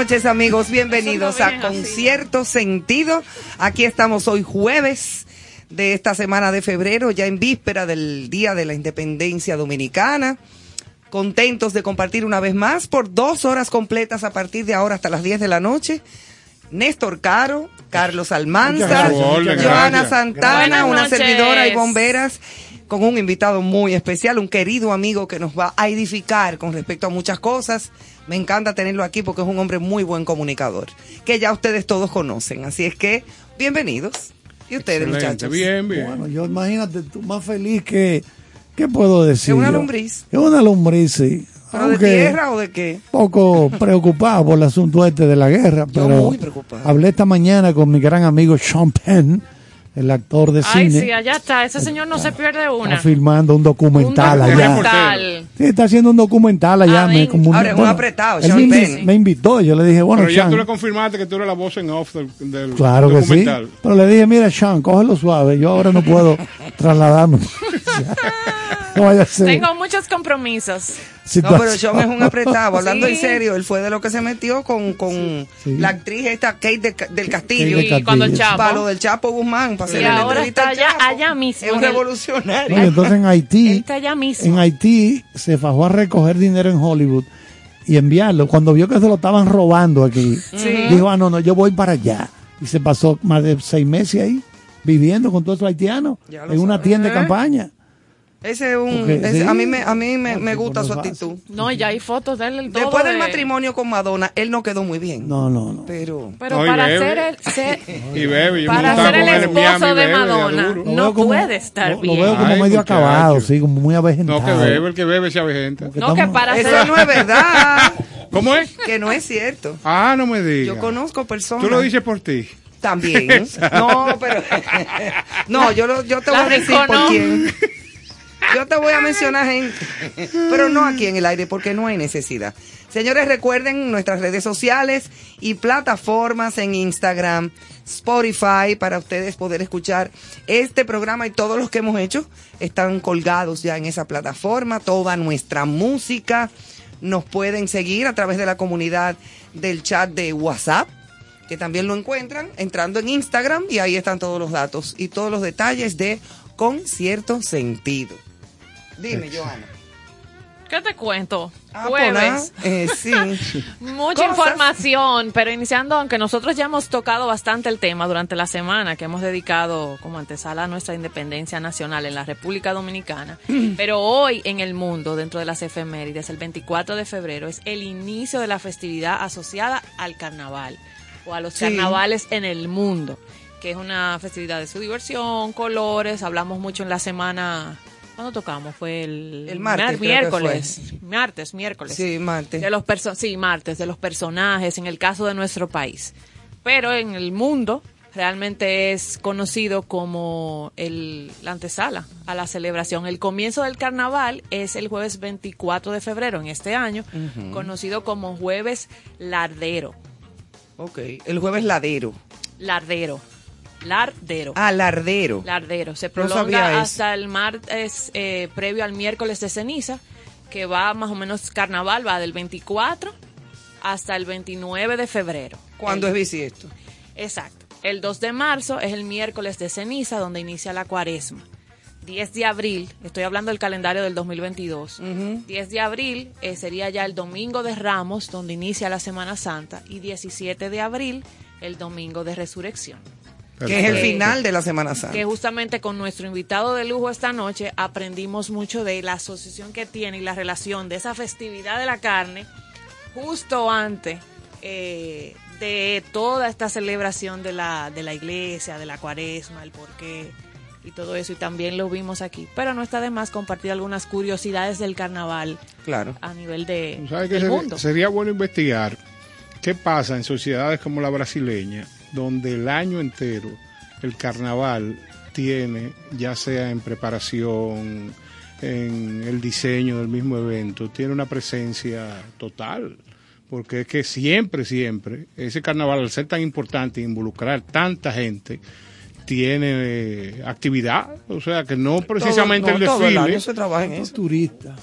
noches amigos, bienvenidos a. Concierto Sentido. Aquí estamos hoy jueves de esta semana de febrero, ya en víspera del Día de la Independencia Dominicana. Contentos de compartir una vez más por dos horas completas a partir de ahora hasta las 10 de la noche. Néstor Caro, Carlos Almanza, Joana. Santana, una servidora y bomberas con un invitado muy especial, un querido amigo que nos va a edificar con respecto a muchas cosas. Me encanta tenerlo aquí porque es un hombre muy buen comunicador, que ya ustedes todos conocen. Así es que, bienvenidos. Y ustedes, Excelente, muchachos. Bien, bien. Bueno, yo imagínate, tú más feliz que... ¿Qué puedo decir? ¿Es una yo? lombriz? Es una lombriz, sí. ¿Pero de tierra o de qué? Poco preocupado por el asunto este de la guerra, Yo pero muy preocupado. hablé esta mañana con mi gran amigo Sean Penn, el actor de Ay, cine. sí, allá está. Ese señor no se pierde Está una. filmando un Un documental allá. documental. Sí, está haciendo un documental allá. Ah, me, como un- Ahora es un apretado, él me, me invitó, yo le dije, bueno, Pero ya Sean, tú le confirmaste que tú eres la voz en off del, del claro que sí. documental. Pero le dije, mira, Sean, cógelo suave, yo ahora no puedo trasladarme. no vaya a ser. Tengo muchos compromisos. No, pero Sean es un apretado. Hablando Sí. en serio, él fue de lo que se metió con, con Sí. la actriz esta, Kate de- del Castillo. Y cuando el. Chapo. Para lo del Chapo Guzmán, para Y ahora está al allá- Chapo. allá mismo, Es un revolucionario. Entonces en Haití, Está allá mismo. en Haití se fajó a recoger dinero en Hollywood y enviarlo. Cuando vio que se lo estaban robando aquí, dijo, ah, no, no, yo voy para allá. Y se pasó más de seis meses ahí, viviendo con todos esos haitianos, Ya lo en una tienda de campaña. Ese es un, Porque, ese- sí. a mí me, a mí me, me gusta su actitud. No, ya hay fotos de él. el todo Después del de- matrimonio con Madonna, él no quedó muy bien. No, no, no. Pero Pero No, para ser el, ser- Y me para ser el Miami, esposo de Madonna, no como- puede estar lo, bien. Lo veo como Ay, medio muchacho. acabado, sí, como muy avejentado. No, que bebe, el que bebe se avejenta. No, que para eso ser no es verdad. ¿Cómo es? que no es cierto. Ah, no me digas. Yo conozco personas. Tú lo dices por ti. También. No, pero. No, yo, lo- yo te voy a decir por quién. Yo te voy a mencionar gente, pero no aquí en el aire porque no hay necesidad. Señores, recuerden nuestras redes sociales y plataformas en Instagram, Spotify, para ustedes poder escuchar este programa y todos los que hemos hecho están colgados ya en esa plataforma. Toda nuestra música nos pueden seguir a través de la comunidad del chat de WhatsApp que también lo encuentran entrando en Instagram y ahí están todos los datos y todos los detalles de Con cierto sentido. Dime, Joana. ¿Qué te cuento? Ah, Jueves. eh, sí. Mucha Cosas. información, pero iniciando, aunque nosotros ya hemos tocado bastante el tema durante la semana que hemos dedicado como antesala a nuestra independencia nacional en la República Dominicana, pero hoy en el mundo, dentro de las efemérides, el 24 de febrero es el inicio de la festividad asociada al carnaval o a los Sí. carnavales en el mundo, que es una festividad de su diversión, colores, hablamos mucho en la semana ¿Cuándo tocamos? Fue el, El martes, miércoles. Martes, miércoles. Sí, martes. De los perso- sí, martes, de los personajes, en el caso de nuestro país. Pero en el mundo realmente es conocido como el, la antesala a la celebración. El comienzo del carnaval es el jueves 24 de febrero en este año, conocido como jueves lardero. Ok. El jueves ladero. Lardero. Lardero. Ah, lardero. Lardero. Se No prolonga eso. hasta el martes eh, previo al miércoles de ceniza, que va más o menos carnaval, va del 24 hasta el 29 de febrero. ¿Cuándo El- es bisiesto? Exacto. El 2 de marzo es el miércoles de ceniza, donde inicia la cuaresma. 10 de abril, estoy hablando del calendario del 2022. 10 de abril eh, sería ya el domingo de Ramos, donde inicia la Semana Santa. Y 17 de abril, el domingo de Resurrección. Que es el final de la Semana Santa. que justamente con nuestro invitado de lujo esta noche aprendimos mucho de la asociación que tiene y la relación de esa festividad de la carne justo antes eh, de toda esta celebración de la, de la iglesia, de la cuaresma, el porqué y todo eso. Y también lo vimos aquí. Pero no está de más compartir algunas curiosidades del carnaval Claro. a nivel de, ¿Sabes qué del sería, mundo. sería bueno investigar qué pasa en sociedades como la brasileña, donde el año entero el carnaval tiene, ya sea en preparación, en el diseño del mismo evento, tiene una presencia total. Porque es que siempre, siempre, ese carnaval, al ser tan importante e involucrar tanta gente, tiene eh, actividad. O sea, que no precisamente Todo- no, el todo el desfile. año se trabaja en eso. Turista.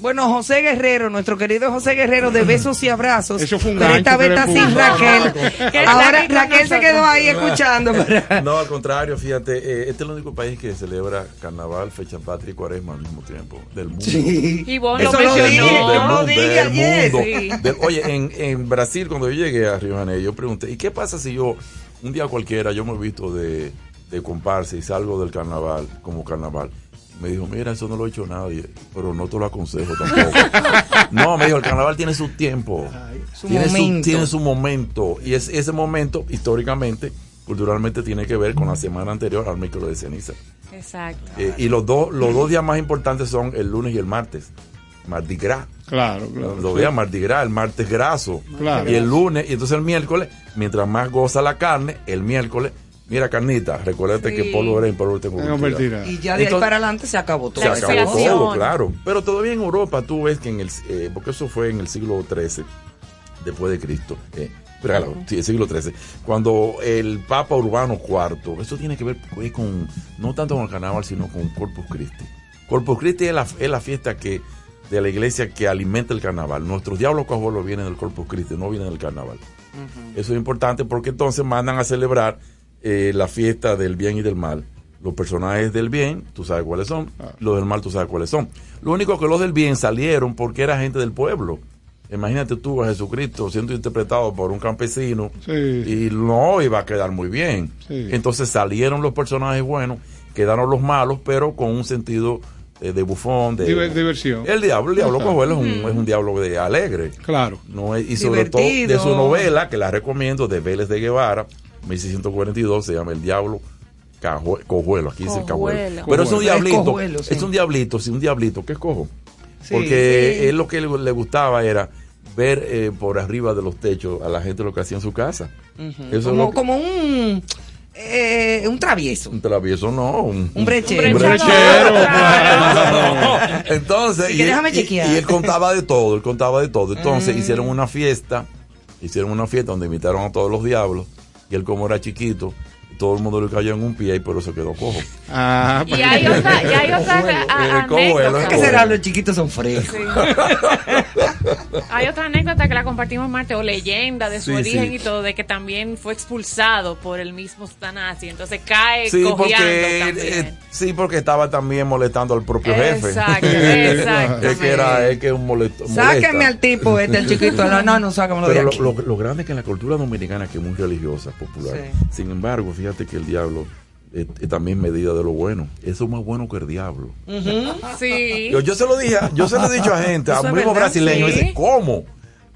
Bueno, José Guerrero, nuestro querido José Guerrero de besos y abrazos. Eso fue un Pero esta vez está sin. Raquel. Ahora Raquel se quedó ahí escuchando. No, al contrario, fíjate, eh, este es el único país que celebra carnaval, fecha patria y cuaresma al mismo tiempo del mundo. Y vos Eso lo lo mencionó. dije, Del yo lo mundo, dije del ayer. mundo. Sí. Del- oye, en, en Brasil, cuando yo llegué a Río de Janeiro, yo pregunté, ¿y qué pasa si yo, un día cualquiera, yo me he visto de, de comparsa y salgo del carnaval, como carnaval? Me dijo, mira, eso no lo ha hecho nadie, pero no te lo aconsejo tampoco. no, me dijo, el carnaval tiene su tiempo. Su tiene, momento. Su, tiene su momento. Y es, ese momento, históricamente, culturalmente, tiene que ver con la semana anterior al miércoles de ceniza. Exacto. Eh, y los dos, los dos días más importantes son el lunes y el martes. Mardi Gras. Claro, claro. Los días Mardi Gras, el martes graso. Claro. Y el lunes, y entonces el miércoles, mientras más goza la carne, el miércoles, mira carnita, recuérdate Sí. que polvo eres, polvo te Tengo convertirá. mentira. Y ya de ahí Entonces- para adelante se acabó todo. Se acabó todo, claro. Pero todavía en Europa tú ves que en el, eh, porque eso fue en el siglo XIII, después de Cristo, eh, pero claro, sí, el siglo XIII, cuando el Papa Urbano IV, eso tiene que ver pues, con, no tanto con el carnaval, sino con Corpus Christi. Corpus Christi es la, es la fiesta que de la iglesia que alimenta el carnaval. Nuestros diablos cojolos vienen del Corpus Christi, no vienen del carnaval. Eso es importante porque entonces mandan a celebrar eh, la fiesta del bien y del mal. Los personajes del bien, tú sabes cuáles son. Los del mal, tú sabes cuáles son. Lo único que los del bien salieron porque era gente del pueblo. Imagínate tú a Jesucristo siendo interpretado por un campesino Sí. y no iba a quedar muy bien. Sí. Entonces salieron los personajes buenos, quedaron los malos, pero con un sentido eh, de bufón, de Diver- diversión. El diablo, el diablo cojuelo es un, es un diablo de alegre. Claro. No es- y sobre Divertido. todo de su novela, que la recomiendo, de Vélez de Guevara, 1642, se llama El Diablo Cojuelo. Aquí dice el Cajuelo. Cojuelo. Pero es un. Es diablito. cojuelo, sí. Es un diablito, sí, un diablito. ¿Qué es cojo? Sí, Porque sí. él lo que le, gustaba era ver eh, por arriba de los techos a la gente lo que hacía en su casa. Eso es Como, que- como un, eh, un travieso. un travieso, no. Un, Un brechero. un brechero. Entonces, y, que y él contaba de todo, él contaba de todo. Entonces Mm. hicieron una fiesta, hicieron una fiesta donde invitaron a todos los diablos, y él como era chiquito, todo el mundo le cayó en un pie y por eso quedó cojo. Ah, Y hay otra, y hay otra a- anécdota. ¿Qué será? Los chiquitos son frescos. Hay otra anécdota que la compartimos Marte o leyenda de su Sí, origen sí. y todo, de que también fue expulsado por el mismo Tanasi, entonces cae Sí, cojeando porque, también. eh, sí, porque estaba también molestando al propio jefe. Exacto, Es que era, es que un molesto. Sáquenme al tipo este, el chiquito. No, no, no, de Pero aquí. lo, lo- lo grande es que en la cultura dominicana, que es muy religiosa, popular, Sí. sin embargo, fíjate que el diablo es, es también medida de lo bueno. Eso es más bueno que el diablo. Sí. Yo, yo se lo dije, yo se lo he dicho a gente, a mismo brasileño, sí. dice, ¿cómo?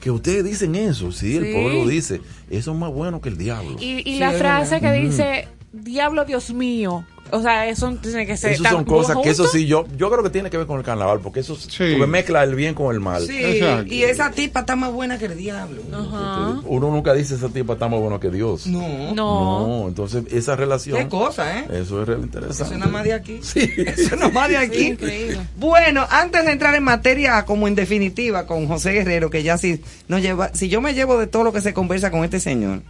Que ustedes dicen eso, sí, el Sí. pueblo dice, eso es más bueno que el diablo. Y, y Sí, la frase que dice, diablo Dios mío, O sea, eso tiene que ser. Eso son cosas que eso sí, yo, yo creo que tiene que ver con el carnaval, porque eso Sí. porque mezcla el bien con el mal. Sí, Exacto. y esa tipa está más buena que el diablo. Ajá. Uno nunca dice esa tipa está más bueno que Dios. No. No. No, entonces esa relación. Qué cosa, ¿eh? Eso es re Eso interesante. es nada más de aquí. Sí. Eso es nada más de aquí. increíble. Bueno, antes de entrar en materia como en definitiva con José Guerrero, que ya si nos lleva, si yo me llevo de todo lo que se conversa con este señor,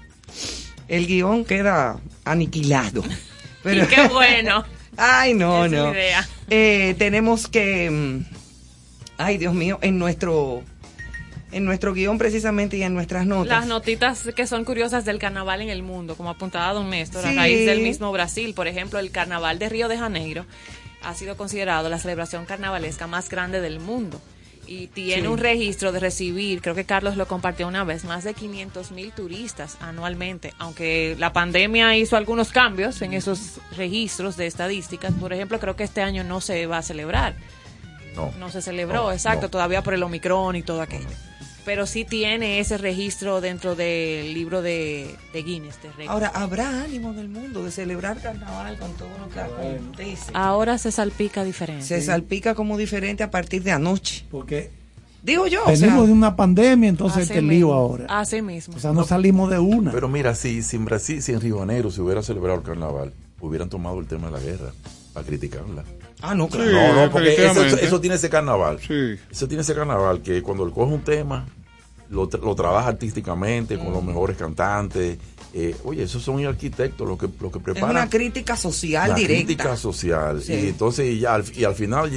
el guion queda aniquilado. Pero, Y qué bueno. Ay, no, Esa no. idea. Eh, tenemos que, mm, ay, Dios mío, en nuestro, en nuestro guion precisamente y en nuestras notas. Las notitas que son curiosas del carnaval en el mundo, como apuntaba don Néstor, Sí. a raíz del mismo Brasil. Por ejemplo, el carnaval de Río de Janeiro ha sido considerado la celebración carnavalesca más grande del mundo. Y tiene Sí. un registro de recibir, creo que Carlos lo compartió una vez, más de 500 mil turistas anualmente. Aunque la pandemia hizo algunos cambios en esos registros de estadísticas. Por ejemplo, creo que este año no se va a celebrar. No. No se celebró, No, exacto, no. todavía por el Omicron y todo aquello. Pero sí tiene ese registro dentro del libro de, de Guinness. De. Ahora, ¿habrá ánimo del mundo de celebrar carnaval con todo lo que acontece? Ahora se salpica diferente. Se salpica como diferente a partir de anoche. Porque Digo yo, o venimos sea, de una pandemia, entonces este mismo. lío ahora. Así mismo. O sea, no salimos de una. Pero mira, si, si en Brasil, si en Río Janeiro se hubiera celebrado el carnaval, hubieran tomado el tema de la guerra para criticarla. Ah, no, claro. Sí. No, no, porque eso, eso tiene ese carnaval. Sí. Eso tiene ese carnaval que cuando él coge un tema, lo, tra- lo trabaja artísticamente con los mejores cantantes. Eh, oye, esos son arquitectos los que, los que Es preparan una crítica social la directa. crítica social. Sí. Y entonces, y, ya al, y al final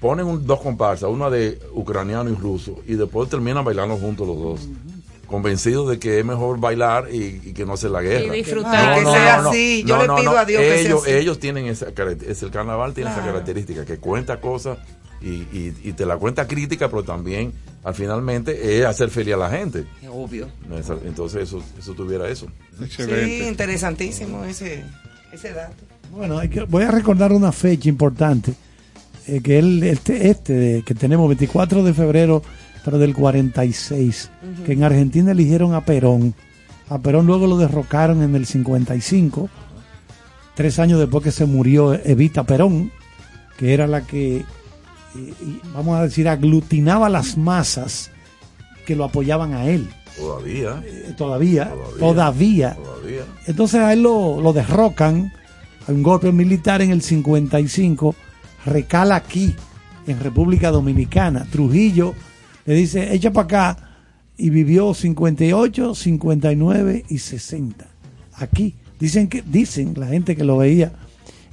ponen un- dos comparsas, una de ucraniano y ruso, y después terminan bailando juntos los dos. Convencidos de que es mejor bailar y, y que no hacer la guerra. Y disfrutar. que sea así. Yo le pido a Dios que sea ellos, así. Ellos tienen esa es el carnaval tiene esa característica que cuenta cosas y, y, y te la cuenta crítica, pero también al finalmente es hacer feliz a la gente. Es obvio. No es- Entonces eso, eso tuviera eso. Sí, interesantísimo ese, ese dato. Bueno, hay que- voy a recordar una fecha importante, eh, que el, este, este de- que tenemos 24 de febrero, pero del 46, que en Argentina eligieron a Perón. A Perón luego lo derrocaron en el 55, tres años después que se murió Evita Perón, que era la que, eh, vamos a decir, aglutinaba las masas que lo apoyaban a él. Todavía. Eh, todavía, Todavía. todavía. Todavía. Entonces a él lo, lo derrocan, a un golpe militar en el 55, recala aquí, en República Dominicana. Trujillo le dice, echa para acá, y vivió 58, 59 y 60. Aquí. Dicen que, dicen la gente que lo veía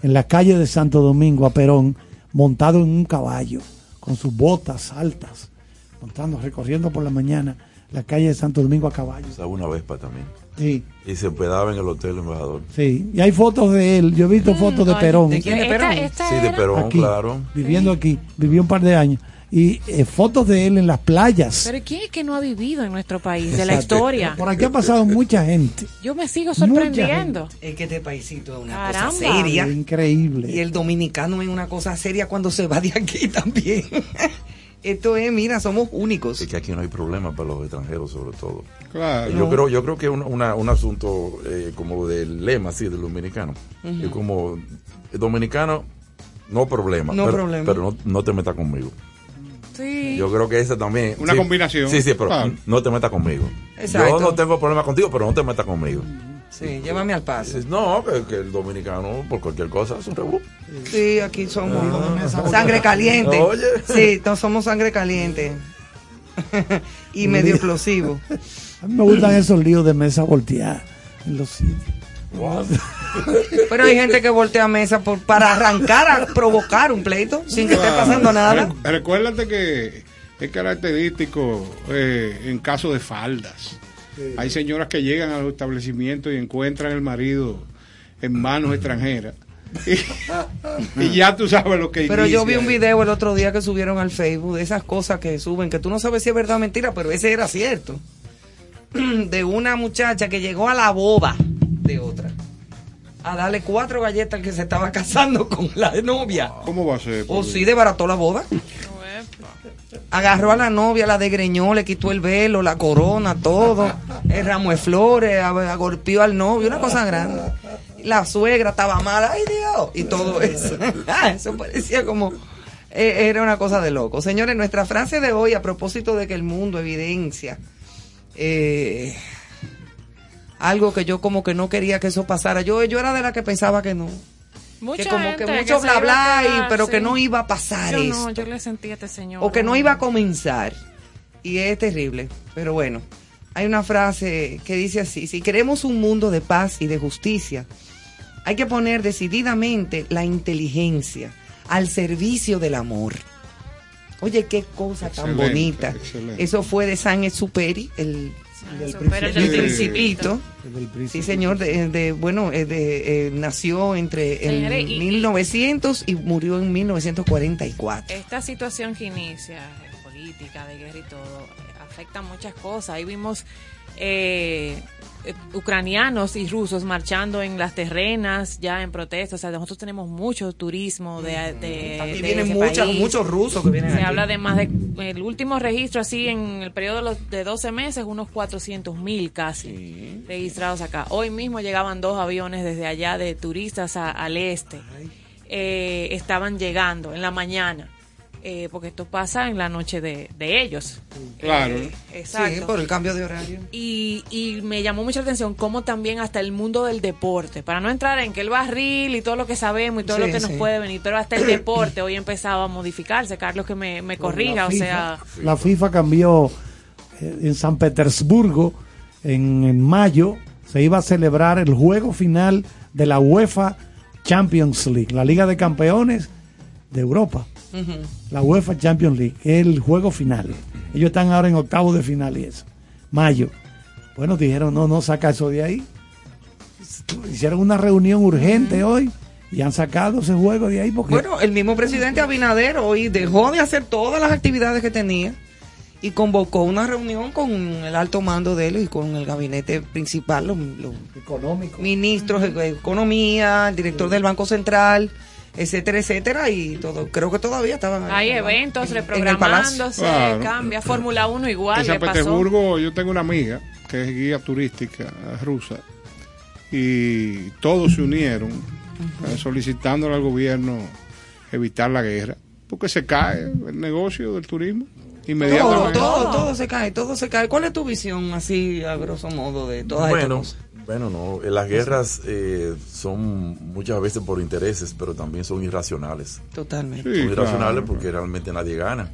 en la calle de Santo Domingo a Perón, montado en un caballo, con sus botas altas, montando, recorriendo por la mañana la calle de Santo Domingo a caballo. O sea, una Vespa también. Sí. Y se hospedaba en el Hotel Embajador. Sí, y hay fotos de él. Yo he visto fotos de Perón ¿de quién? de Perón? esta Sí, de era- Perón, aquí, claro. viviendo aquí. Vivió un par de años. Y eh, fotos de él en las playas. Pero ¿quién es que no ha vivido en nuestro país? De la historia. Por aquí ha pasado mucha gente. Yo me sigo sorprendiendo. Es que este paisito es una Caramba. cosa seria. Increíble. Y el dominicano es una cosa seria cuando se va de aquí también. Esto es, mira, somos únicos. Es que aquí no hay problema para los extranjeros, sobre todo. Claro. Yo creo, yo creo que es un, una- un asunto eh, como del lema, sí, del dominicano. Es como, el dominicano, no problema. No pero, problema. Pero no, no te metas conmigo. Yo creo que esa también. Una sí, combinación. Sí, sí, pero Claro. no te metas conmigo. Exacto. Yo no tengo problema contigo, pero no te metas conmigo. Sí, llévame al paso. Dices, No, que, que el dominicano, por cualquier cosa, es un rebú. Sí, aquí somos sangre caliente. Oye. Sí, no somos sangre caliente. y medio explosivo. A mí me gustan esos líos de mesa volteada en los sitios. Pero hay gente que voltea mesa por, para arrancar a provocar un pleito sin que esté pasando nada. Re- Recuérdate que es característico eh, en caso de faldas. Hay señoras que llegan a los establecimientos y encuentran el marido en manos extranjeras. Y, y ya tú sabes lo que Pero yo vi un video el otro día que subieron al Facebook de esas cosas que suben, que tú no sabes si es verdad o mentira, pero ese era cierto. De una muchacha que llegó a la boda de otra a darle cuatro galletas al que se estaba casando con la novia. ¿Cómo va a ser? O sí, desbarató la boda. Agarró a la novia, la degreñó, le quitó el velo, la corona, todo, el ramo de flores, a- agolpeó al novio, una cosa grande. la suegra estaba mala, ay Dios, y todo eso. Ah, eso parecía como eh, era una cosa de loco. Señores, nuestra frase de hoy a propósito de que el mundo evidencia eh, algo que yo como que no quería que eso pasara. Yo, yo era de la que pensaba que no. Mucha que como gente que mucho se bla bla, y- pero sí. que no iba a pasar Yo esto. no, yo le sentí a este señor. o que no iba a comenzar. Y es terrible. Pero bueno, hay una frase que dice así, si queremos un mundo de paz y de justicia, hay que poner decididamente la inteligencia al servicio del amor. Oye, qué cosa tan bonita. excelente. Eso fue de San Exuperi, el, del Exuperi, el principito. del el. Sí, señor, de, de- bueno, eh, de, eh, nació entre Señores, y- 1900 y murió en 1944. Esta situación que inicia, política, de guerra y todo, afecta muchas cosas. Ahí vimos eh, eh, ucranianos y rusos marchando en las terrenas, ya en protesta. O sea, nosotros tenemos mucho turismo de, de, de vienen muchas- muchos rusos que vienen Se aquí. habla de más de, el último registro así en el periodo de, los, de 12 meses, unos 400 mil casi registrados acá. Hoy mismo llegaban dos aviones desde allá de turistas a- al este. Eh, estaban llegando en la mañana. Eh, porque esto pasa en la noche de, de ellos. Claro. Eh, exacto. Sí, por el cambio de horario. Y, y me llamó mucha atención cómo también hasta el mundo del deporte, para no entrar en que el barril y todo lo que sabemos y todo Sí, lo que nos puede venir, pero hasta el deporte hoy empezaba a modificarse. Carlos, que me, me corrija, La o FIFA- sea, La FIFA cambió eh, en San Petersburgo en, en mayo. Se iba a celebrar el juego final de la UEFA Champions League, la Liga de Campeones de Europa. La UEFA Champions League, el juego final. Ellos están ahora en octavos de final y eso. Mayo. Bueno, dijeron, no, no, saca eso de ahí. Hicieron una reunión urgente hoy y han sacado ese juego de ahí porque Bueno, el mismo presidente Abinader hoy dejó de hacer todas las actividades que tenía y convocó una reunión con el alto mando de él y con el gabinete principal, los, los económico. ministros de Economía, el director del Banco Central, etcétera, etcétera, y todo. Creo que todavía estaban ahí, hay eventos reprogramándose, Claro. cambia. Fórmula 1 igual, En San. Petersburgo yo tengo una amiga que es guía turística rusa y todos se unieron eh, solicitándole al gobierno evitar la guerra porque se cae el negocio del turismo inmediatamente. todo, todo se cae, todo se cae. ¿Cuál es tu visión, así, a grosso modo, de todas estas Bueno, cosas? Bueno, no, eh, las guerras eh, son muchas veces por intereses, pero también son irracionales. Totalmente, Sí, son irracionales claro, porque realmente nadie gana.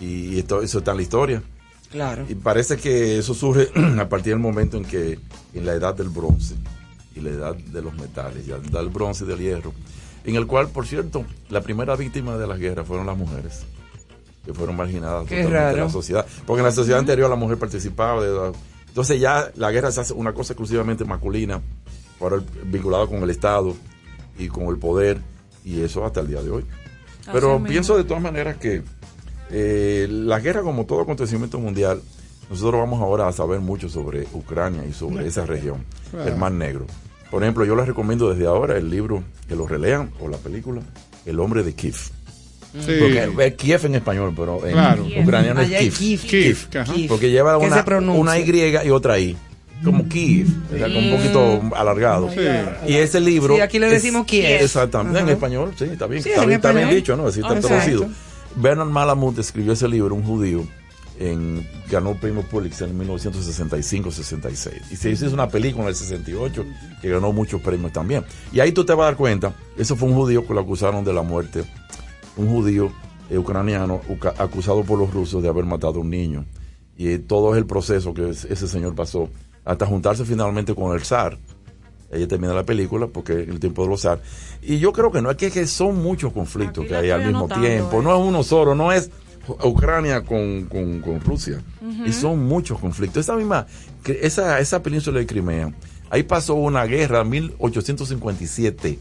Y esto, eso está en la historia. claro. Y parece que eso surge a partir del momento en que, en la edad del bronce y la edad de los metales, ya la edad del bronce y del hierro, en el cual, por cierto, la primera víctima de las guerras fueron las mujeres, que fueron marginadas Qué totalmente de raro. la sociedad. Porque en la sociedad anterior la mujer participaba. De la- entonces ya la guerra se hace una cosa exclusivamente masculina, ahora vinculada con el Estado y con el poder, y eso hasta el día de hoy. Pero pienso de todas maneras que eh, la guerra, como todo acontecimiento mundial, nosotros vamos ahora a saber mucho sobre Ucrania y sobre esa región, Claro. el Mar Negro. Por ejemplo, yo les recomiendo desde ahora el libro, que lo relean, o la película, El hombre de Kiev. Sí. Porque es Kiev en español, pero en Claro. ucraniano es Kiev. Kiev. Kiev. Kiev. Porque lleva ¿Qué una, una Y y otra I. Como Kiev, o sea, como un poquito alargado. Sí. Y ese libro. Sí, aquí le decimos Kiev. Exactamente. En español, sí, está bien. Sí, está, en bien está bien español. dicho, ¿no? Así está Exacto. traducido. Bernard Malamud escribió ese libro, un judío, en, ganó el premio Pulitzer en 1965-66. Y se hizo una película en el 68 que ganó muchos premios también. Y ahí tú te vas a dar cuenta, eso fue un judío que lo acusaron de la muerte, un judío eh, ucraniano acusado por los rusos de haber matado a un niño. Y eh, todo es el proceso que es- ese señor pasó hasta juntarse finalmente con el zar. Ella termina la película porque el tiempo de los zar. Y yo creo que no es que, que son muchos conflictos Aquí que hay al mismo tiempo. eh. No es uno solo, no es Ucrania con, con, con Rusia. Y son muchos conflictos. Esa misma, esa, esa península de Crimea, ahí pasó una guerra en 1857,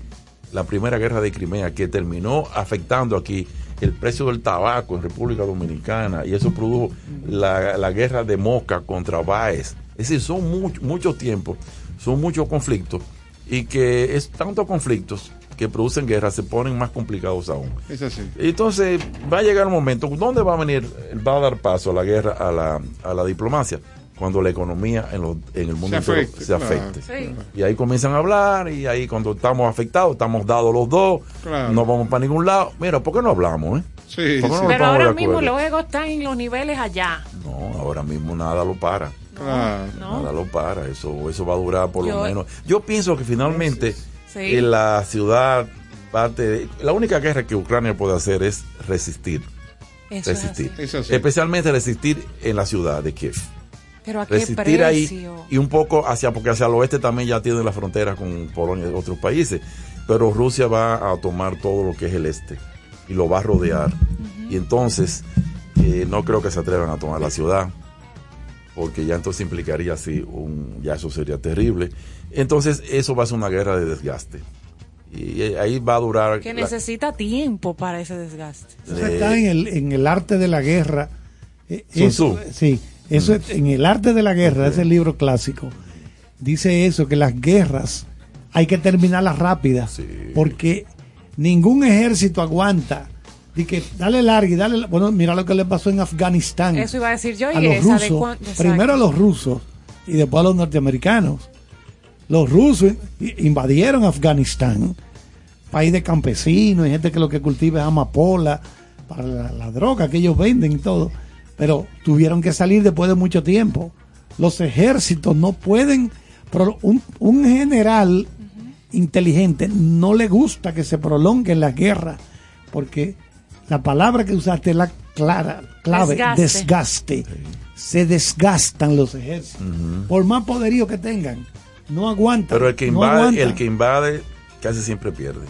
la primera guerra de Crimea, que terminó afectando aquí el precio del tabaco en República Dominicana y eso produjo la, la guerra de Moca contra Baez. Es decir, son mucho, mucho tiempo, son muchos conflictos y que es tantos conflictos que producen guerras se ponen más complicados aún. Es así. Entonces va a llegar un momento, ¿dónde va a venir, va a dar paso a la guerra, a la, a la diplomacia? Cuando la economía en, los- en el mundo Se entero afecte, se claro. Y ahí comienzan a hablar y ahí cuando estamos afectados, estamos dados los dos, Claro. no vamos para ningún lado. Mira, ¿por qué no hablamos? Eh? Sí, ¿Por qué no sí. Pero ahora mismo los egos están en los niveles allá. No, ahora mismo nada lo para. Claro. ¿no? Nada lo para, eso, eso va a durar por Yo- lo menos. Yo pienso que finalmente Sí. en la ciudad parte de- la única guerra que Ucrania puede hacer es resistir, Eso es resistir, especialmente resistir en la ciudad de Kiev. Pero a qué Resistir ahí precio. y un poco hacia porque hacia el oeste también ya tiene la frontera con Polonia y otros países, pero Rusia va a tomar todo lo que es el este y lo va a rodear y entonces eh, no creo que se atrevan a tomar la ciudad porque ya entonces implicaría así un ya eso sería terrible entonces eso va a ser una guerra de desgaste y eh, ahí va a durar Que la- necesita tiempo para ese desgaste. Eso Eh, está en el, en el arte de la guerra. Eh, Sun eso- sí, eso es- en el arte de la guerra, ese libro clásico, dice eso, que las guerras hay que terminarlas rápidas, Sí. porque ningún ejército aguanta. Di que dale larga y dale. Bueno, mira lo que le pasó en Afganistán. Eso iba a decir yo y a los esa rusos. primero a los rusos y después a los norteamericanos. Los rusos invadieron Afganistán, país de campesinos y gente que lo que cultiva es amapola para la, la droga que ellos venden y todo. Pero tuvieron que salir después de mucho tiempo. Los ejércitos no pueden. Un, un general inteligente no le gusta que se prolongue la guerra porque la palabra que usaste es la clara, clave, Desgaste. desgaste. Se desgastan los ejércitos. Por más poderío que tengan, no aguantan. pero el que invade el que invade casi siempre pierde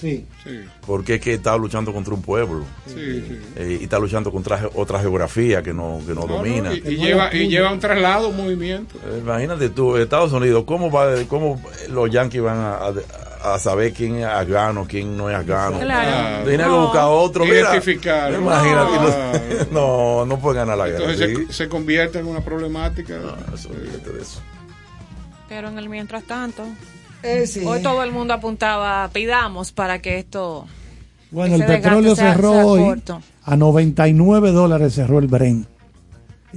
Sí. Sí, porque es que está luchando contra un pueblo sí, sí. eh, y está luchando contra otra geografía que no, que no, No, no, domina. y, y lleva, y lleva un traslado, un movimiento. Eh, Imagínate tú, Estados Unidos, ¿cómo, va, cómo los yanquis van a, a- a saber quién es afgano, quién no es afgano? Claro. Tienen que buscar otro. mira. Identificar. Imagínate. No. No, no pueden ganar la guerra. Entonces ¿sí? se, se convierte en una problemática. No, eso, olvídate de eso. Pero en el mientras tanto, Eh, sí. hoy todo el mundo apuntaba, pidamos para que esto... Bueno, el petróleo cerró hoy a 99 dólares cerró el Bren.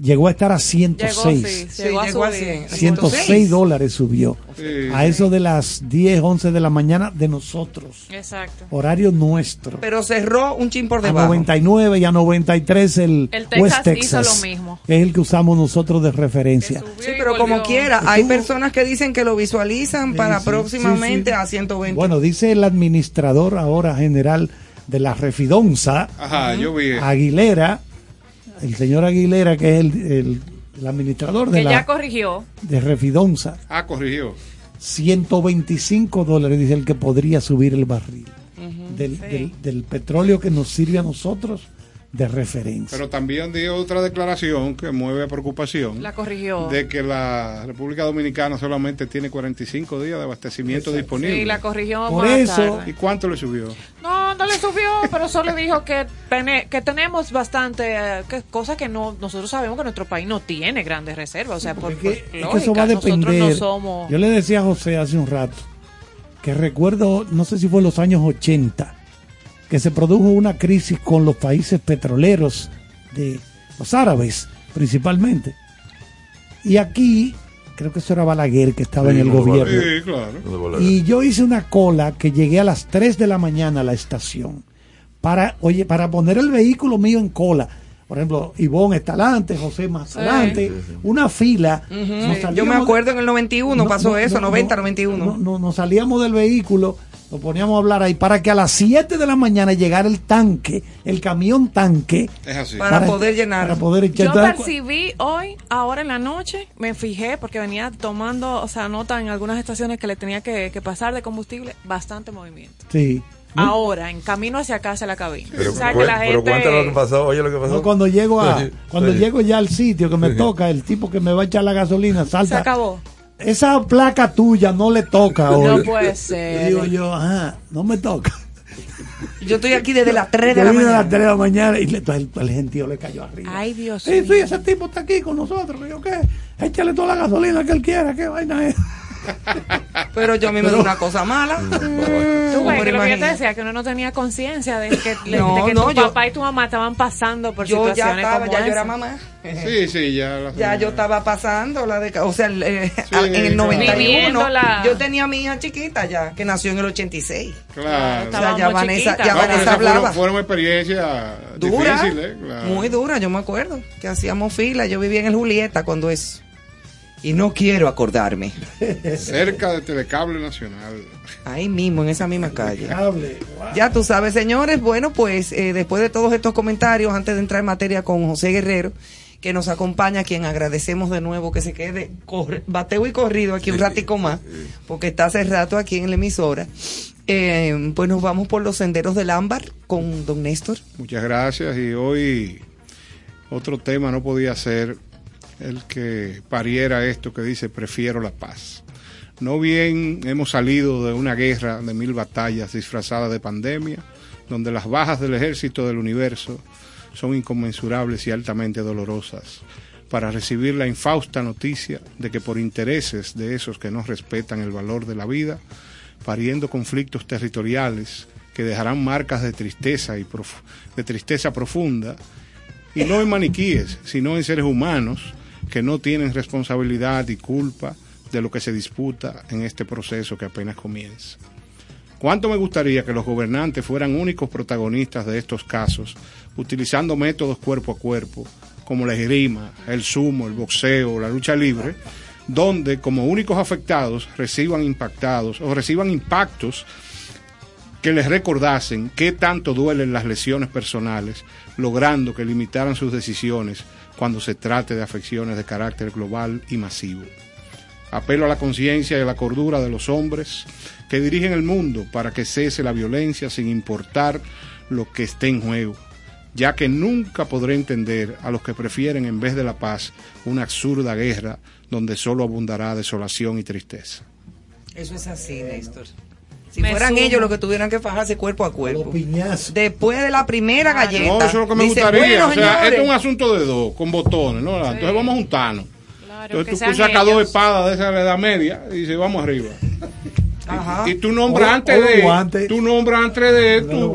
Llegó a estar a Llegó, 106. sí, Sí, llegó a llegó a subir. 100. 106 dólares subió. Sí. A eso de las 10, 11 de la mañana de nosotros. Exacto. Horario nuestro. Pero cerró un chin por A debajo. 99 y a 93 el, El Texas West hizo Texas. lo mismo. que es el que usamos nosotros de referencia. Sí, pero como quiera, hay personas que dicen que lo visualizan para sí, próximamente sí, sí. a 120. Bueno, dice el administrador ahora general de la Refidonza, Ajá, yo vi. eso. Aguilera, el señor Aguilera, que es el, el- el administrador de Que ya la corrigió. de Refidonza, Ah, corrigió. 125 dólares dice el que podría subir el barril del, del- del petróleo que nos sirve a nosotros de referencia. Pero también dio otra declaración que mueve a preocupación. La corrigió. de que la República Dominicana solamente tiene 45 días de abastecimiento disponible. Sí, la corrigió Por más eso- tarde. ¿Y cuánto le subió? No, no le subió, pero solo dijo que, que tenemos bastante, eh, que, cosas que no nosotros sabemos que nuestro país no tiene grandes reservas. O sea, por, que, por es que lógica, eso va a nosotros depender. no somos... Yo le decía a José hace un rato que recuerdo, no sé si fue en los años 80, que se produjo una crisis con los países petroleros de los árabes principalmente. Y aquí, creo que eso era Balaguer que estaba Sí, en el no, gobierno. Sí, claro. Y yo hice una cola que llegué a las 3 de la mañana a la estación para, oye, para poner el vehículo mío en cola. Por ejemplo, Ivonne está adelante, José más Sí. adelante, una fila. Yo me acuerdo en el 91 no, pasó no, eso, no, 90, no, 91. No, no, nos salíamos del vehículo, nos poníamos a hablar ahí para que a las 7 de la mañana llegara el tanque, el camión tanque. Es así. Para poder llenar. Para poder echar. Yo percibí hoy, ahora en la noche, me fijé porque venía tomando, o sea, nota en algunas estaciones que le tenía que, que pasar de combustible, bastante movimiento. Sí. Ahora, en camino hacia casa a la cabina. Pero, o sea, que la gente... lo que pasó. Oye, lo que pasó. No, cuando llego a, cuando sí. llego ya al sitio que me toca, el tipo que me va a echar la gasolina salta. Se acabó. Esa placa tuya no le toca hoy. No puede ser. digo yo, ajá, no me toca. Yo estoy aquí desde las 3 de la vine a las mañana. 3 de la mañana y le, el, el gentío le cayó arriba. Ay, Dios mío. sí, ese tipo está aquí con nosotros. Yo, ¿qué? Échale toda la gasolina que él quiera, qué vaina es. Pero yo a mí me da una cosa mala. Tú ves Pero que Pero que yo te decía que uno no tenía conciencia de que, de No, que no, tu yo- papá y tu mamá estaban pasando por Yo ya situaciones estaba, como ya yo era mamá. Sí, sí, ya. la Ya yo estaba pasando la de, o sea, eh, Sí, en el claro. 91 Viviéndola. yo tenía a mi hija chiquita ya, que nació en el 86. Claro. O Estaba sea, ya Vanessa, ya No, pero Vanessa hablaba. fueron, experiencias dura, difíciles. claro. muy dura, yo me acuerdo que hacíamos fila, yo vivía en el Julieta cuando es y no quiero acordarme. Cerca de Telecable Nacional. Ahí mismo, en esa misma calle. Hable. Ya tú sabes, señores, bueno, pues eh, después de todos estos comentarios, antes de entrar en materia con José Guerrero, que nos acompaña, a quien agradecemos de nuevo que se quede corre- bateo y corrido aquí un ratico más, porque está hace rato aquí en la emisora. Eh, pues nos vamos por los senderos del ámbar con don Néstor. Muchas gracias. Y hoy otro tema no podía ser el que pariera esto que dice prefiero la paz. No bien hemos salido de una guerra de mil batallas disfrazada de pandemia, donde las bajas del ejército del universo son inconmensurables y altamente dolorosas, para recibir la infausta noticia de que por intereses de esos que no respetan el valor de la vida, pariendo conflictos territoriales que dejarán marcas de tristeza y prof- de tristeza profunda y no en maniquíes, sino en seres humanos que no tienen responsabilidad y culpa de lo que se disputa en este proceso que apenas comienza. ¿Cuánto me gustaría que los gobernantes fueran únicos protagonistas de estos casos, utilizando métodos cuerpo a cuerpo, como la esgrima, el sumo, el boxeo, la lucha libre, donde como únicos afectados reciban impactados o reciban impactos que les recordasen qué tanto duelen las lesiones personales, logrando que limitaran sus decisiones cuando se trate de afecciones de carácter global y masivo. Apelo a la conciencia y a la cordura de los hombres que dirigen el mundo para que cese la violencia sin importar lo que esté en juego, ya que nunca podré entender a los que prefieren en vez de la paz una absurda guerra donde solo abundará desolación y tristeza. Eso es así, Néstor. Si Me fueran sumo. ellos los que tuvieran que fajarse cuerpo a cuerpo. Después de la primera galleta. No, eso es lo que me dice, gustaría. "Bueno, o sea, señores". esto es un asunto de dos, con botones, ¿no? Entonces vamos a juntarnos. Claro, Entonces que tú, tú sacas dos espadas de esa de edad media y dices, vamos arriba. Ajá. Y tú nombras O- antes o de. guantes. Tú nombras antes de tu,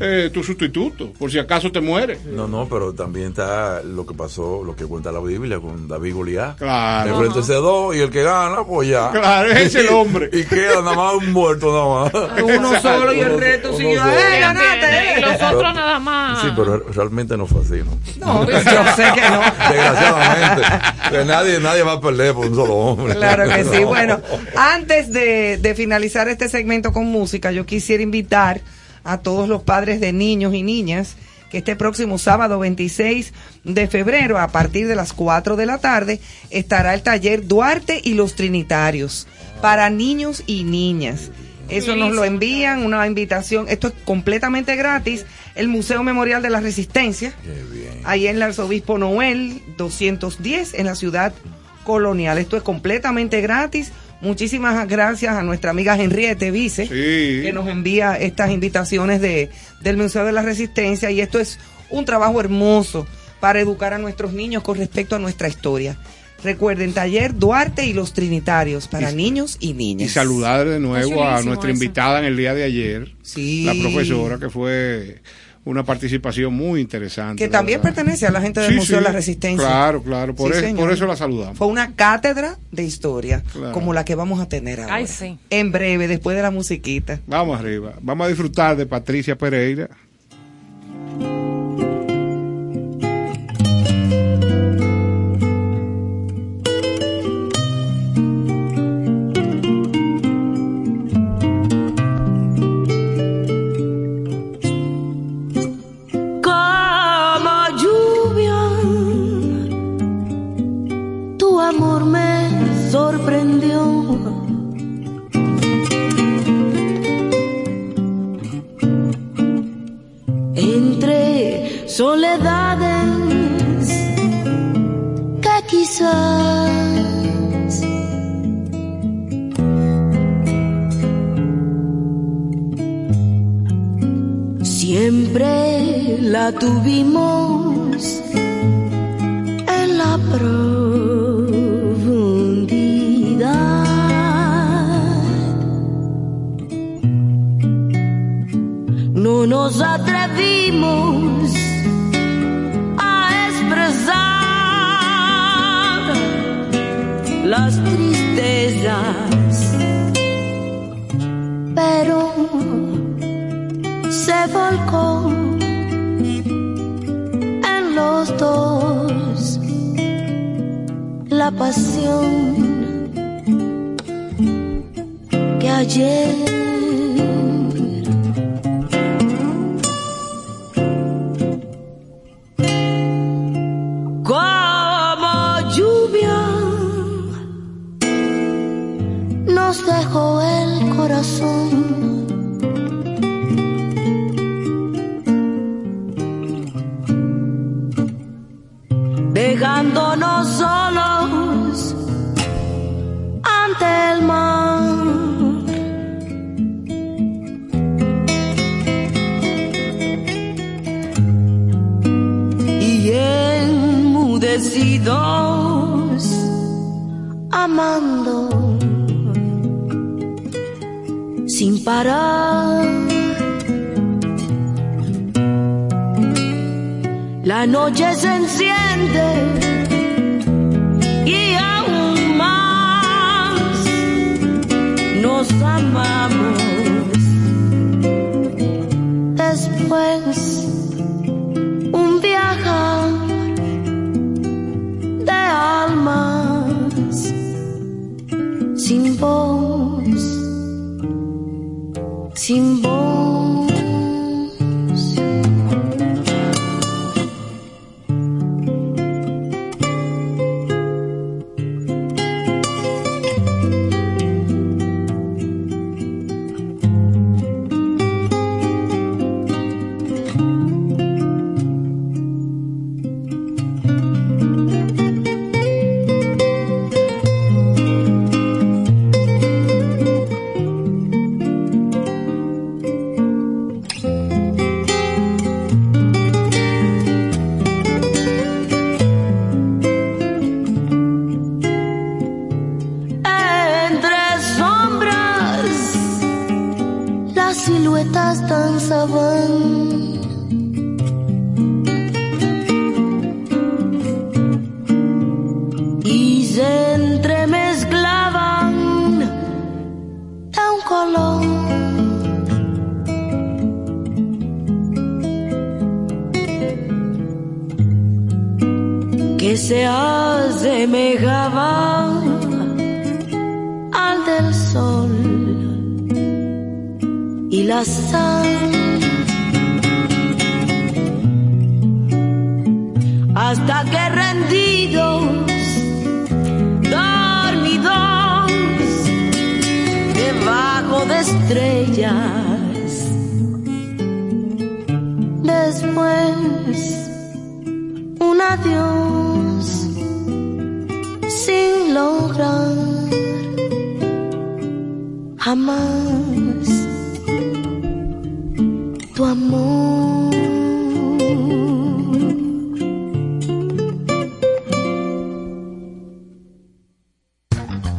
eh, tu sustituto, por si acaso te mueres. No, no, pero también está lo que pasó, lo que cuenta la Biblia con David Goliat. Claro. Dos y el que gana, pues ya. Claro, es el hombre. y queda nada más un muerto, nada más. Uno solo y el uno siguió. ¡Eh, ganaste! Y los otros nada más. Sí, pero realmente no fue así, ¿no? No, yo sé que no. Desgraciadamente. que nadie, nadie va a perder por un solo hombre. Claro que sí. No. Bueno, antes de, de finalizar este segmento con música, yo quisiera invitar a todos los padres de niños y niñas que este próximo sábado 26 de febrero, a partir de las 4 de la tarde, estará el taller Duarte y los Trinitarios para niños y niñas. Eso nos lo envían, una invitación. Esto es completamente gratis. El Museo Memorial de la Resistencia, ahí en el Arzobispo Noel 210 en la ciudad colonial. Esto es completamente gratis. Muchísimas gracias a nuestra amiga Henriette Vice, Sí. que nos envía estas invitaciones de, del Museo de la Resistencia. Y esto es un trabajo hermoso para educar a nuestros niños con respecto a nuestra historia. Recuerden, taller Duarte y los Trinitarios para Y- niños y niñas. Y saludar de nuevo a nuestra eso. invitada en el día de ayer, Sí. la profesora, que fue una participación muy interesante. Que también verdad. pertenece a la gente del Sí, Museo de sí. la Resistencia. Claro, claro, por, Sí, por eso la saludamos. Fue una cátedra de historia, Claro. como la que vamos a tener ahora. Ay, sí. En breve, después de la musiquita. Vamos arriba. Vamos a disfrutar de Patricia Pereira. Soledades que quizás Siempre la tuvimos en la profundidad pasión que ayer amando sin parar. La noche se enciende y aún más nos amamos.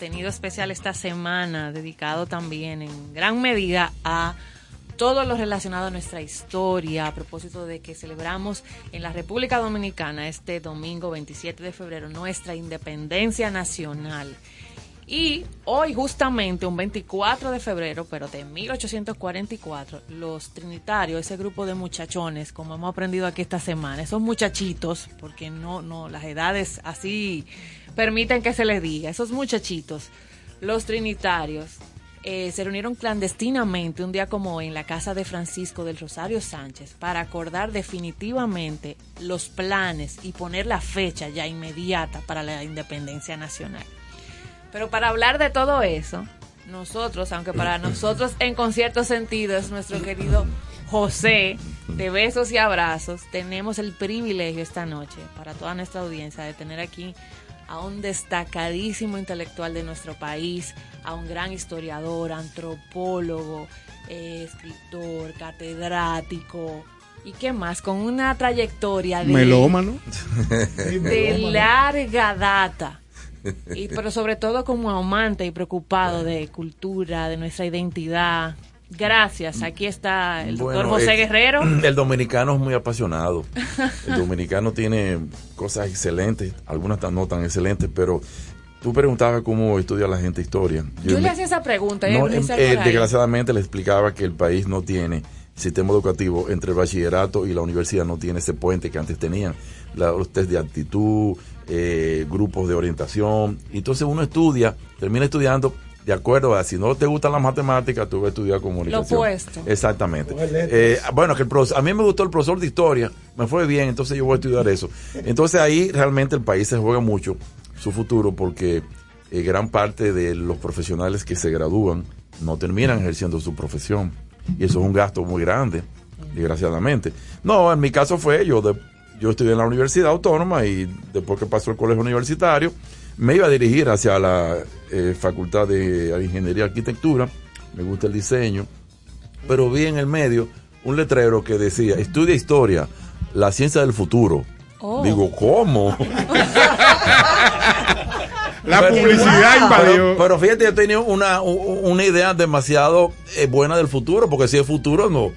Contenido especial esta semana, dedicado también en gran medida a todo lo relacionado a nuestra historia, a propósito de que celebramos en la República Dominicana este domingo 27 de febrero nuestra independencia nacional. Y hoy justamente, un 24 de febrero, pero de 1844, los trinitarios, ese grupo de muchachones, como hemos aprendido aquí esta semana, esos muchachitos, porque no, no, las edades así permiten que se les diga, esos muchachitos, los trinitarios, eh, se reunieron clandestinamente un día como hoy en la casa de Francisco del Rosario Sánchez para acordar definitivamente los planes y poner la fecha ya inmediata para la independencia nacional. Pero para hablar de todo eso, nosotros, aunque para nosotros en concierto sentido es nuestro querido José, de besos y abrazos, tenemos el privilegio esta noche para toda nuestra audiencia de tener aquí a un destacadísimo intelectual de nuestro país, a un gran historiador, antropólogo, eh, escritor, catedrático. ¿Y qué más? Con una trayectoria de, Melómano. de larga data. Y, pero sobre todo como amante y preocupado de cultura, de nuestra identidad. Gracias. Aquí está el doctor José eh, Guerrero. El dominicano es muy apasionado. El dominicano tiene cosas excelentes, algunas no tan excelentes, pero tú preguntabas cómo estudia la gente historia. Yo le hacía esa pregunta. em- eh, desgraciadamente le explicaba que el país no tiene sistema educativo entre el bachillerato y la universidad, no tiene ese puente que antes tenían. La- los test de actitud, eh, grupos de orientación. Entonces uno estudia, termina estudiando de acuerdo a si no te gustan las matemáticas, tú vas a estudiar comunicación. opuesto. Exactamente. Eh, bueno, que el profesor- a mí me gustó el profesor de historia, me fue bien, entonces yo voy a estudiar eso. Entonces ahí realmente el país se juega mucho su futuro porque eh, gran parte de los profesionales que se gradúan no terminan ejerciendo su profesión. Y eso es un gasto muy grande, desgraciadamente. No, en mi caso fue yo, de- yo estudié en la Universidad Autónoma y después que pasó el colegio universitario, me iba a dirigir hacia la eh, Facultad de Ingeniería y Arquitectura, me gusta el diseño, pero vi en el medio un letrero que decía, estudia historia, la ciencia del futuro. Oh. Digo, ¿cómo? La Pero- publicidad invadió. Pero, pero fíjate, yo tenía una, una idea demasiado eh, buena del futuro, porque si el futuro no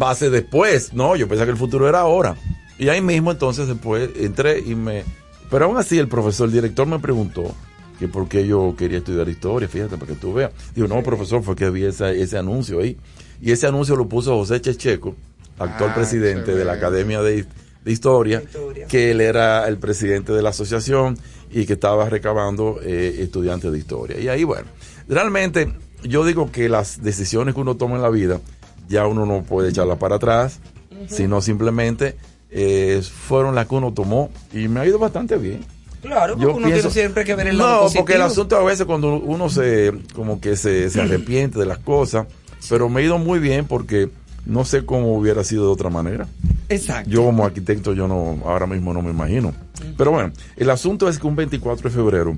va a ser después, no, yo pensaba que el futuro era ahora. Y ahí mismo entonces después entré y me... Pero aún así el profesor, el director me preguntó que por qué yo quería estudiar historia, fíjate, para que tú veas. Digo, no, profesor, fue que vi ese, ese anuncio ahí. Y ese anuncio lo puso José Checheco, actual Ah, presidente de la. Academia de, de Historia, Historia. que él era el presidente de la asociación y que estaba recabando eh, estudiantes de historia. Y ahí, bueno, realmente yo digo que las decisiones que uno toma en la vida, ya uno no puede echarlas para atrás, sino simplemente eh, fueron las que uno tomó y me ha ido bastante bien. Claro, porque Yo uno pienso- tiene siempre que ver el lado No, positivo. porque el asunto a veces cuando uno se, como que se, se arrepiente de las cosas, pero me ha ido muy bien porque no sé cómo hubiera sido de otra manera. Exacto. Yo como arquitecto yo no ahora mismo no me imagino. Pero bueno, el asunto es que un 24 de febrero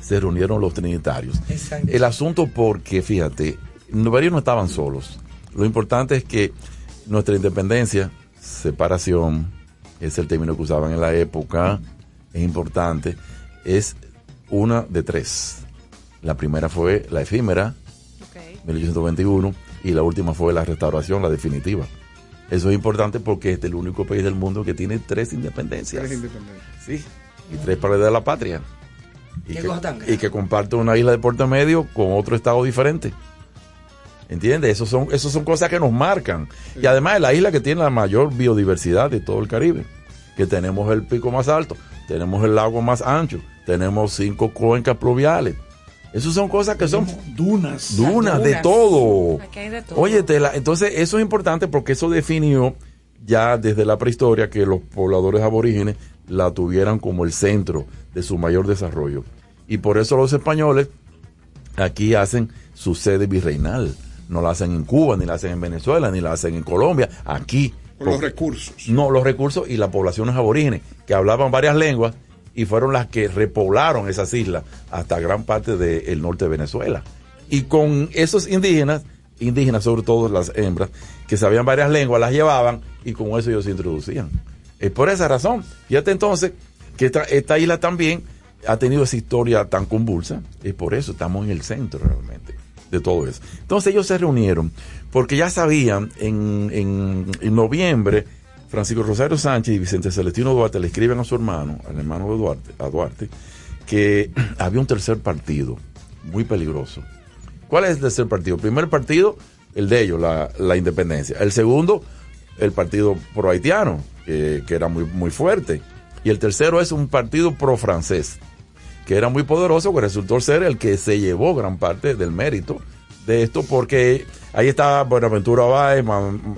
se reunieron los trinitarios. Exacto. El asunto porque, fíjate, varios no estaban solos. Lo importante es que nuestra independencia, separación, es el término que usaban en la época, es importante, es una de tres. La primera fue la efímera, Ok. 1821 y la última fue la restauración, la definitiva. Eso es importante porque este es el único país del mundo que tiene tres independencias. Eres independiente. Sí, y tres paredes de la patria. Y que, y que comparte una isla de Puerto Medio con otro estado diferente. ¿Entiendes? Eso son, eso son cosas que nos marcan. Y además es la isla que tiene la mayor biodiversidad de todo el Caribe. Que tenemos el pico más alto, tenemos el lago más ancho, tenemos cinco cuencas pluviales. Esas son cosas que son Dunas. dunas, de todo. Aquí hay de todo. Oye, Tela, entonces eso es importante porque eso definió ya desde la prehistoria que los pobladores aborígenes la tuvieran como el centro de su mayor desarrollo. Y por eso los españoles aquí hacen su sede virreinal. No la hacen en Cuba, ni la hacen en Venezuela, ni la hacen en Colombia, aquí. Por los recursos. no, los recursos y las poblaciones aborígenes que hablaban varias lenguas y fueron las que repoblaron esas islas hasta gran parte del norte de Venezuela. Y con esos indígenas, indígenas sobre todo las hembras, que sabían varias lenguas, las llevaban y con eso ellos se introducían. Es por esa razón. Fíjate entonces que esta, esta isla también ha tenido esa historia tan convulsa. Es por eso estamos en el centro realmente de todo eso. Entonces ellos se reunieron porque ya sabían en, en, en noviembre Francisco Rosario Sánchez y Vicente Celestino Duarte le escriben a su hermano, al hermano de Duarte, a Duarte, que había un tercer partido muy peligroso. ¿Cuál es el tercer partido? El primer partido, el de ellos, la, la independencia. El segundo, el partido pro haitiano, que, que era muy, muy fuerte. Y el tercero es un partido pro francés, que era muy poderoso, que resultó ser el que se llevó gran parte del mérito de esto porque ahí estaba Buenaventura Báez,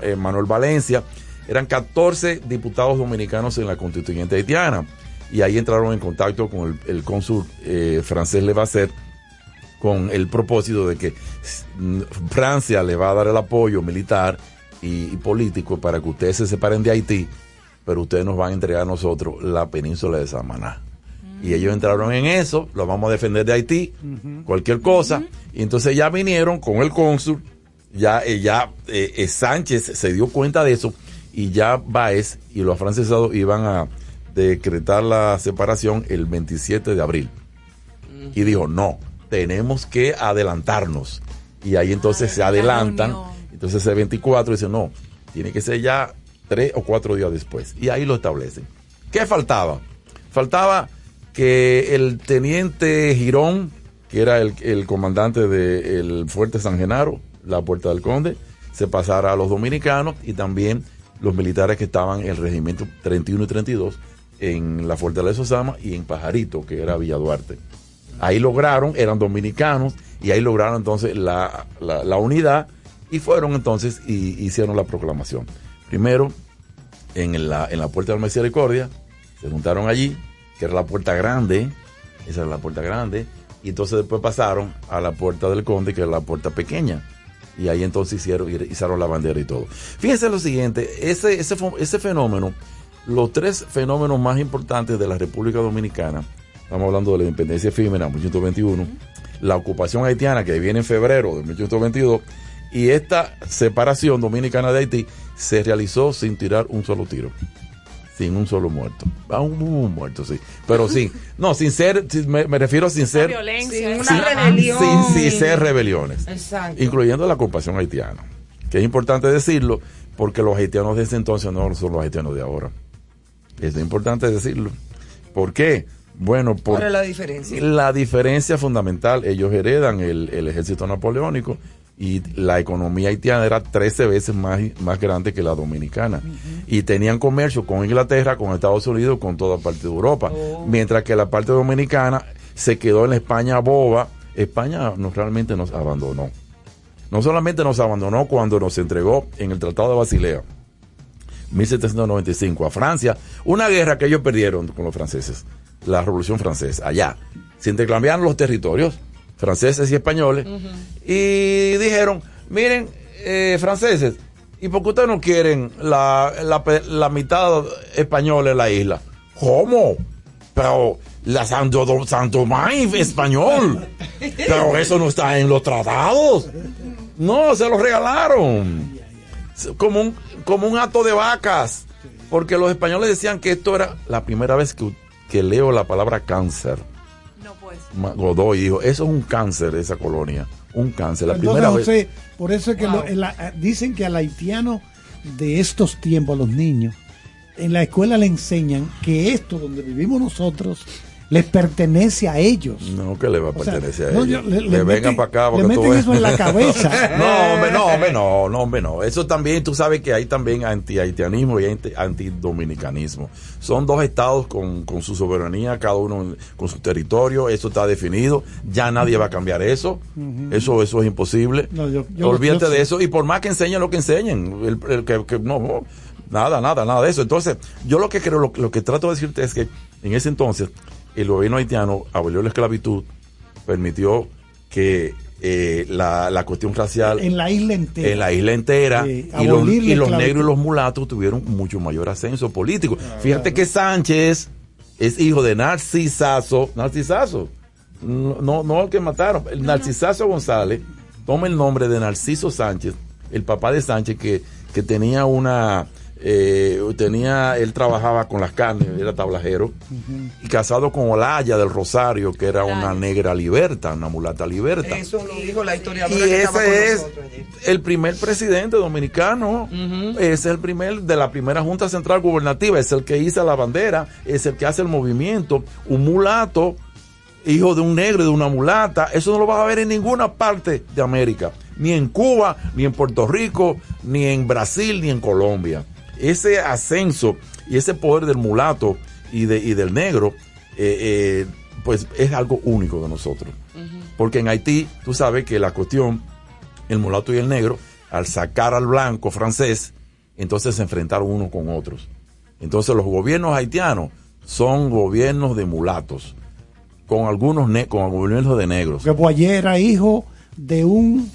eh, Manuel Valencia, eran 14 diputados dominicanos en la constituyente haitiana y ahí entraron en contacto con el, el cónsul eh, francés Levasseur con el propósito de que mm, Francia le va a dar el apoyo militar y, y político para que ustedes se separen de Haití, pero ustedes nos van a entregar a nosotros la península de Samaná. Y ellos entraron en eso, lo vamos a defender de Haití, cualquier cosa. Y entonces ya vinieron con el cónsul, ya, eh, ya eh, eh, Sánchez se dio cuenta de eso y ya Báez y los francesados iban a decretar la separación el 27 de abril. Y dijo, no, tenemos que adelantarnos. Y ahí entonces se adelantan. Entonces ese 24 dice, no, tiene que ser ya tres o cuatro días después. Y ahí lo establecen. ¿Qué faltaba? Faltaba que el teniente Girón, que era el, comandante del fuerte San Genaro, la Puerta del Conde, se pasara a los dominicanos y también los militares que estaban en el regimiento 31 y 32 en la Fortaleza Osama y en Pajarito, que era Villa Duarte. Ahí lograron, eran dominicanos, y ahí lograron entonces la, la- la unidad y fueron entonces y hicieron la proclamación. Primero, en la, en la Puerta de la Misericordia, se juntaron allí, que era la puerta grande, esa era la puerta grande, y entonces después pasaron a la Puerta del Conde, que era la puerta pequeña. Y ahí entonces hicieron, izaron la bandera y todo. Fíjense lo siguiente, ese, ese, ese fenómeno, los tres fenómenos más importantes de la República Dominicana, estamos hablando de la independencia efímera, 1821, la ocupación haitiana que viene en febrero de 1822, y esta separación dominicana de Haití se realizó sin tirar un solo tiro sin un solo muerto. Ah, un, un muerto, sí. Pero sí. No, sin ser, sin- me, me refiero a sin ser. violencia. Sin sin- una rebelión. Sin, sin ser rebeliones. Exacto. Incluyendo la ocupación haitiana. Que es importante decirlo, porque los haitianos de ese entonces no son los haitianos de ahora. Es importante decirlo. ¿Por qué? Bueno, por ¿Cuál es la diferencia? la diferencia fundamental, ellos heredan el, el ejército napoleónico y la economía haitiana era 13 veces más, más grande que la dominicana. Y tenían comercio con Inglaterra, con Estados Unidos, con toda parte de Europa. Mientras que la parte dominicana se quedó en la España boba. España no, realmente nos abandonó. No solamente nos abandonó cuando nos entregó en el Tratado de Basilea, 1795 a Francia, una guerra que ellos perdieron con los franceses, la Revolución Francesa, allá. Se intercambiaron los territorios, franceses y españoles, y dijeron, miren, eh, franceses, ¿y por qué ustedes no quieren la, la, la mitad española en la isla? ¿Cómo? Pero la Santo, Santo español. Pero eso no está en los tratados. No, se los regalaron como un, como un acto de vacas, porque los españoles decían que esto era la primera vez que, que leo la palabra cáncer. Pues. Godoy dijo, eso es un cáncer, esa colonia, un cáncer, la Entonces, primera vez. Por eso es que lo- la- dicen que al haitiano de estos tiempos, a los niños, en la escuela le enseñan que esto donde vivimos nosotros les pertenece a ellos. No, que le va a O sea, pertenecer a no, ellos. le- Le, le vengan para acá. le porque tú meten ves. eso en la cabeza. no, hombre, no, hombre, no, no, hombre, no. Eso también, tú sabes que hay también anti-haitianismo y anti- antidominicanismo. Son dos estados con, con su soberanía, cada uno con su territorio. Eso está definido. Ya nadie va a cambiar eso. Eso eso es imposible. No, yo- yo- Olvídate yo de eso. Y por más que enseñen lo que enseñen, el, el que, no, nada, nada, nada de eso. Entonces, yo lo que creo, lo, lo que trato de decirte es que en ese entonces, el gobierno haitiano abolió la esclavitud, permitió que eh, la, la cuestión racial en la isla entera. en la isla entera y los, y los negros y los mulatos tuvieron mucho mayor ascenso político. Fíjate que Sánchez es hijo de Narcisazo, Narcisazo, no, no, no el que mataron, el Narcisazo González toma el nombre de Narciso Sánchez, el papá de Sánchez que, que tenía una eh, tenía, él trabajaba con las carnes, era tablajero, y casado con Olaya del Rosario, que era una negra liberta, una mulata liberta. Eso lo dijo la Y historiadora que estaba con ese es el primer presidente dominicano. Es el primer de la primera Junta Central Gubernativa. Es el que hizo la bandera. Es el que hace el movimiento. Un mulato, hijo de un negro y de una mulata. Eso no lo vas a ver en ninguna parte de América. Ni en Cuba, ni en Puerto Rico, ni en Brasil, ni en Colombia. Ese ascenso y ese poder del mulato y, de, y del negro, eh, eh, pues es algo único de nosotros. Porque en Haití, tú sabes que la cuestión el mulato y el negro, al sacar al blanco francés, entonces se enfrentaron unos con otros. Entonces los gobiernos haitianos son gobiernos de mulatos, con algunos ne- con gobiernos de negros. Porque Boyer era hijo de un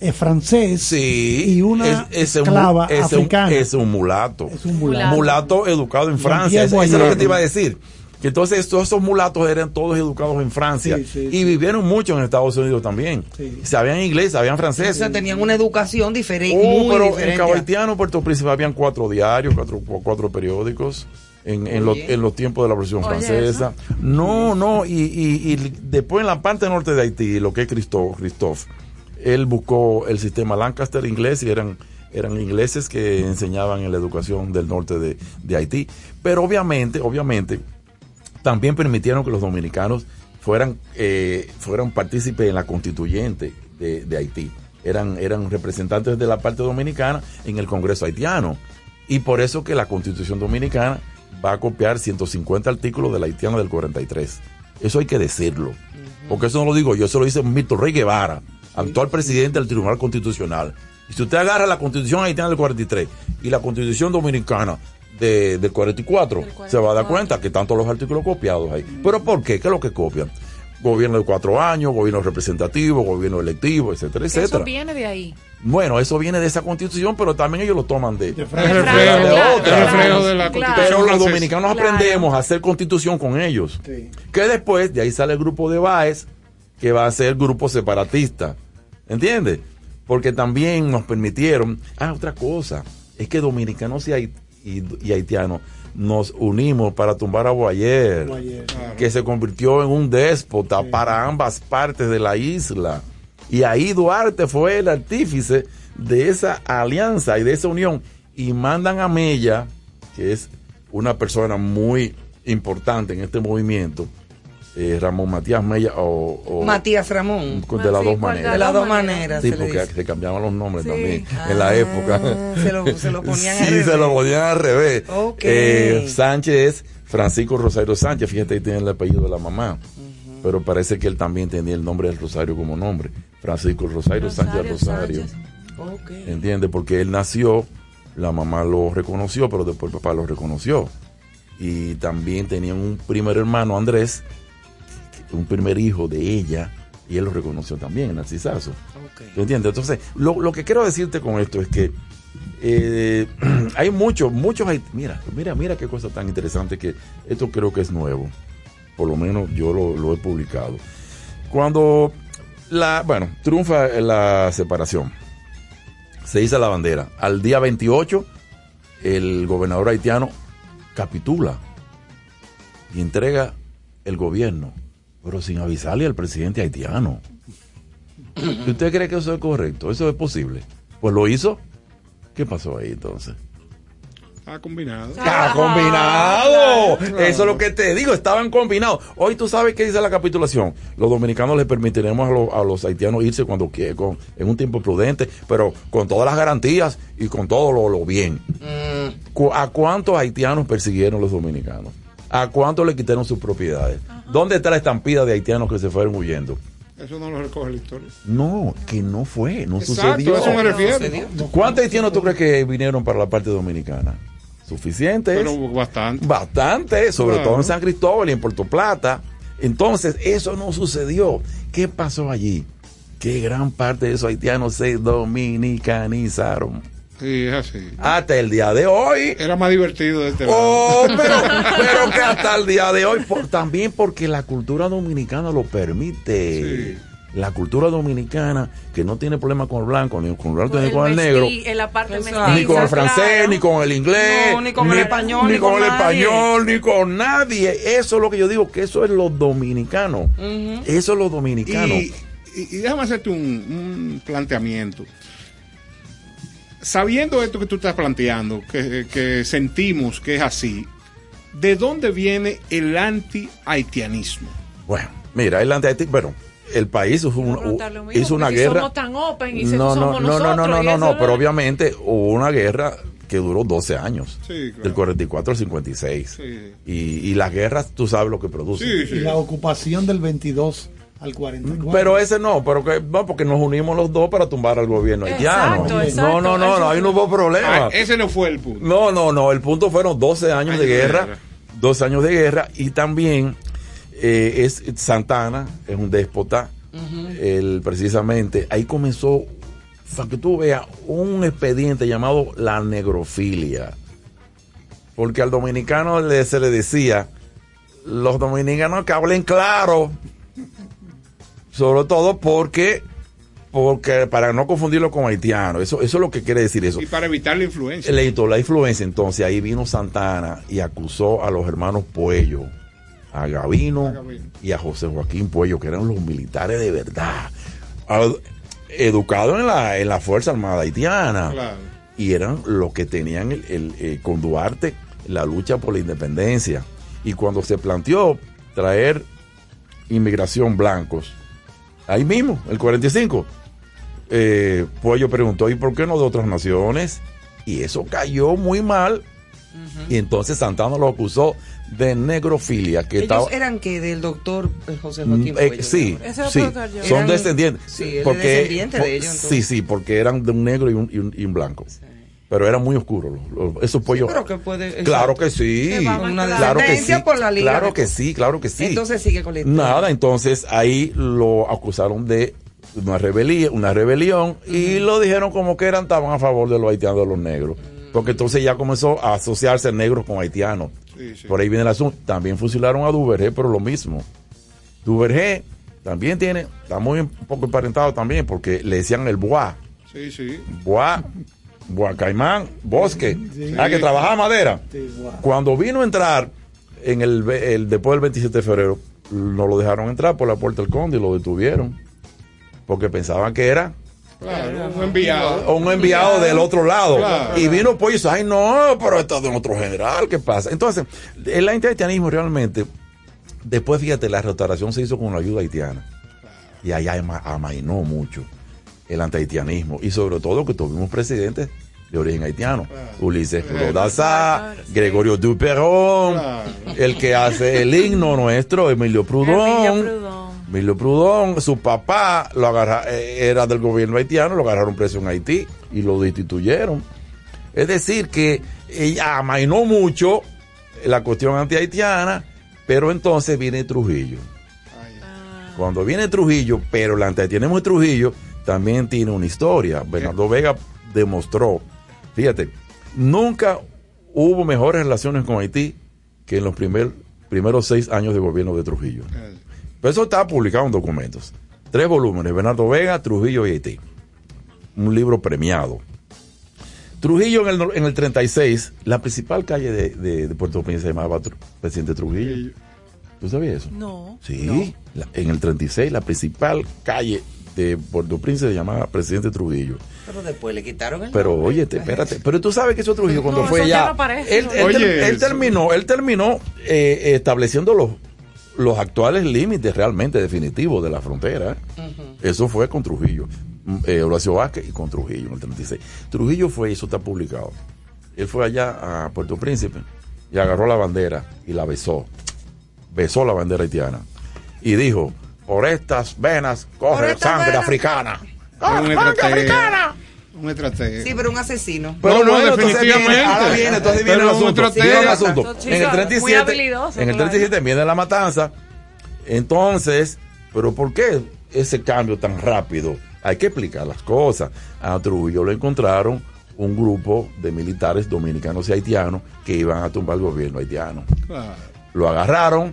eh, francés Sí, y una es- ese un- esclava ese un- africana. Es un mulato. Es un mulato. Mulato educado en Francia. Eso, es lo que te iba a decir. Que entonces todos esos mulatos eran todos educados en Francia Sí, sí, y sí. vivieron mucho en Estados Unidos también. Sí. Sabían inglés, sabían O francés. sea, tenían una educación diferente, Oh, muy pero en diferente. Cabo Haitiano, Puerto Príncipe, habían cuatro diarios, cuatro, cuatro periódicos. En, en, los, en los tiempos de la Revolución Oye, Francesa. No, no, y, y, y después en la parte norte de Haití, lo que es Christophe, Christophe, él buscó el sistema Lancaster inglés y eran, eran ingleses que enseñaban en la educación del norte de, de Haití. Pero obviamente, obviamente, también permitieron que los dominicanos fueran, eh, fueran partícipes en la constituyente de, de Haití. Eran, eran representantes de la parte dominicana en el Congreso haitiano. Y por eso que la constitución dominicana va a copiar 150 artículos de la haitiana del 43. Eso hay que decirlo. Porque eso no lo digo yo, eso lo dice Milton Rey Guevara, actual presidente del Tribunal Constitucional. Y si usted agarra la constitución haitiana del 43 y la constitución dominicana de, del 44, se va a dar cuenta que están todos los artículos copiados ahí. ¿Pero por qué? ¿Qué es lo que copian? Gobierno de cuatro años, gobierno representativo, gobierno electivo, etcétera, Eso etcétera. viene de ahí. Bueno, eso viene de esa constitución, pero también ellos lo toman de, de Claro, otra. de la Claro. Pero los dominicanos Claro. aprendemos a hacer constitución con ellos. Sí. Que después de ahí sale el grupo de Baez, que va a ser grupo separatista. ¿Entiendes? Porque también nos permitieron. Ah, otra cosa. Es que dominicanos y, hait- y- y haitianos nos unimos para tumbar a Boyer, Boyer. que se convirtió en un déspota para ambas partes de la isla. Y ahí Duarte fue el artífice de esa alianza y de esa unión. Y mandan a Mella, que es una persona muy importante en este movimiento, eh, Ramón Matías Mella o, o- Matías Ramón. con- de las Sí, dos ¿cuál maneras. De las dos maneras. Sí, se porque se cambiaban los nombres Sí. también Ah, en la época. se lo- se lo ponían sí, al revés. se lo ponían al revés. Ok. Eh, Sánchez es Francisco Rosario Sánchez, fíjate ahí tiene el apellido de la mamá. Pero parece que él también tenía el nombre del Rosario como nombre. Francisco Rosario, Sánchez Rosario. Sánchez. ¿Entiendes? Porque él nació, la mamá lo reconoció, pero después el papá lo reconoció. Y también tenían un primer hermano, Andrés, un primer hijo de ella, y él lo reconoció también, Narcisazo. Ok. ¿Tú entiendes? Entonces, lo, lo que quiero decirte con esto es que eh, hay muchos, muchos, hait- mira, mira, mira qué cosa tan interesante que esto creo que es nuevo. Por lo menos yo lo, lo he publicado. Cuando la, bueno, triunfa la separación, se hizo la bandera. Al día 28, el gobernador haitiano capitula y entrega el gobierno, pero sin avisarle al presidente haitiano. ¿Y usted cree que eso es correcto? ¿Eso es posible? Pues lo hizo. ¿Qué pasó ahí entonces? Ah, combinado. ¡Está combinado! claro. Eso es lo que te digo, estaban combinados. Hoy tú sabes qué dice la capitulación. Los dominicanos les permitiremos a, los- a los haitianos irse cuando quieran, en un tiempo prudente, pero con todas las garantías y con todo lo, lo bien. Mm, ¿A cuántos haitianos persiguieron los dominicanos? ¿A cuántos le quitaron sus propiedades? ¿Dónde está la estampida de haitianos que se fueron huyendo? Eso no lo recoge la historia. No, que no fue, no Exacto, sucedió. a eso me refiero. sucedió. ¿Cuántos haitianos tú crees que vinieron para la parte dominicana? ¿Suficientes? Pero bastante. Bastante, sobre Claro. todo en San Cristóbal y en Puerto Plata. Entonces, eso no sucedió. ¿Qué pasó allí? Que gran parte de esos haitianos se dominicanizaron. Sí, es así. Hasta el día de hoy. Era más divertido de este lado. Oh, pero, pero que hasta el día de hoy, por- también porque la cultura dominicana lo permite. Sí. La cultura dominicana, que no tiene problema con el blanco, ni con el blanco, ni El con el negro, ni con el francés, claro. ni con el inglés, No, ni con el español, ni, con, con el nadie. español, ni con nadie. Eso es lo que yo digo, que eso es lo dominicano. Eso es lo dominicano. Y, y- y déjame hacerte un, un planteamiento. Sabiendo esto que tú estás planteando, que, que sentimos que es así, ¿de dónde viene el anti-haitianismo? Bueno, mira, el anti bueno, el país hizo, un- Preguntarle lo mismo, hizo una guerra. somos tan open y no, no, no, no, no, no, no, pero obviamente hubo una guerra que duró 12 años. Sí, claro. Del 44 al 56. Sí. Y, y las guerras, tú sabes lo que producen. Sí, sí. Y la ocupación del 22 Al 44. Pero ese no, pero que, no, porque nos unimos los dos para tumbar al gobierno haitiano. Exacto, No, exacto. no, no, no, ahí no hubo problema. Ah, ese no fue el punto. No, no, no. El punto fueron 12 años de Años de guerra. guerra. 12 12 años de guerra. Y también eh, es Santana, es un déspota. Él precisamente, ahí comenzó, para que tú veas, un expediente llamado la negrofilia. Porque al dominicano le- se le decía, los dominicanos que hablen claro. Sobre todo porque, porque para no confundirlo con haitiano. Eso, eso es lo que quiere decir eso. Y para evitar la influencia. Le quitó la influencia, entonces ahí vino Santana y acusó a los hermanos Puello, a Gavino, A Gavino. y a José Joaquín Puello, que eran los militares de verdad, educados en la, en la Fuerza Armada Haitiana, Claro. y eran los que tenían el, el, eh, con Duarte la lucha por la independencia. Y cuando se planteó traer inmigración blancos, ahí mismo, el 45, eh, Puello preguntó, ¿y por qué no de otras naciones? Y eso cayó muy mal. Y entonces Santana lo acusó de negrofilia. Que Ellos estaba, eran que del doctor eh, José Mm, Joaquín eh, Puello, sí, sí, yo. son descendientes. sí, él es descendiente de ellos, entonces. Sí, sí, porque eran de un negro y un, y un- y un blanco. Pero eran muy oscuros los- los- esos pollos. pero que puede- claro que sí. Que Claro que sí. descendencia por la liga Claro que sí, claro que sí. Entonces sigue con la historia. Nada, entonces ahí lo acusaron de una rebelión, una rebelión y lo dijeron como que eran estaban a favor de los haitianos de los negros. Porque entonces ya comenzó a asociarse negros con haitianos. Sí, sí. Por ahí viene el asunto. También fusilaron a Duvergé, pero lo mismo. Duvergé también tiene, está muy un poco emparentado también, porque le decían el bois. Sí, sí. Bois, bois caimán, bosque. Ah, que trabajaba madera. Sí. Cuando vino a entrar en el, después del 27 de febrero, no lo dejaron entrar por la puerta del conde y lo detuvieron. Porque pensaban que era Claro, un enviado. un enviado del otro lado. Claro. y vino pues y dice, ay no, pero esto es de otro general, ¿qué pasa? Entonces, el antihaitianismo realmente, después fíjate, la restauración se hizo con la ayuda haitiana. Y allá ama- amainó mucho el antihaitianismo. Y sobre todo que tuvimos presidentes de origen haitiano. Ulises Rodazá, Gregorio Duperón, Claro. el que hace el himno nuestro, Emilio Prudón. Emilio Prudón. Emilio Prudón, su papá lo agarra, eh, era del gobierno haitiano, lo agarraron preso en Haití y lo destituyeron. Es decir, que ella amainó mucho la cuestión antihaitiana, pero entonces viene Trujillo. Cuando viene Trujillo, pero el antihaitianismo de Trujillo también tiene una historia. Bernardo Vega demostró, fíjate, nunca hubo mejores relaciones con Haití que en los primer- primeros seis años de gobierno de Trujillo. Pero eso está publicado en documentos. Tres volúmenes, Bernardo Vega, Trujillo y Haití. Un libro premiado. Trujillo en el, no- en el 36, la principal calle de, de- de Puerto Príncipe se llamaba Tru- Presidente Trujillo. ¿Tú sabías eso? No. Sí, la- en el 36 la principal calle de Puerto Príncipe se llamaba Presidente Trujillo. Pero después le quitaron el Pero oye, te- espérate, pero tú sabes que eso Trujillo cuando No, fue eso ya no él, él Oye, ter- él eso. terminó, él terminó eh, estableciendo los los actuales límites realmente definitivos de la frontera. Eso fue con Trujillo, mm, eh, Horacio Vázquez y con Trujillo en el 36. Trujillo fue, y eso está publicado. Él fue allá a Puerto Príncipe y agarró la bandera y la besó. Besó la bandera haitiana y dijo: Por estas venas corre estas sangre venas". africana. Un estratega. Un estratega. Sí, pero un asesino. No, no, entonces definitivamente. viene- ahora viene, entonces viene Pero el un asunto. viene el asunto. En el muy 37, habilidoso, en el claro. 37 viene la matanza. Entonces, ¿pero por qué ese cambio tan rápido? Hay que explicar las cosas. A Trujillo lo encontraron un grupo de militares dominicanos y haitianos que iban a tumbar el gobierno haitiano. Claro. Lo agarraron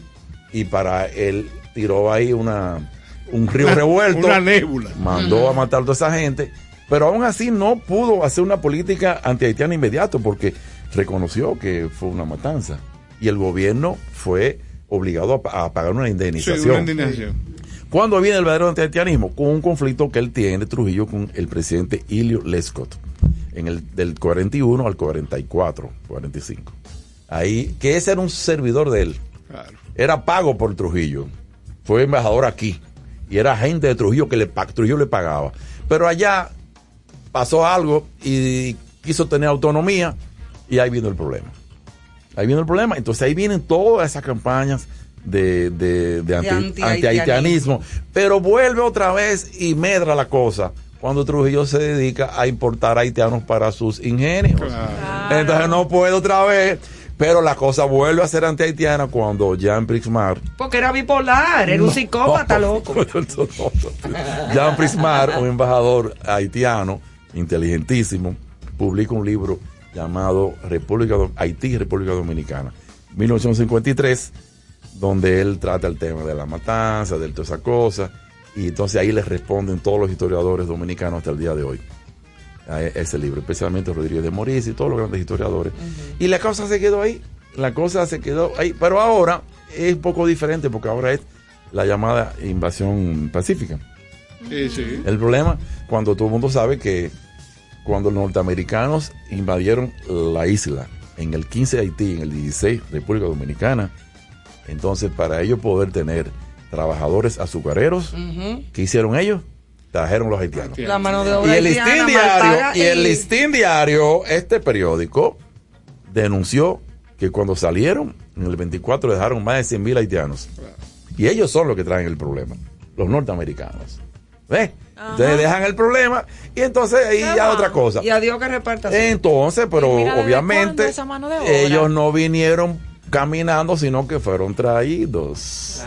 y para él tiró ahí una un río revuelto Una nébula. mandó a matar a toda esa gente, pero aún así no pudo hacer una política antihaitiana inmediato porque reconoció que fue una matanza y el gobierno fue obligado a, pa- a pagar una Sí, indemnización. una indignación. ¿Cuándo viene el verdadero antihaitianismo? Con un conflicto que él tiene, Trujillo, con el presidente Ilio Lescott, en el del 41 al 44, 45. Ahí, que ese era un servidor de él Claro. era pago por Trujillo. Fue embajador aquí. Y era gente de Trujillo que le, Trujillo le pagaba. Pero allá pasó algo y quiso tener autonomía y ahí vino el problema. Ahí vino el problema. Entonces ahí vienen todas esas campañas de, de, de anti- anti- anti-haitianismo, pero vuelve otra vez y medra la cosa cuando Trujillo se dedica a importar haitianos para sus ingenios. Entonces no puede otra vez, pero la cosa vuelve a ser anti-haitiana cuando Jean Prismar Porque era bipolar, era un psicópata, loco. Jean Prismar, un embajador haitiano, inteligentísimo, publica un libro llamado República Haití y República Dominicana, 1953, donde él trata el tema de la matanza, de toda esa cosa, y entonces ahí les responden todos los historiadores dominicanos hasta el día de hoy a e- ese libro, especialmente Rodríguez de Morís y todos los grandes historiadores. Y la cosa se quedó ahí, la cosa se quedó ahí, pero ahora es un poco diferente porque ahora es la llamada invasión pacífica. Sí, sí. El problema, cuando todo el mundo sabe que cuando los norteamericanos invadieron la isla, en el 15 Haití, en el 16 República Dominicana, entonces para ellos poder tener trabajadores azucareros. ¿qué hicieron ellos? Trajeron los haitianos. La mano de Y el listín diario, paga y el y- listín diario, este periódico, denunció que cuando salieron, en el 24 dejaron más de 100 mil haitianos. Y ellos son los que traen el problema, los norteamericanos. ¿Ves? Entonces dejan el problema y entonces ahí ya otra cosa. Y a Dios que reparta. Entonces, pero Y mira, ¿desde cuándo obviamente ellos no vinieron caminando, sino que fueron traídos.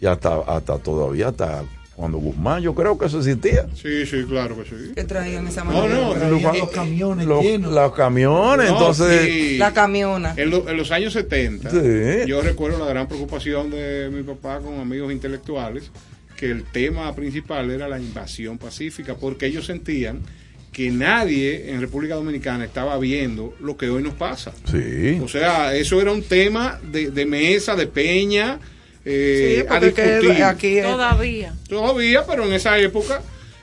Y hasta, hasta todavía, hasta cuando Guzmán, yo creo que eso existía. Sí, sí, claro que sí. que traían esa mano No, no, los camiones Los, llenos. los camiones, No, entonces... y La camiona. en, lo- en los años 70, Sí. yo recuerdo la gran preocupación de mi papá con amigos intelectuales, que el tema principal era la invasión pacífica, porque ellos sentían que nadie en República Dominicana estaba viendo lo que hoy nos pasa. Sí. O sea, eso era un tema de, de mesa, de peña, eh, Sí, a discutir. aquí es- Todavía. Todavía, pero en esa época,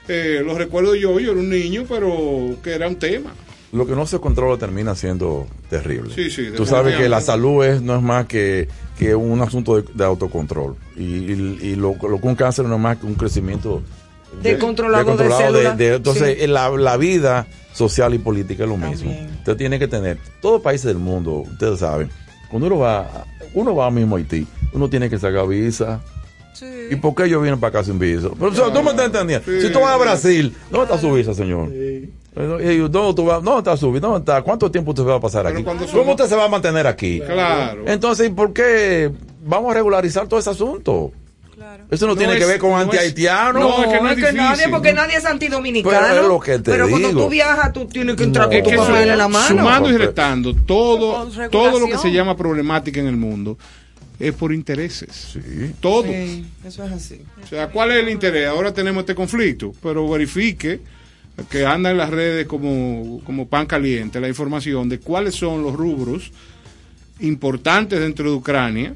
eh, lo recuerdo yo, yo era un niño, pero que era un tema. Lo que no se controla termina siendo terrible. Sí, sí, Tú sabes que la salud es, no es más que, que un asunto de, de autocontrol. Y, y- y lo, lo que un cáncer no es más que un crecimiento Descontrolado de células. de- entonces, Sí. la, la vida social y política es lo mismo. También. Usted tiene que tener, todos los países del mundo, ustedes saben, cuando uno va, a- uno va mismo a Haití, uno tiene que sacar visa. ¿Y por qué ellos vienen para acá sin visa? Pero, ¿tú me estás entendiendo? Sí. Si tú vas a Brasil, ¿dónde está su visa, señor? Eh, ¿Dónde, tú vas? ¿Dónde está su visa? ¿Dónde está? ¿Cuánto tiempo usted va a pasar Pero aquí? ¿Cómo somos- usted se va a mantener aquí? Claro. Entonces, ¿por qué vamos a regularizar todo ese asunto? Eso no, No tiene es- que ver con no anti-haitianos. no, es que no es difícil, nadie, porque nadie es antidominicano. Pero es lo que te Pero cuando tú viajas, tú tienes que entrar No. con Es tu en la mano. sumando y restando, todo, todo lo que se llama problemática en el mundo es por intereses. Sí. Todo. Sí, eso es así. O sea, ¿cuál es el interés? Ahora tenemos este conflicto, pero verifique que anda en las redes como, como pan caliente la información de cuáles son los rubros importantes dentro de Ucrania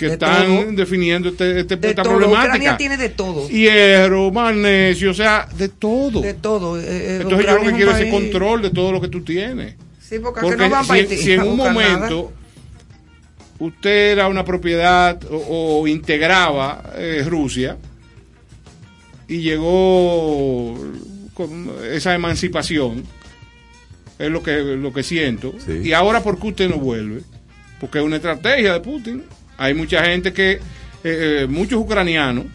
que De están todo. definiendo este, este- De esta todo. problemática. Ucrania tiene de todo. Hierro, magnesio, o sea, de todo. De todo. Eh, eh, Entonces yo lo Ucrania que es quiero es ese país- control de todo lo que tú tienes. Sí, porque, Porque no van si, para si en a un nada. momento usted era una propiedad o, o integraba eh, Rusia y llegó con esa emancipación, es lo que, lo que siento, Sí. y ahora ¿por qué usted no vuelve? Porque es una estrategia de Putin. Hay mucha gente que, eh, eh, muchos ucranianos,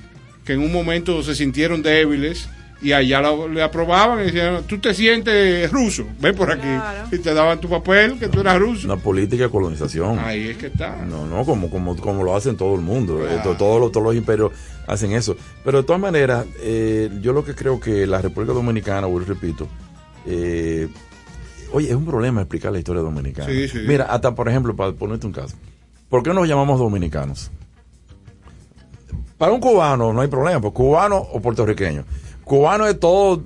que en un momento se sintieron débiles y allá le aprobaban y decían, tú te sientes ruso, ven por aquí. Claro. Y te daban tu papel que tú eras ruso. Una política de colonización. Ahí es que está. No, no, como, como, como lo hacen todo el mundo. Eh, to- todos, los, todos los imperios hacen eso. Pero de todas maneras, eh, yo lo que creo que la República Dominicana, vuelvo y repito, eh, oye, es un problema explicar la historia dominicana. Sí, sí. Mira, hasta por ejemplo, para ponerte un caso, ¿por qué nos llamamos dominicanos? Para un cubano no hay problema, pues cubano o puertorriqueño. Cubano es todo,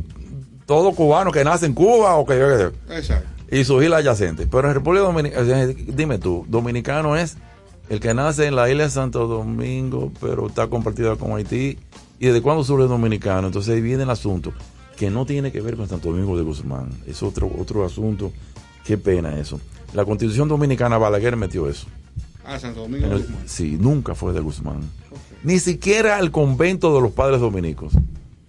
todo cubano que nace en Cuba o que Exacto. y sus islas adyacentes. Pero en República Dominicana, dime tú, dominicano es el que nace en la isla de Santo Domingo, pero está compartida con Haití. ¿Y desde cuándo surge el dominicano? Entonces ahí viene el asunto, que no tiene que ver con Santo Domingo de Guzmán. Es otro, otro asunto. Qué pena eso. La constitución dominicana Balaguer metió eso. Ah, Santo Domingo. El- Guzmán. sí, nunca fue de Guzmán. Ni siquiera el convento de los padres dominicos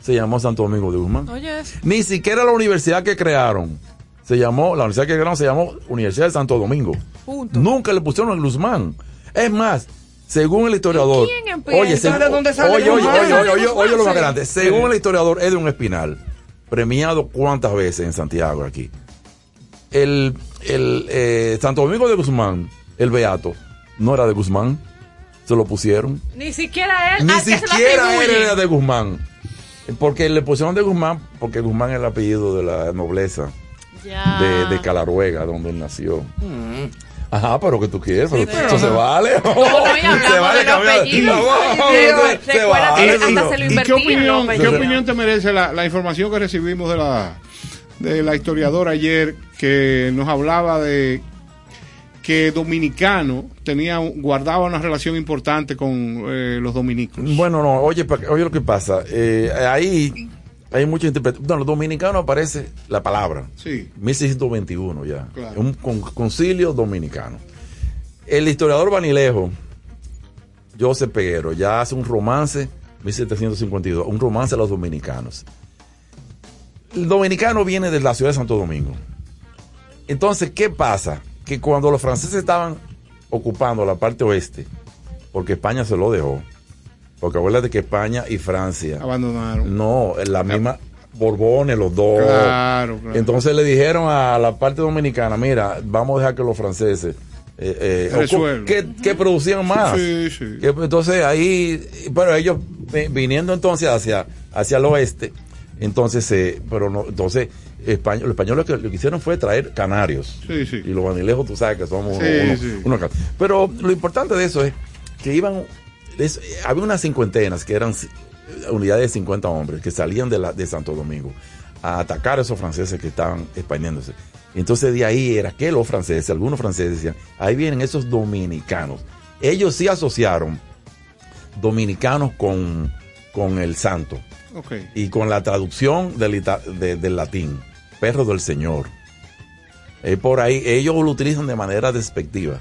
se llamó Santo Domingo de Guzmán. Oye, eso. Ni siquiera la universidad que crearon se llamó, la universidad que crearon se llamó Universidad de Santo Domingo. Punto. Nunca le pusieron el Guzmán. Es más, Según el historiador. ¿Quién empieza? Oye, según- ¿De dónde sale oye, oye, oye, oye, oye, oye, lo más grande. Según el historiador Edwin Espinal, premiado cuántas veces en Santiago aquí. El, el eh, Santo Domingo de Guzmán, el Beato, no era de Guzmán. Se lo pusieron. Ni siquiera él. Ni ¿a qué se lo siquiera él era de Guzmán. Porque le pusieron de Guzmán porque Guzmán es el apellido de la nobleza Ya. de, de Calaruega, donde él nació. Mm. Ajá, pero que tú quieres, pero pero eso se vale. Se vale cambiar. se recuerda vale. que ¿Y- hasta se lo ¿Y qué opinión, qué opinión te merece la, la información que recibimos de la, de la historiadora ayer que nos hablaba de que Dominicano tenía guardaba una relación importante con eh, los dominicos? Bueno, no, oye, oye lo que pasa. Eh, ahí hay mucha interpretación. No, los dominicanos aparece la palabra. Sí. 1621 ya. Claro. Un con- concilio dominicano. El historiador Vanilejo, Joseph Peguero, ya hace un romance, 1752, un romance a los dominicanos. El dominicano viene de la ciudad de Santo Domingo. Entonces, ¿qué pasa? Que cuando los franceses estaban ocupando la parte oeste, porque España se lo dejó, porque acuérdate que España y Francia, Abandonaron. no, la misma Borbones, los dos. Claro, claro. Entonces le dijeron a la parte dominicana, mira, vamos a dejar que los franceses eh, eh, que, que producían más. Sí, sí. Que, entonces ahí, pero ellos eh, viniendo entonces hacia, hacia el oeste, entonces, eh, pero no, entonces España, los españoles lo que, lo que hicieron fue traer canarios. Sí, sí. Y los vanilejos, tú sabes que somos Sí, unos- unos ca- Pero lo importante de eso es que iban, es- había unas cincuentenas que eran unidades de 50 hombres que salían de, la, de Santo Domingo a atacar a esos franceses que estaban expandiéndose. Entonces de ahí era que los franceses, algunos franceses decían, ahí vienen esos dominicanos. Ellos sí asociaron dominicanos con, con el santo y con la traducción del, ita- de- del latín, perro del Señor. Eh, por ahí, ellos lo utilizan de manera despectiva.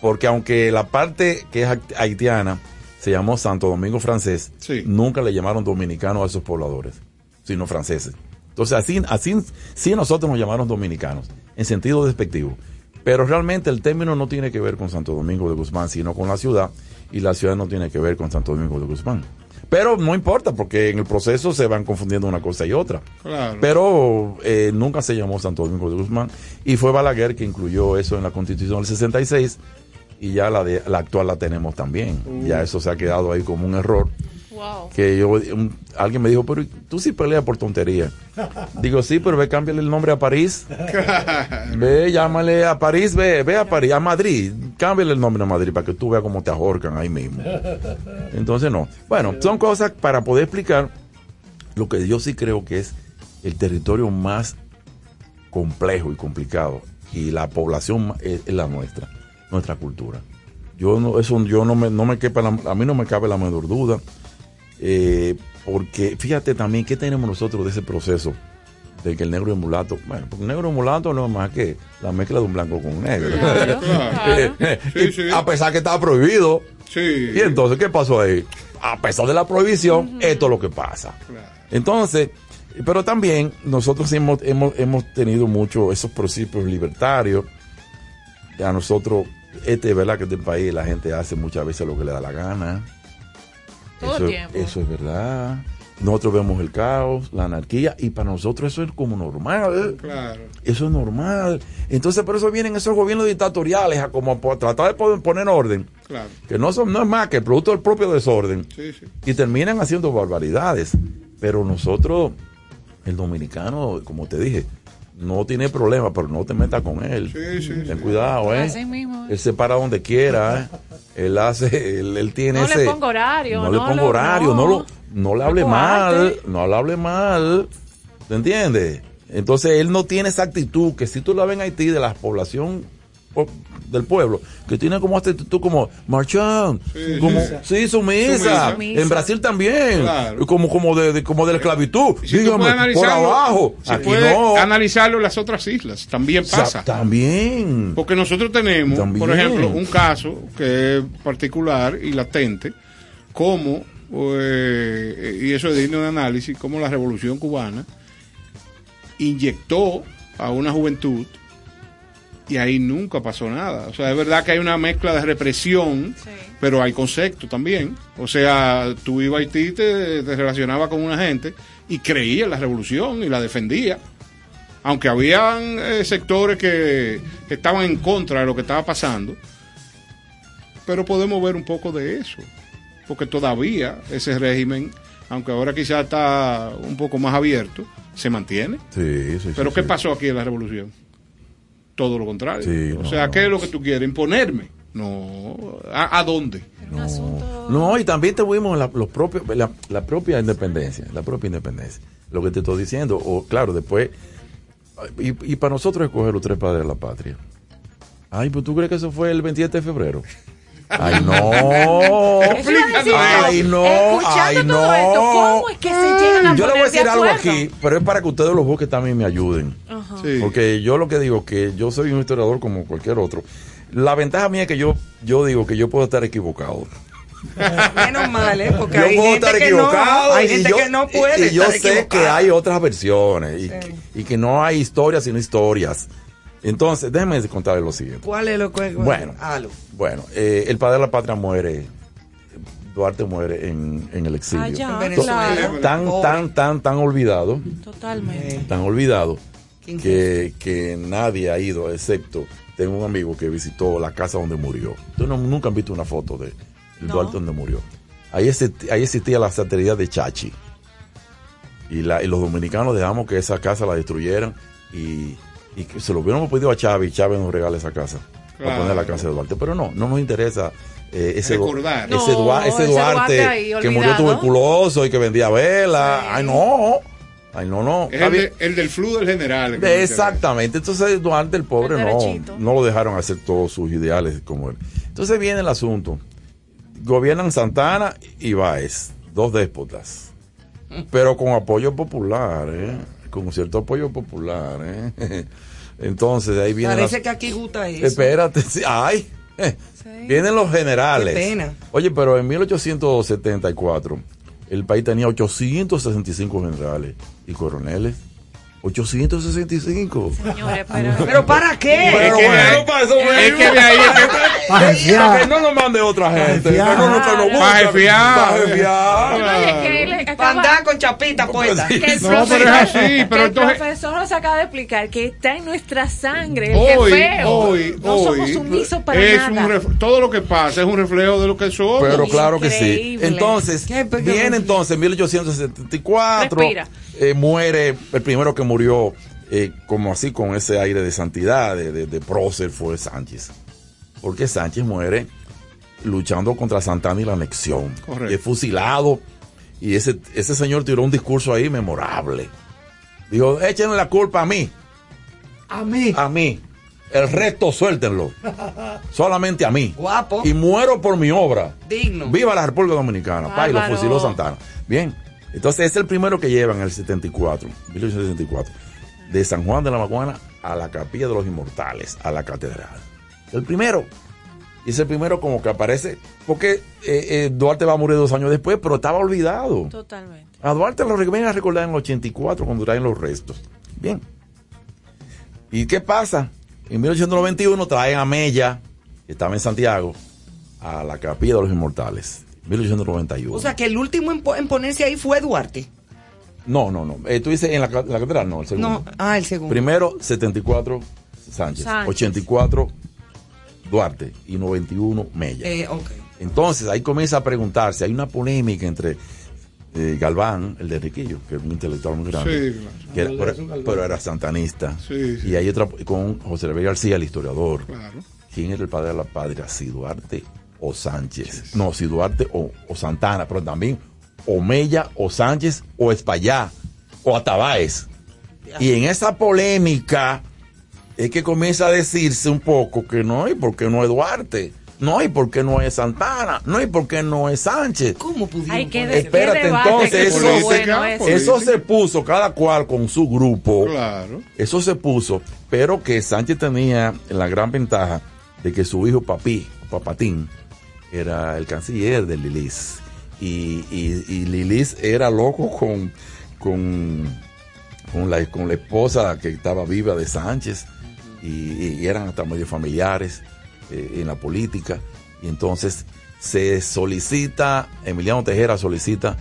Porque aunque la parte que es haiti- haitiana se llamó Santo Domingo francés, Sí. nunca le llamaron dominicanos a esos pobladores, sino franceses. Entonces así, así sí nosotros nos llamaron dominicanos, en sentido despectivo. Pero realmente el término no tiene que ver con Santo Domingo de Guzmán, sino con la ciudad, y la ciudad no tiene que ver con Santo Domingo de Guzmán. Pero no importa, porque en el proceso se van confundiendo una cosa y otra. Claro. Pero eh, nunca se llamó Santo Domingo de Guzmán. Y fue Balaguer que incluyó eso en la Constitución del 66 y ya la, de, la actual la tenemos también. Ya eso se ha quedado ahí como un error. Wow. Que yo, un- alguien me dijo, pero tú sí peleas por tontería. Digo, sí, pero ve, cámbiale el nombre a París. Ve, llámale a París, ve, ve a París, a Madrid. Cámbiale el nombre a Madrid para que tú veas cómo te ahorcan ahí mismo. Entonces, no. Bueno, son cosas para poder explicar lo que yo sí creo que es el territorio más complejo y complicado y la población es, es la nuestra, nuestra cultura. Yo no, eso yo no me, no me quepa la- a mí no me cabe la menor duda, eh, porque fíjate también qué tenemos nosotros de ese proceso de que el negro y el mulato, bueno, porque el negro y el mulato no es más que la mezcla de un blanco con un negro. Claro, claro. Sí, Y sí. A pesar que estaba prohibido. Sí. Y entonces, ¿qué pasó ahí? A pesar de la prohibición, esto es lo que pasa. Claro. Entonces, pero también nosotros hemos, hemos, hemos tenido mucho esos principios libertarios. A nosotros, este, ¿verdad? Que este país la gente hace muchas veces lo que le da la gana. Todo eso, el tiempo. eso es verdad. Nosotros vemos el caos, la anarquía, y para nosotros eso es como normal. Claro. Eso es normal. Entonces, por eso vienen esos gobiernos dictatoriales a como a tratar de poder poner orden, Claro. que no, son, no es más que el producto del propio desorden Sí, sí. y terminan haciendo barbaridades. Pero nosotros, el dominicano, como te dije, no tiene problema, pero no te metas con él. Sí, sí, Ten sí. cuidado, ¿eh? Así mismo, ¿eh? Él se para donde quiera, ¿eh? Él hace, él, él tiene No le ese... ponga horario, No, le no ponga lo- horario, no, no. lo, no le hable No mal, no le hable mal. ¿Te entiendes? Entonces él no tiene esa actitud que si tú la ves en Haití de la población po- del pueblo, que tiene como esta actitud como marchán, Sí, como sí. sí, sumisa. Sumisa. En Brasil también, Claro. como como de, de- como de la esclavitud, Y si tú dígame, por analizarlo, abajo. si Aquí no. analizarlo en las otras islas, también O sea, pasa. También. Porque nosotros tenemos, También. por ejemplo, un caso que es particular y latente, como, eh, y eso es digno de análisis, como la revolución cubana inyectó a una juventud y ahí nunca pasó nada. O sea, es verdad que hay una mezcla de represión, pero hay concepto también. O sea, tú ibas a Haití, te, te relacionabas con una gente y creía en la revolución y la defendía. Aunque habían eh, sectores que, que estaban en contra de lo que estaba pasando, pero podemos ver un poco de eso, porque todavía ese régimen, aunque ahora quizás está un poco más abierto, se mantiene. Sí, sí, Pero sí, ¿qué sí. pasó aquí en la revolución? Todo lo contrario. Sí, o no, sea, no. ¿qué es lo que tú quieres? ¿Imponerme? No. ¿A, a dónde? No, y también tuvimos la, los propios, la, la propia independencia, la propia independencia. Lo que te estoy diciendo, o claro, después, y, y para nosotros escoger los tres padres de la patria. Ay, pues tú crees que eso fue el 27 de febrero. Ay, no. Yo. Ay, no. Escuchando Ay, todo esto, no. ¿cómo es que se llegan a Yo le voy a de decir algo aquí, pero es para que ustedes los busquen también me ayuden. Sí. Porque yo lo que digo que yo soy un historiador como cualquier otro. La ventaja mía es que yo, yo digo que yo puedo estar equivocado. Menos mal, ¿eh? Porque Yo hay puedo gente estar que no, equivocado hay gente yo, que no puede y yo estar sé que hay otras versiones y, y que no hay historias sino historias. Entonces, déjenme contarles lo siguiente. ¿Cuál es lo que Bueno. Halo. Bueno, eh, el padre de la patria muere, Duarte muere en, en el exilio. Ah, claro. Tan, tan, tan, tan olvidado, Totalmente. tan olvidado que, que nadie ha ido, excepto tengo un amigo que visitó la casa donde murió. Ustedes no- nunca han visto una foto de No. Duarte donde murió. Ahí, existía la satería de Chachi. Y, la, y los dominicanos dejamos que esa casa la destruyeran y, y que se lo hubiéramos pedido a Chávez y Chávez nos regala esa casa. Para poner la casa de Duarte. Pero no, no nos interesa eh, ese, Recordar. ese, No, Duarte, ahí, que murió tuberculoso y que vendía vela. Ay, no. Ay, no, no. Es el, de- del flu del general. interesa. Exactamente. Entonces Duarte, el pobre, El no, no lo dejaron hacer todos sus ideales como él. Entonces viene el asunto. Gobiernan Santana y Báez, dos déspotas, pero con apoyo popular, ¿eh? con un cierto apoyo popular. ¿eh? Entonces de ahí viene... Parece que aquí gusta eso. Espérate, sí, ay, vienen los generales. Qué pena. Oye, pero en 1874 el país tenía 865 generales y coroneles. 865. Señores, pero... ¿Pero para qué? Pero que bueno, ahí- para eso es que de ahí es Para Que no nos mande otra gente. Que no, nos. Para jefiar. Para con chapita puesta. No, pero es así, pero el entonces- profesor nos acaba de explicar que está en nuestra sangre, Hoy, hoy, no hoy, somos sumisos para es nada. un ref- todo lo que pasa es un reflejo de lo que somos. Pero claro que sí. Entonces, viene entonces en 1874, Respira. eh, muere, el primero que murió eh, como así con ese aire de santidad, de, de, de prócer, fue Sánchez. Porque Sánchez muere luchando contra Santana y la anexión. Correcto. Y es fusilado. Y ese, ese señor tiró un discurso ahí memorable. Dijo, échenle la culpa a mí. A mí. A mí. El resto suéltenlo. Solamente a mí. Guapo. Y muero por mi obra. Digno. Viva la República Dominicana. Pa, y lo fusiló Santana. Bien. Entonces es el primero que llevan en el 74, 1874, de San Juan de la Maguana a la Capilla de los Inmortales, a la catedral. El primero. Y es el primero como que aparece, porque eh, eh, Duarte va a morir dos años después, pero estaba olvidado. Totalmente. A Duarte lo vienen a recordar en el 84 cuando traen los restos. Bien. ¿Y qué pasa? En 1891 traen a Mella, que estaba en Santiago, a la Capilla de los Inmortales. 1891. O sea, que el último en, po- en ponerse ahí fue Duarte. no, no, no. Eh, tú dices en la, la catedral, no, el segundo. No, ah, el segundo. Primero, 74 Sánchez, Sánchez. 84 Duarte y 91 Mella. Eh, ok. Entonces ahí comienza a preguntarse, hay una polémica entre eh, Galván, el de Enriquillo, que es un intelectual muy grande, Sí, claro. que era- pero, pero era santanista, Sí, sí. y hay otra con José Luis García, el historiador. Claro. ¿Quién era el padre de la patria? Si Duarte o Sánchez. No, si Duarte o, o Santana, pero también o Mella o Sánchez o Espaillá o Atabáez. Y en esa polémica es que comienza a decirse un poco que no, y por qué no es Duarte, no, y por qué no es Santana, no, y por qué no es Sánchez. ¿Cómo pudieron? Ay, qué, poner- de, Espérate, qué debate, entonces, qué eso- bueno eso. se puso cada cual con su grupo. Claro. Eso se puso, pero que Sánchez tenía la gran ventaja de que su hijo Papi, Papatín, era el canciller de Lilis. Y, y, y Lilis era loco con, con, con, la, con la esposa que estaba viva de Sánchez. Y, y eran hasta medio familiares eh, en la política. Y entonces se solicita, Emiliano Tejera solicita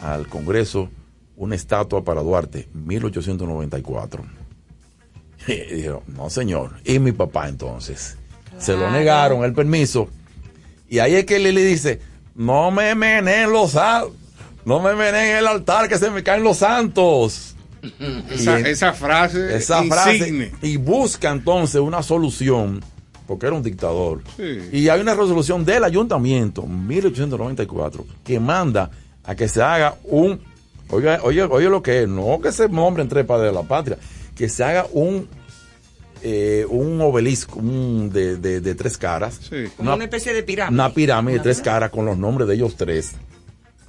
al Congreso una estatua para Duarte, 1894. Y dijeron, no señor, y mi papá entonces. Se lo negaron el permiso. Y ahí es que Lili dice, no me menen los no me menen el altar que se me caen los santos. Esa, Y en- esa frase. esa frase insigne. y busca entonces una solución porque era un dictador Sí. y hay una resolución del ayuntamiento 1894 que manda a que se haga un oiga oye oye lo que es no que se nombre en tres padres de la patria que se haga un eh, un obelisco un de, de- de tres caras Sí. Como una especie de pirámide. una pirámide de tres caras con los nombres de ellos tres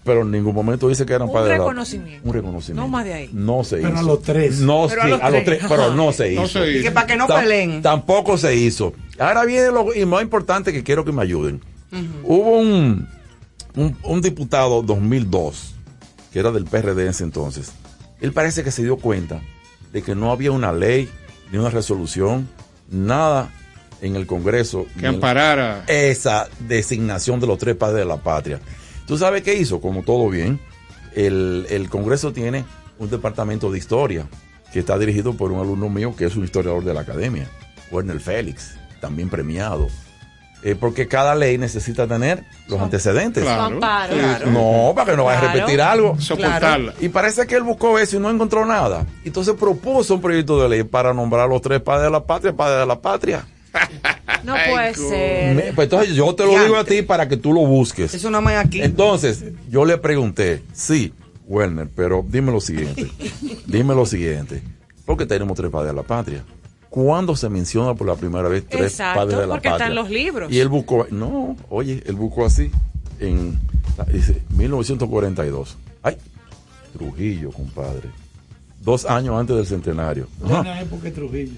pero en ningún momento dice que eran Un padres de la- reconocimiento. un reconocimiento No más de ahí. no se Pero hizo a los tres. no Pero a sí, los a los tres. tres pero no se hizo No se Y que para que no peleen. Tampoco se hizo. Ahora viene lo y más importante que quiero que me ayuden. Hubo un, un, un diputado 2002, que era del PRD en ese entonces. Él parece que se dio cuenta de que no había una ley, ni una resolución, nada en el Congreso. Que amparara. esa designación de los tres padres de la patria. ¿Tú sabes qué hizo? Como todo bien, el, el Congreso tiene un departamento de historia que está dirigido por un alumno mío que es un historiador de la academia, Werner Félix, también premiado. Eh, porque cada ley necesita tener los antecedentes. Claro. Claro. No, para que no vaya a repetir algo. Soportarla. Y parece que él buscó eso y no encontró nada. Entonces propuso un proyecto de ley para nombrar a los tres padres de la patria, padres de la patria. No puede ser. Me- pues entonces yo te lo digo a ti para que tú lo busques. Eso no más aquí. Entonces, yo le pregunté, sí, Werner, pero dime lo siguiente. dime lo siguiente. Porque tenemos tres padres de la patria. ¿Cuándo se menciona por la primera vez tres Exacto, padres de la porque patria? están los libros. Y él buscó, no, oye, él buscó así, en, dice, 1942. Ay, Trujillo, compadre. Dos años antes del centenario. Ajá. Buena época de Trujillo.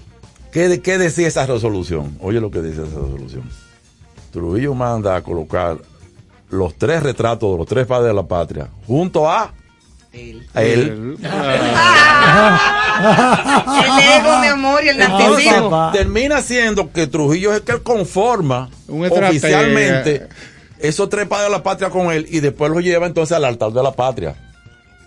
¿Qué, ¿Qué decía esa resolución? Oye lo que dice esa resolución. Trujillo manda a colocar los tres retratos de los tres padres de la patria junto a, él. Ah, el ego, mi amor, y el narcisismo. termina siendo que Trujillo es el que conforma oficialmente esos tres padres de la patria con él y después los lleva entonces al altar de la patria.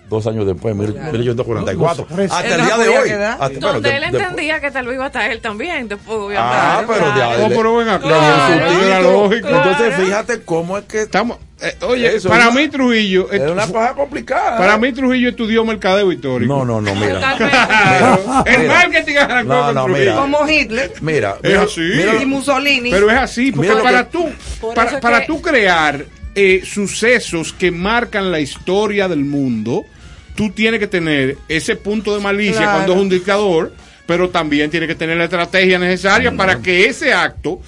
Dos años después, mil- 1844. Los tres. Hasta Él el día de hoy. Hasta- Donde de- él de- entendía que tal vez iba a estar él también, después Ah, pero de claro. ahí- No, pero ven acá. Claro. Lógico. Entonces, Claro. fíjate cómo es que Estamos, eh, oye, Eso para es mí Trujillo, es una cosa complicada. para mí Trujillo estudió mercadeo histórico. No, no, no, mira. Claro. El Mira. marketing arrancó No, con no, Trujillo. mira. Como Hitler Mira, Es mira, así. mira- y Mussolini. Pero es así, porque para que- tú, para, para que- tú crear eh, sucesos que marcan la historia del mundo, tú tienes que tener ese punto de malicia Claro. cuando es un dictador, pero también tienes que tener la estrategia necesaria para que ese acto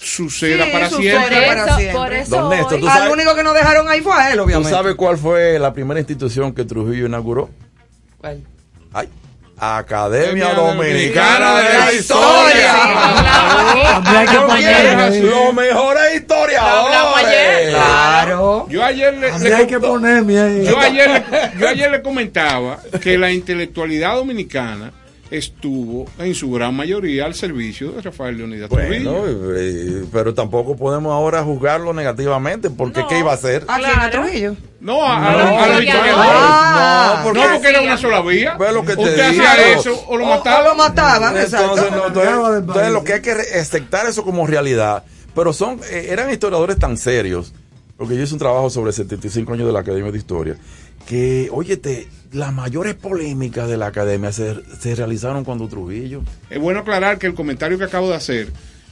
suceda Sí, para siempre. Por para eso, siempre. por eso Don Néstor, hoy- tú Al único que no dejaron ahí fue a él, ¿Tú obviamente. sabes cuál fue la primera institución que Trujillo inauguró? ¿Cuál? Ay, Academia Dominicana de la Historia. Mejores hablamos ayer. historiadores. Claro. Yo ayer le, hay que ponerme ahí. yo ayer le- yo ayer le comentaba que la intelectualidad dominicana estuvo en su gran mayoría al servicio de Rafael Leonidas Trujillo. Bueno, eh, pero tampoco podemos ahora juzgarlo negativamente, porque No. ¿qué iba a hacer? ¿A quién? ¿A Trujillo? No, a, a No, los- a. Ah, no, porque No, porque era una sola vía. Ve lo que te Usted hacía eso o lo O- mataba. o lo mataban, Entonces, exacto. no, entonces, entonces lo que hay que aceptar eso como realidad. Pero son, eh, eran historiadores tan serios, porque yo hice un trabajo sobre 75 años de la Academia de Historia, que, óyete, las mayores polémicas de la Academia se, se realizaron cuando Trujillo. Es bueno aclarar que el comentario que acabo de hacer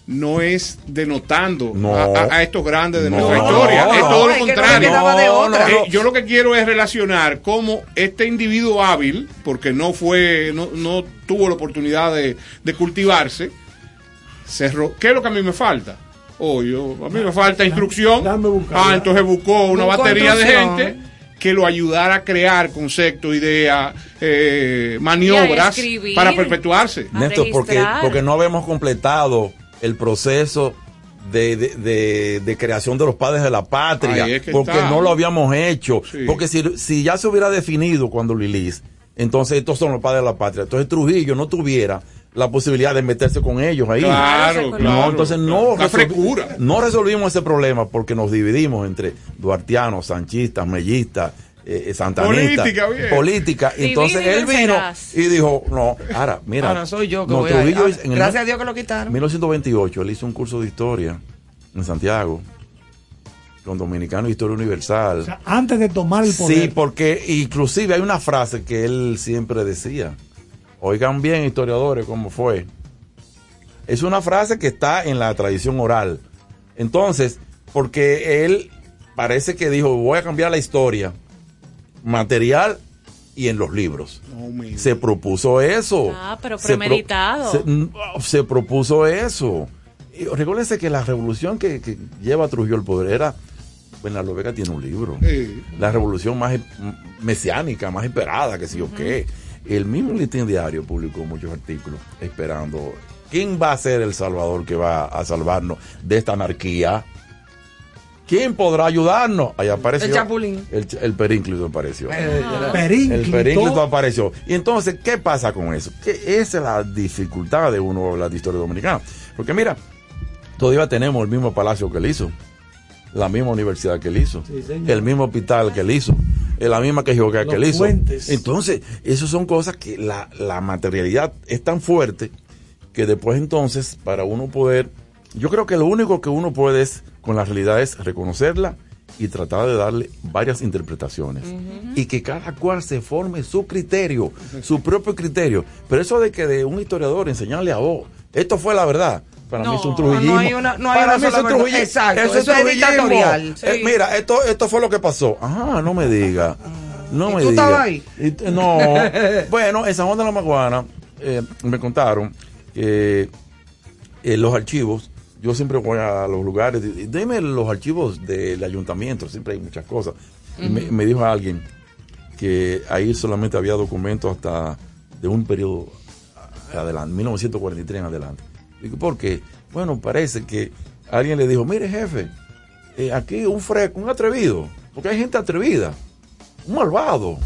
no es denotando No. a, a- a estos grandes de No, nuestra historia. no, es no. todo lo contrario. Eh, yo lo que quiero es relacionar cómo este individuo hábil, porque no fue, no, no tuvo la oportunidad de, de cultivarse, cerró. ¿Qué es lo que a mí me falta? Oh, yo, a mí me falta instrucción. dame buscar. Ah, entonces buscó una Buscó batería de gente que lo ayudara a crear conceptos, ideas, eh, maniobras escribir. para perpetuarse. Néstor, porque, porque no habíamos completado el proceso de, de, de- de creación de los padres de la patria, Ahí es que porque está. no lo habíamos hecho. Sí. Porque si, si ya se hubiera definido cuando Lilis, entonces estos son los padres de la patria. Entonces Trujillo no tuviera la posibilidad de meterse con ellos ahí. Claro, No, claro. entonces no, La frescura. no resolvimos ese problema porque nos dividimos entre duartianos, sanchistas, mellistas, eh, eh, santanistas, Política, bien. política. Divide Entonces y él vino y dijo, no, ahora, mira, Ahora soy yo que no, voy a... Trujillo hizo- en el Gracias a Dios que lo quitaron. 1928 él hizo un curso de historia en Santiago con Dominicano Historia Universal. O sea, antes de tomar el poder. Sí, porque inclusive hay una frase que él siempre decía. Oigan bien, historiadores, cómo fue. Es una frase que está en la tradición oral. Entonces, porque él parece que dijo, voy a cambiar la historia material y en los libros. Se propuso eso. Ah, pero Se pro- premeditado. Se, se propuso eso. Y recuérdense que la revolución que, que lleva a Trujillo al poder era. Bueno, la Vega tiene un libro. Sí. La revolución más em- mesiánica, más esperada, que sé yo qué. El mismo Listín Diario publicó muchos artículos esperando. ¿Quién va a ser el salvador que va a salvarnos de esta anarquía? ¿Quién podrá ayudarnos? Ahí apareció. El Chapulín. El, el perínclito apareció. Perínclito. El perínclito apareció. Y entonces, ¿qué pasa con eso? Que esa es la dificultad de uno hablar de historia dominicana. Porque mira, todavía tenemos el mismo palacio que él hizo, la misma universidad que él hizo, Sí, el mismo hospital que él hizo, eh, la misma que geografía que él hizo. puentes. Entonces, esas son cosas que la, la materialidad es tan fuerte que después entonces, para uno poder, yo creo que lo único que uno puede es, con la realidad es reconocerla y tratar de darle varias interpretaciones. Y que cada cual se forme su criterio, su propio criterio. Pero eso de que de un historiador enseñarle a vos, esto fue la verdad. Para mí es un trujillismo. no hay una- no hay Para una mí sola es trujilli- Exacto, eso eso es dictatorial. Eh, mira, esto, esto fue lo que pasó. Ajá, no me diga. No ¿Y me tú diga. estabas ahí? Y no. bueno, en San Juan de la Maguana eh, me contaron que eh, los archivos, yo siempre voy a los lugares, deme los archivos del ayuntamiento, siempre hay muchas cosas. Y me, me dijo alguien que ahí solamente había documentos hasta de un periodo adelante, 1943 en adelante. Digo, ¿por qué? Bueno, parece que alguien le dijo, mire jefe, eh, aquí un fresco, un atrevido, porque hay gente atrevida, un malvado.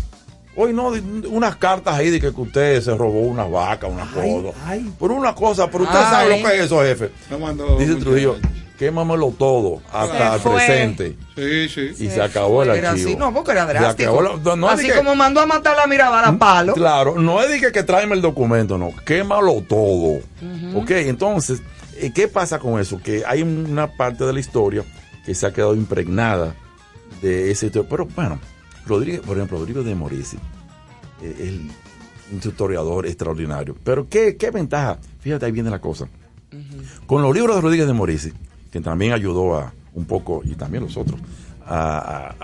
Hoy no, unas cartas ahí de que usted se robó una vaca, una Ay, cosa. ay. Por una cosa, pero usted Ay. sabe lo que es eso, jefe. No Dice. Trujillo, quémamelo todo, hasta el presente. Sí, sí. Y se acabó el Era archivo. así, no, porque era Se drástico. acabó la- no, así que- como mandó a matar a Mirabal a palo. Claro, no es de que, que tráeme el documento, no, quémalo todo. Ok, entonces, eh, ¿qué pasa con eso? Que hay una parte de la historia que se ha quedado impregnada de ese historia. Pero bueno, Rodríguez, por ejemplo, Rodrigo de Morici, eh, es un historiador extraordinario. Pero ¿qué, qué ventaja? Fíjate, ahí viene la cosa. Con los libros de Rodríguez de Morici, que también ayudó a un poco, y también los otros, a-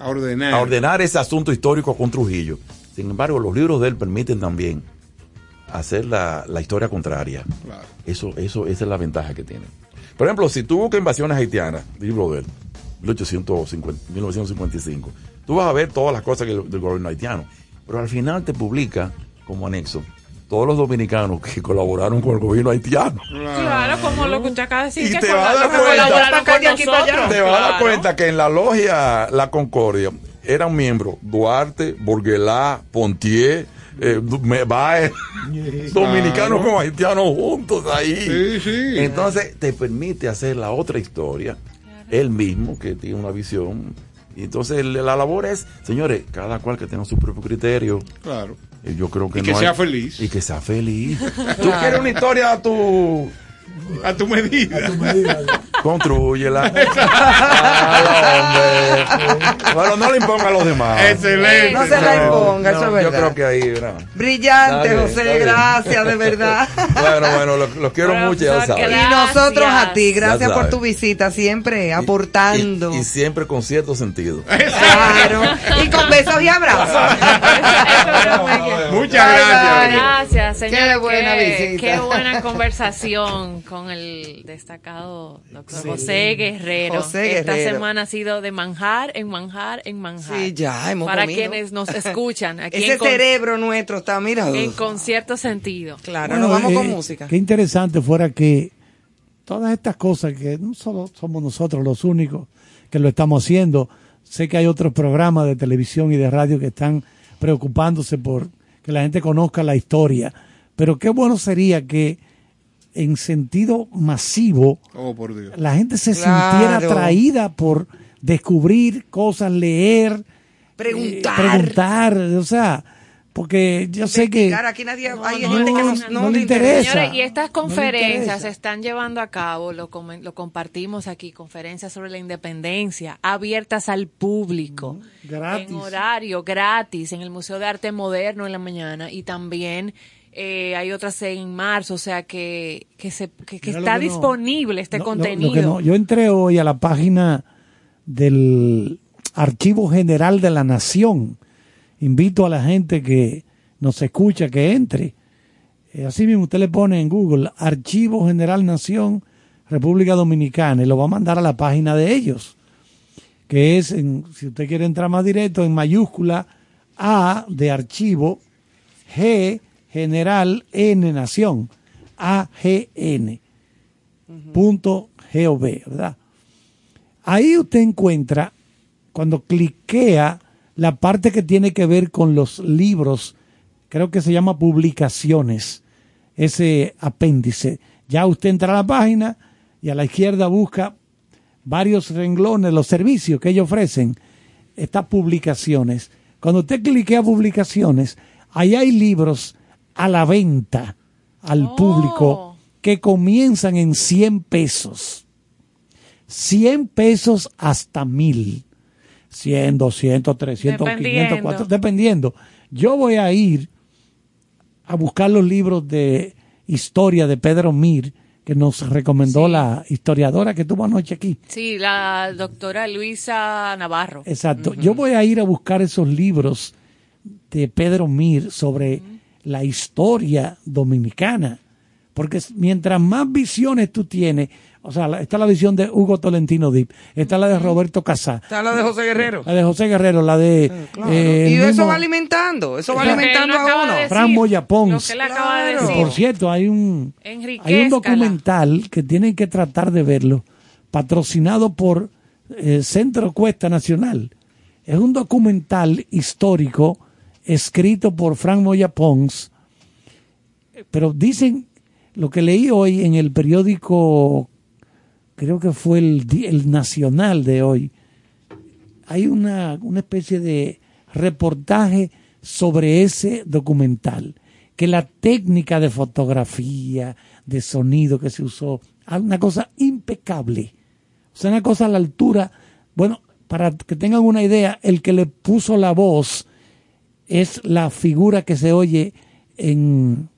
a- ordenar. a ordenar ese asunto histórico con Trujillo. Sin embargo, los libros de él permiten también hacer la, la historia contraria. Claro. Eso, eso, esa es la ventaja que tiene. Por ejemplo, si tú buscas invasiones haitianas, libro de él, 1850, 1955, tú vas a ver todas las cosas que del gobierno haitiano, pero al final te publica como anexo todos los dominicanos que colaboraron con el gobierno haitiano. Claro, como lo que usted acaba de decir, Y que te con vas a la- dar cuenta. con nosotros. Te vas a dar Claro. cuenta que en la logia La Concordia eran miembros Duarte, Borguelá, Pontier, eh, Me- Baez, dominicanos con haitianos juntos ahí. Sí, sí. Entonces te permite hacer la otra historia, él mismo que tiene una visión. Y entonces la labor es, señores, cada cual que tenga su propio criterio. Claro. Yo creo que Y que no sea hay- feliz. Y que sea feliz. Tú quieres una historia a tu A tu medida. Contrúyela. Hombre. Bueno, no le imponga a los demás. Excelente. No se la imponga, eso es Yo creo que ahí, ¿verdad? Brillante, bien, José, gracias, de verdad. Bueno, bueno, los los quiero mucho, ya. Y nosotros a ti, gracias por tu visita, siempre Y- aportando. Y, y siempre con cierto sentido. Claro. Y con besos y abrazos. Muchas gracias. Gracias, señor. Qué buena qué, visita. qué buena conversación con el destacado doctor Sí. José Guerrero. José Esta semana ha sido de manjar en manjar en manjar. Sí, ya hemos Para comido. quienes nos escuchan aquí Ese en, con- cerebro nuestro está, mira. en concierto sentido. Claro, Bueno, nos vamos con eh, música. Qué interesante fuera que todas estas cosas que no solo somos nosotros los únicos que lo estamos haciendo, sé que hay otros programas de televisión y de radio que están preocupándose por que la gente conozca la historia, pero qué bueno sería que en sentido masivo Oh, por Dios. la gente se Claro. sintiera atraída por descubrir cosas, leer, Preguntar. eh, preguntar, o sea, porque yo sé que aquí nadie, hay no, gente que no, no, no le interesa. Señores, y estas conferencias se están llevando a cabo, lo, comen- lo compartimos aquí, conferencias sobre la independencia, abiertas al público, Gratis. en horario gratis, en el Museo de Arte Moderno en la mañana y también eh, hay otras en marzo, o sea que, que, se, que, está que no- disponible este No, lo- lo contenido. que no- yo entré hoy a la página del Archivo General de la Nación. Invito a la gente que nos escucha que entre. Eh, así mismo usted le pone en Google Archivo General Nación República Dominicana y lo va a mandar a la página de ellos. Que es, en- si usted quiere entrar más directo, en mayúscula A de archivo, G General N Nación, AGN ¿verdad? Ahí usted encuentra, cuando cliquea, la parte que tiene que ver con los libros, creo que se llama publicaciones, ese apéndice. Ya usted entra a la página y a la izquierda busca varios renglones, los servicios que ellos ofrecen, estas publicaciones. Cuando usted cliquea publicaciones, ahí hay libros a la venta al Oh. público que comienzan en 100 pesos. 100 pesos hasta 1000. 100, 200, 300, 500, Dependiendo. 400, dependiendo. Yo voy a ir a buscar los libros de historia de Pedro Mir, que nos recomendó Sí. la historiadora que tuvo anoche aquí. Sí, la doctora Luisa Navarro. Exacto. Yo voy a ir a buscar esos libros de Pedro Mir sobre la historia dominicana. Porque mientras más visiones tú tienes, o sea, está la visión de Hugo Tolentino Dip, está la de Roberto Casá, Está la de José Guerrero. la de José Guerrero, la de... Claro. eh, y eso va alimentando, eso va alimentando a de uno. decir. Fran Moya Lo Pons. que él acaba de Claro. decir. Por cierto, hay un, hay un documental que tienen que tratar de verlo, patrocinado por eh, Centro Cuesta Nacional. Es un documental histórico escrito por Frank Moya Pons, pero dicen lo que leí hoy en el periódico, creo que fue el, Nacional de hoy, hay una, una especie de reportaje sobre ese documental, que la técnica de fotografía, de sonido que se usó, ah, una cosa impecable, o sea, una cosa a la altura, bueno, para que tengan una idea, el que le puso la voz es la figura que se oye en,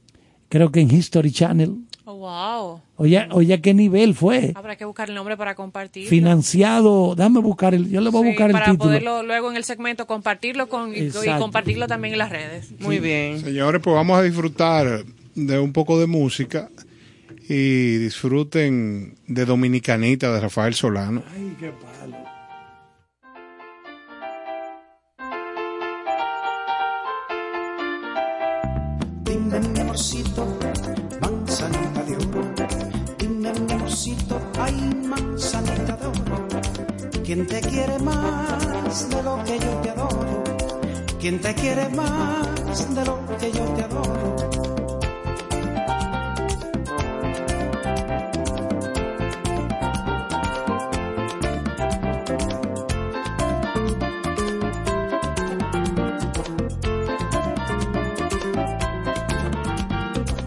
creo que en History Channel, Oh, wow. oye, oye qué nivel fue, Habrá que buscar el nombre para compartirlo. financiado, déjame buscar el, yo le voy a buscar el para título. poderlo luego en el segmento compartirlo con, y, compartirlo también en las redes. Muy bien. Señores, pues vamos a disfrutar de un poco de música y disfruten de Dominicanita de Rafael Solano. Ay, qué palo. ¿Quién te quiere más de lo que yo te adoro? ¿Quién te quiere más de lo que yo te adoro?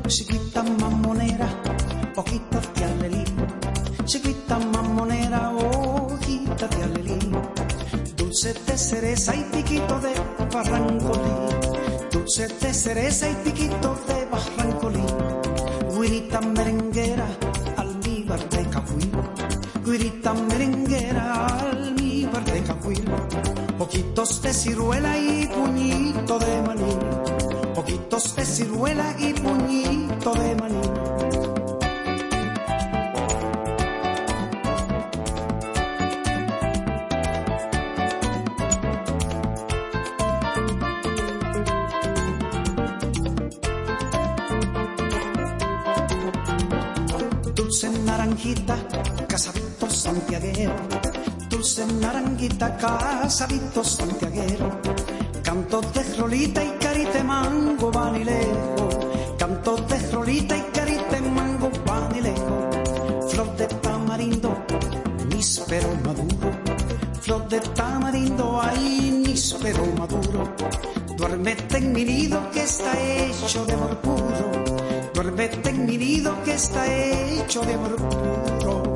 Chiquita mamonera, hojitas de alelí. Chiquita mamonera, Dulce de cereza y piquito de barrancolí. Dulce de cereza y piquito de barrancolí. Guirita merenguera, almíbar de cahuil. Guirita merenguera, almíbar de cahuil. Poquitos de ciruela y puñito de maní. Poquitos de ciruela y puñito de maní. casa, Vito Santiaguero. Cantos de rolita y carite mango van y lejos. Cantos de rolita y carite mango van y lejos. Flor de tamarindo, níspero maduro. Flor de tamarindo, ay, níspero maduro. Duérmete en mi nido que está hecho de amor puro. Duérmete en mi nido que está hecho de amor.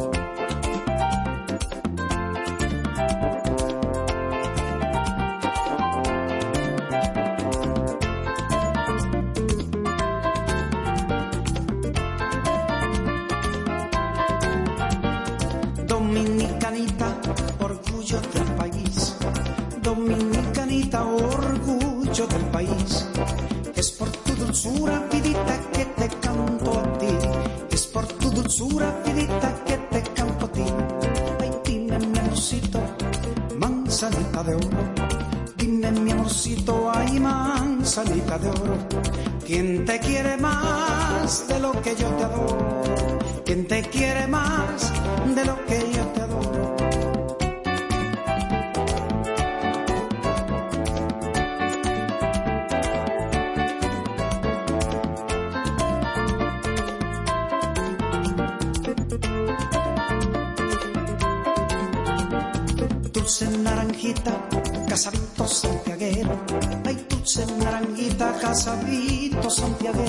Santiago.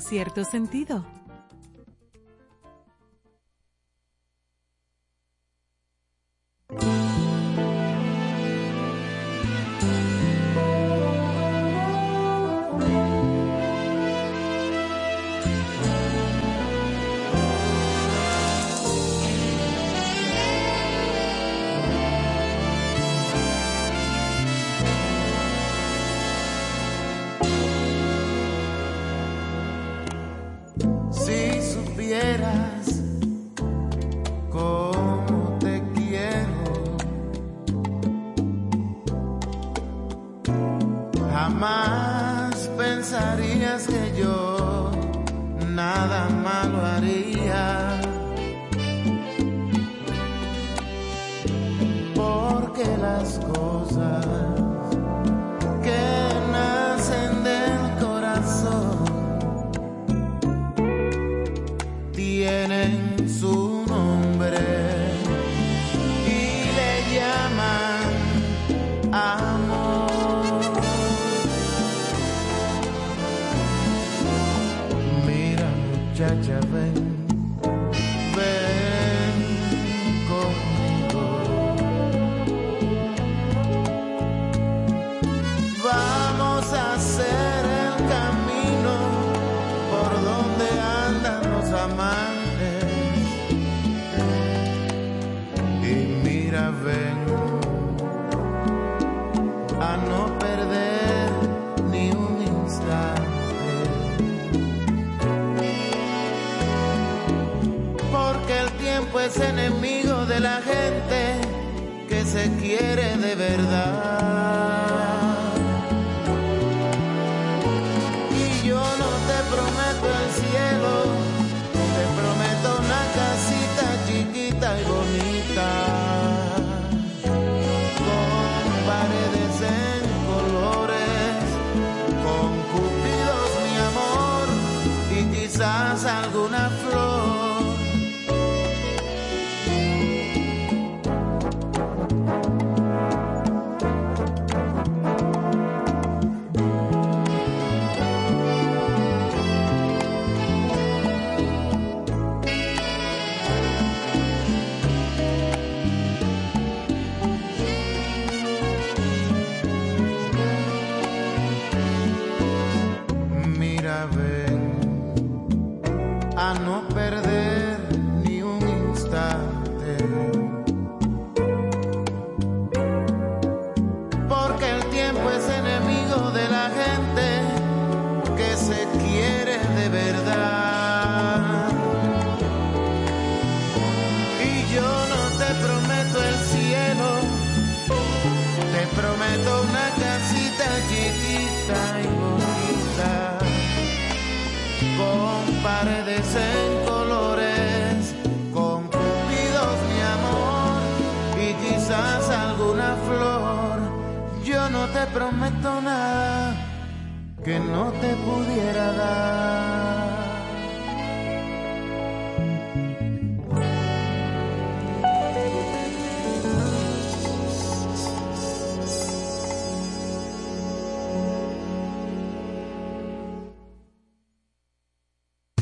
cierto sentido. judge of it. gente que se quiere de verdad. Prometo nada que no te pudiera dar.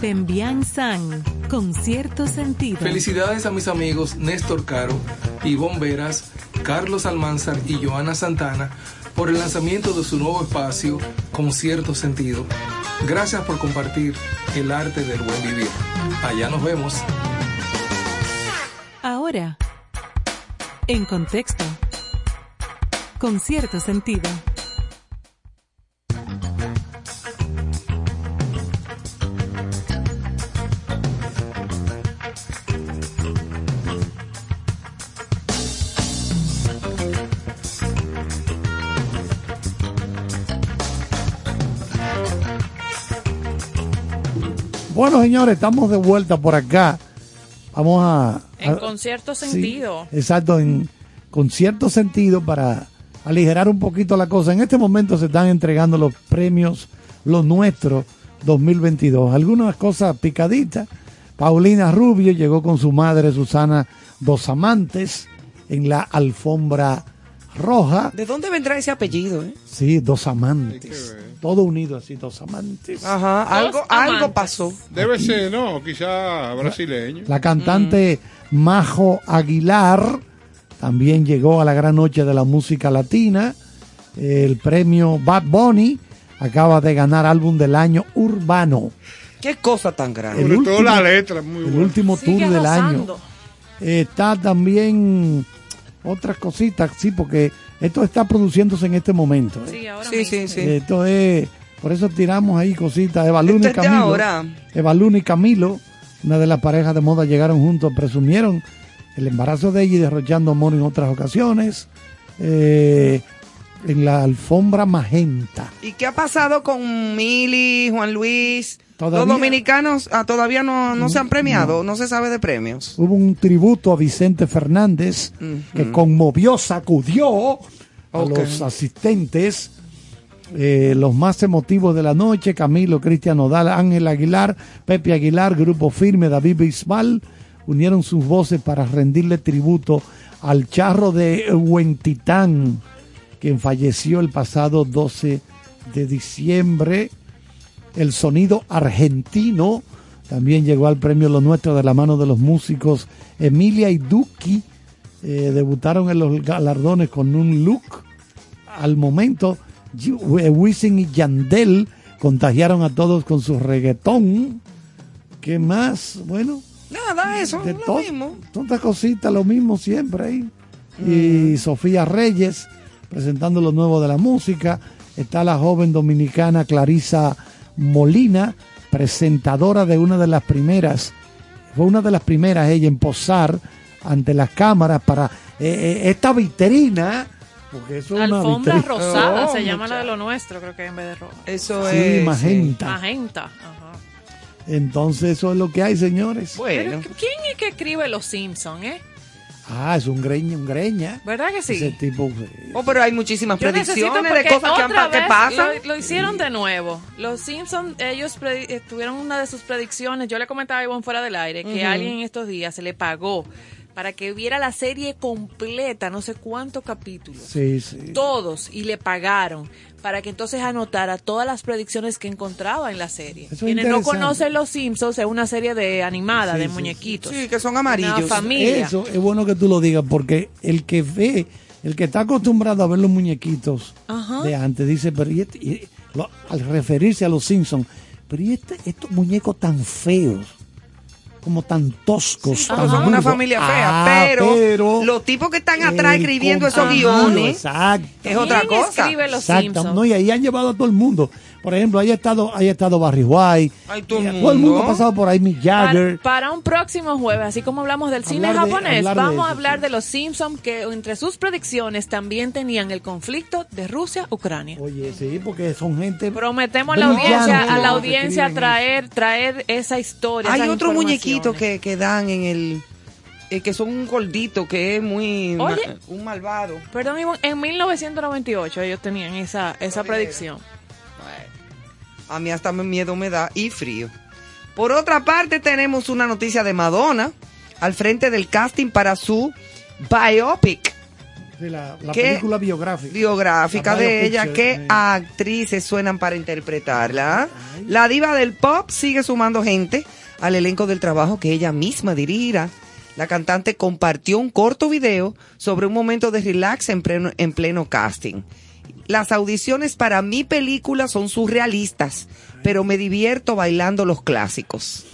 Pembian San, con cierto sentido. Felicidades a mis amigos Néstor Caro, Ivonne Veras, Carlos Almanzar y Joana Santana por el lanzamiento de su nuevo espacio con cierto sentido. Gracias por compartir el arte del buen vivir. Allá nos vemos. Ahora, en contexto, con cierto sentido. Bueno, señores, estamos de vuelta por acá. Vamos a. En a- concierto sí, sentido. exacto, en, con cierto sentido para aligerar un poquito la cosa. En este momento se están entregando los premios, los nuestros 2022. Algunas cosas picaditas. Paulina Rubio llegó con su madre Susana Dos Amantes en la alfombra roja. ¿De dónde vendrá ese apellido? eh? Sí, Dos Amantes. Todo unido así, Dos Amantes. Ajá, algo, algo pasó. Debe ser, ¿no? Quizá brasileño. La cantante Majo Aguilar también llegó a la gran noche de la música latina. El premio Bad Bunny acaba de ganar álbum del año urbano. Qué cosa tan grande. El Sobre todo último- la letra, muy El buena. último Sigue tour del año. Está también otras cositas, sí, porque esto está produciéndose en este momento. ¿eh? Sí, ahora Sí, mismo. sí, sí. Esto es, por eso tiramos ahí cositas. Eva Luna y Camilo. ahora. Eva Luna y Camilo, una de las parejas de moda, llegaron juntos, presumieron el embarazo de ella y derrochando amor en otras ocasiones. Eh, en la alfombra magenta. ¿Y qué ha pasado con Mili, Juan Luis? Todavía- Los dominicanos ah, todavía no, no se han premiado, no. se sabe de premios. Hubo un tributo a Vicente Fernández que conmovió, sacudió a los asistentes. Eh, los más emotivos de la noche, Camilo, Cristian Nodal, Ángel Aguilar, Pepe Aguilar, Grupo Firme, David Bisbal, unieron sus voces para rendirle tributo al charro de Huentitán, quien falleció el pasado 12 de diciembre. El sonido argentino también llegó al premio Lo Nuestro de la mano de los músicos Emilia y Duki. eh, debutaron en los galardones con un look al momento. Eh, Wisin y Yandel contagiaron a todos con su reggaetón. ¿Qué más? Bueno, Nada, eso, de lo mismo. Tantas cositas, lo mismo siempre ahí. Y Sofía Reyes presentando lo nuevo de la música. Está la joven dominicana Clarisa Molina, presentadora de una de las primeras, fue una de las primeras ella en posar ante las cámaras para eh, eh, esta vitrina. Porque eso es una Alfombra vitrina. rosada Oh, se llama la de lo nuestro, creo que en vez de roja. Eso Sí, es. magenta. Magenta. Ajá. Entonces eso es lo que hay, señores. Bueno, Pero, ¿quién es que escribe Los Simpsons, eh? Ah, es un greña, un greña. ¿Verdad que sí? Ese tipo. Oh, pero hay muchísimas Yo necesito predicciones de porque cosas que, han que pasan. Lo, lo hicieron de nuevo. Los Simpsons, ellos eh, tuvieron una de sus predicciones. Yo le comentaba a Ivonne fuera del aire que Ujú. alguien en estos días se le pagó para que viera la serie completa, no sé cuántos capítulos. Sí, sí. Todos, y le pagaron para que entonces anotara todas las predicciones que encontraba en la serie. Es Quienes no conocen Los Simpsons, es una serie de animada, Sí, de sí, muñequitos. Sí, que son Una amarillos. familia. Eso es bueno que tú lo digas porque el que ve, el que está acostumbrado a ver los muñequitos Ajá. de antes dice, pero y este- y lo- al referirse a los Simpsons, pero y este, estos muñecos tan feos, como tan toscos, Porque tan son una familia fea, Ah, pero, los tipos que están atrás escribiendo esos guiones Exacto. es otra ¿Quién cosa. escribe Los Exacto, Simpsons? no, y ahí han llevado a todo el mundo. Por ejemplo, ahí ha estado, ahí ha estado Barry White. Ay, todo el y todo el mundo ha pasado por ahí, Mick Jagger. Para, para un próximo jueves, así como hablamos del cine de- japonés, vamos a hablar sí. de los Simpsons que entre sus predicciones también tenían el conflicto de Rusia-Ucrania. Oye, sí, porque son gente. Prometemos a la audiencia, a la audiencia traer, traer esa historia. Hay otro muñequito que, que dan en el... eh, que son un gordito que es muy... ma- Oye. un malvado. Perdón, Ivonne, en 1998 ellos tenían esa, esa predicción. A mí hasta miedo me da y frío. Por otra parte, tenemos una noticia de Madonna al frente del casting para su biopic Sí, la película biográfica. biográfica de ella. sí. ¿Qué actrices suenan para interpretarla? La diva del pop sigue sumando gente al elenco del trabajo que ella misma dirigirá. La cantante compartió un corto video sobre un momento de relax en pleno, en pleno casting. Las audiciones para mi película son surrealistas, pero me divierto bailando los clásicos.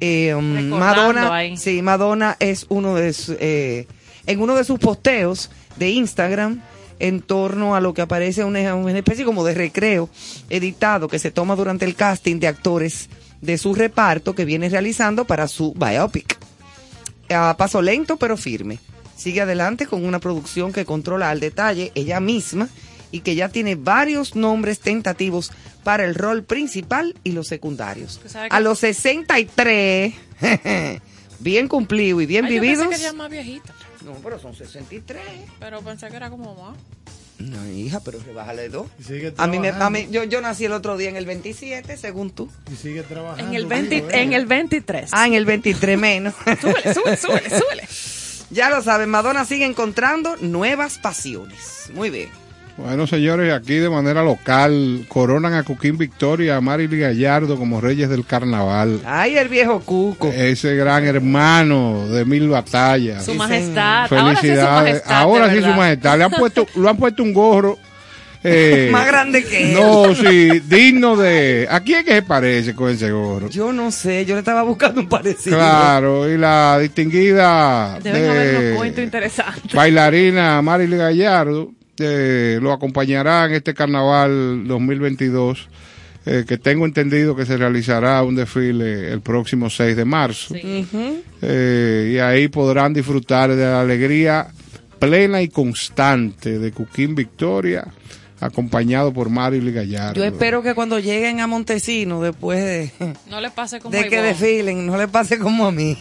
Eh, um, Madonna, ahí. sí, Madonna es uno de su- eh, en uno de sus posteos de Instagram en torno a lo que aparece una, una especie como de recreo editado que se toma durante el casting de actores de su reparto que viene realizando para su biopic. A paso lento pero firme. Sigue adelante con una producción que controla al detalle ella misma y que ya tiene varios nombres tentativos para el rol principal y los secundarios. Que- A los 63, bien cumplido y bien Ay, yo vividos. pensé que era más viejita, No, pero son 63. pero pensé que era como más. No, hija, pero rebájale dos. Y sigue A mí, me, a mí yo, yo nací el otro día en el 27, según tú. Y sigue trabajando. En el, 20 digo, eh. en el 23. Ah, en el 23 menos. Súbele, súbele, súbele, súbele. ya lo saben, Madonna sigue encontrando nuevas pasiones. Muy bien. Bueno, señores, aquí de manera local coronan a Cuquín Victoria, a Marily Gallardo como reyes del carnaval. Ay, el viejo Cuco. Ese gran hermano de mil batallas. Su majestad. Ahora sí su Felicidades. majestad. Ahora sí su majestad. Le han puesto, lo han puesto un gorro. eh, Más grande que él. No, sí, digno de. ¿A quién que se parece con ese gorro? Yo no sé, yo le estaba buscando un parecido. Claro, y la distinguida Deben de- cuentos interesantes. bailarina Marily Gallardo eh, lo acompañará en este carnaval 2022 eh, que tengo entendido que se realizará un desfile el próximo 6 de marzo. Eh, y ahí podrán disfrutar de la alegría plena y constante de Cuquín Victoria acompañado por Marily Gallardo Yo espero que cuando lleguen a Montesino, después de, No le pase como de que Ivonne. desfilen, no le pase como a mí.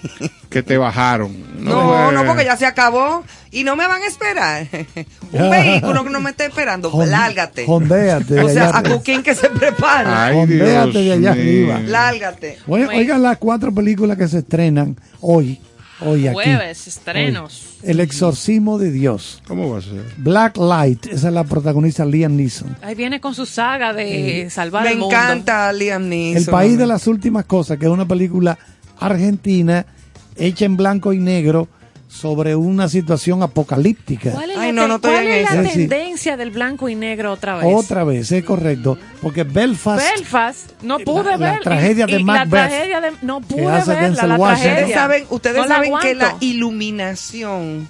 que te bajaron No, eh, no, porque ya se acabó y no me van a esperar. Un vehículo que no me está esperando, Jon- lárgate. Jondéate O sea, a. Cuquín que se prepare. Ay, Jondéate de allá mío. arriba. Lárgate. Oigan las cuatro películas que se estrenan hoy. Hoy aquí. Jueves, estrenos. Hoy. El exorcismo de Dios. ¿Cómo va a ser? Black Light, esa es la protagonista Liam Neeson. Ahí viene con su saga de salvar Me el mundo. encanta Liam Neeson. El país de las últimas cosas, que es una película argentina hecha en blanco y negro sobre una situación apocalíptica. ¿Cuál es, Ay, la, no, no cuál es tendencia del blanco y negro otra vez? Otra vez, es correcto. Porque Belfast, Belfast, no pude La- la ver. tragedia de la Macbeth, tragedia de, no pude verla, la Washington. tragedia. Ustedes saben, ustedes No la saben que la iluminación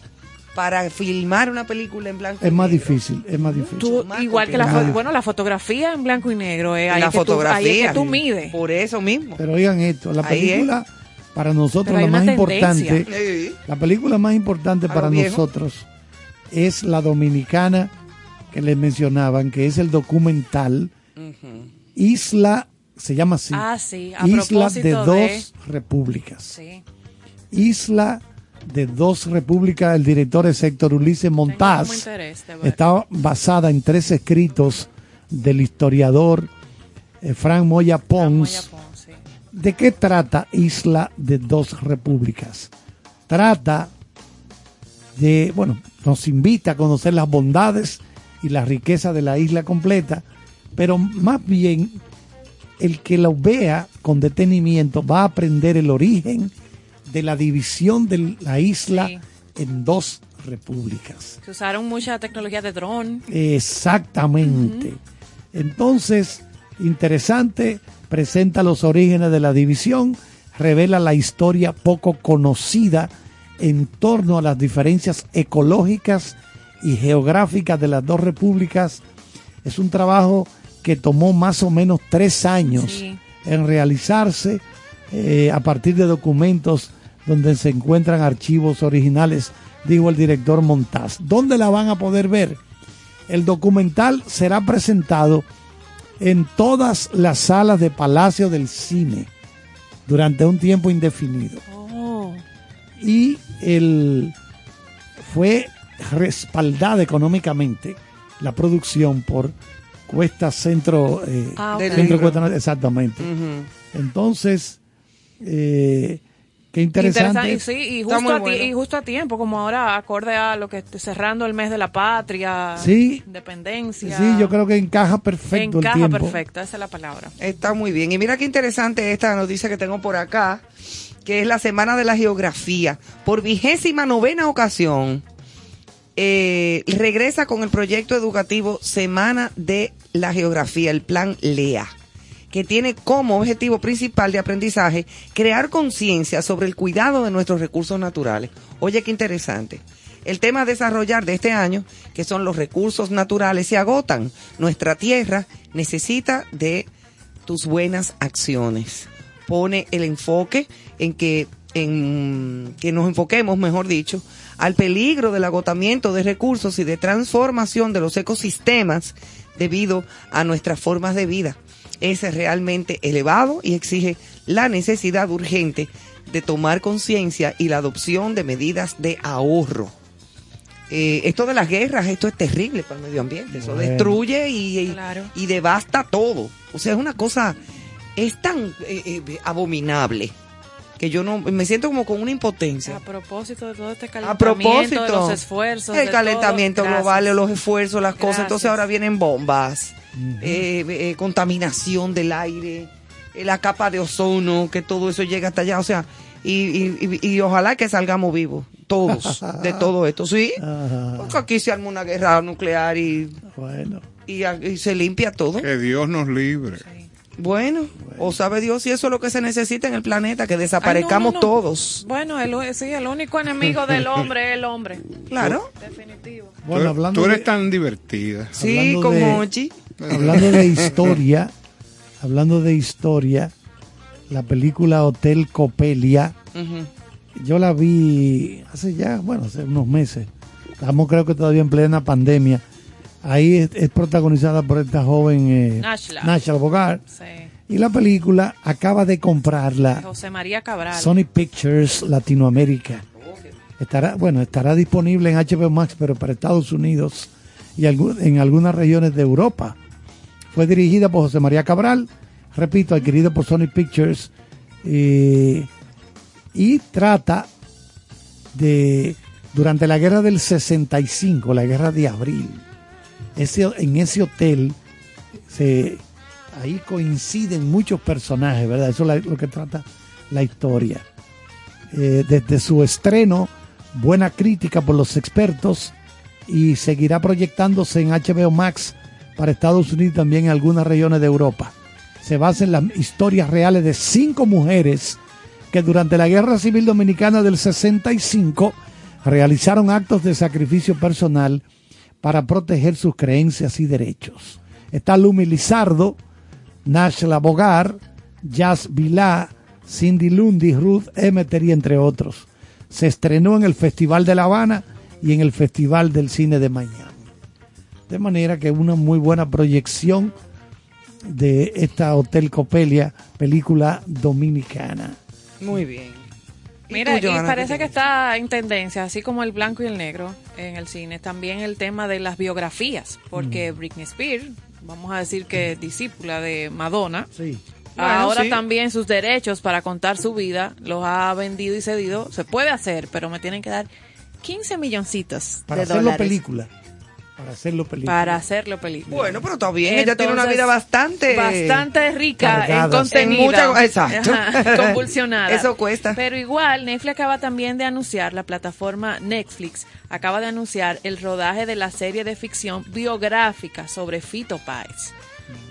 para filmar una película en blanco y es más negro, difícil, es más difícil. Tú, más igual que la, bueno, la fotografía en blanco y negro. Eh, ahí la es que tú- fotografía. ahí es que tú mides. Por eso mismo. Pero oigan esto, la Ahí es. película para nosotros la más importante, la película más importante para viejo. nosotros es la dominicana que les mencionaban, que es el documental Isla, se llama así, Ah, sí, a Isla de de- dos repúblicas. Sí. Isla de dos repúblicas, el director es Héctor Ulises Montaz. Está basada en tres escritos del historiador eh, Frank Moya Pons. ¿De qué trata Isla de dos repúblicas? Trata de, bueno, nos invita a conocer las bondades y la riqueza de la isla completa, pero más bien el que lo vea con detenimiento va a aprender el origen de la división de la isla Sí. en dos repúblicas. Se usaron mucha tecnología de dron. Exactamente. Entonces, interesante, presenta los orígenes de la división, revela la historia poco conocida en torno a las diferencias ecológicas y geográficas de las dos repúblicas. Es un trabajo que tomó más o menos tres años Sí. en realizarse eh, a partir de documentos donde se encuentran archivos originales, dijo el director Montaz. ¿Dónde la van a poder ver? El documental será presentado en todas las salas de Palacio del Cine durante un tiempo indefinido. Oh. Y el, fue respaldada económicamente la producción por Cuesta Centro, eh, Ah. Centro Cuesta, exactamente. Entonces, eh, qué interesante. Y sí, y justo, a ti- bueno. y justo a tiempo, como ahora acorde a lo que esté cerrando el mes de la patria, Sí. independencia. Sí, yo creo que encaja perfecto el Encaja tiempo. perfecto, esa es la palabra. Está muy bien. Y mira qué interesante esta noticia que tengo por acá, que es la Semana de la Geografía. Por vigésima novena ocasión, eh, regresa con el proyecto educativo Semana de la Geografía, el plan LEA, que tiene como objetivo principal de aprendizaje crear conciencia sobre el cuidado de nuestros recursos naturales. Oye, qué interesante. El tema a desarrollar de este año, que son los recursos naturales, se agotan. Nuestra tierra necesita de tus buenas acciones. Pone el enfoque en que, en que nos enfoquemos, mejor dicho, al peligro del agotamiento de recursos y de transformación de los ecosistemas debido a nuestras formas de vida. Es realmente elevado y exige la necesidad urgente de tomar conciencia y la adopción de medidas de ahorro. Eh, esto de las guerras, esto es terrible para el medio ambiente. Eso Bueno. destruye y, y- Claro. y devasta todo. O sea, es una cosa, es tan eh, eh, abominable que yo no, me siento como con una impotencia. A propósito de todo este A calentamiento, propósito, de los esfuerzos. el de calentamiento todo. Gracias. global, los esfuerzos, las cosas. Entonces ahora vienen bombas, eh, eh, contaminación del aire, eh, la capa de ozono, que todo eso llega hasta allá. O sea, y, y, y- y ojalá que salgamos vivos, todos, de todo esto. Sí, Ajá. porque aquí se arma una guerra nuclear y, Bueno, y, y se limpia todo. Que Dios nos libre. Bueno, o sabe Dios si eso es lo que se necesita en el planeta, que desaparezcamos no, no. todos. Bueno, el, sí, el único enemigo del hombre es el hombre. Claro. Definitivo. bueno tú, hablando tú eres de- tan divertida. Sí, Hablando con de- Mochi. Hablando de historia, hablando de historia, la película Hotel Copelia, yo la vi hace ya, bueno, hace unos meses. Estamos creo que todavía en plena pandemia. Ahí es, es protagonizada por esta joven eh, Nashla. Nashla Bogart. Sí. Y la película acaba de comprarla José María Cabral. Sony Pictures Latinoamérica. Estará, bueno, estará disponible en HBO Max, pero para Estados Unidos y en algunas regiones de Europa. Fue dirigida por José María Cabral, repito, adquirido por Sony Pictures, eh, y trata de, durante la guerra del 65, la guerra de abril, ese, en ese hotel, se, ahí coinciden muchos personajes, ¿verdad? Eso es lo que trata la historia. Eh, desde su estreno, buena crítica por los expertos y seguirá proyectándose en HBO Max para Estados Unidos y también en algunas regiones de Europa. Se basa en las historias reales de cinco mujeres que durante la Guerra Civil Dominicana del 65 realizaron actos de sacrificio personal para proteger sus creencias y derechos. Está Lumi Lizardo, Nashla Bogar, Jazz Vilá, Cindy Lundy, Ruth Emeter y entre otros. Se estrenó en el Festival de La Habana y en el Festival del Cine de Miami. De manera que una muy buena proyección de esta Hotel Copelia, película dominicana. Muy bien. Mira, y, parece que está en tendencia, así como el blanco y el negro en el cine, también el tema de las biografías, porque Britney Spears, vamos a decir que discípula de Madonna, Sí. ahora Bueno, sí. también sus derechos para contar su vida los ha vendido y cedido. Se puede hacer, pero me tienen que dar 15 milloncitos Para de hacerlo dólares película. Para hacerlo película. para hacerlo película. Bueno, pero está bien. Ella tiene una vida bastante. bastante rica cargada. en contenido. En mucha- exacto. Ajá, convulsionada. Eso cuesta. Pero igual, Netflix acaba también de anunciar, la plataforma Netflix acaba de anunciar el rodaje de la serie de ficción biográfica sobre Fito Páez.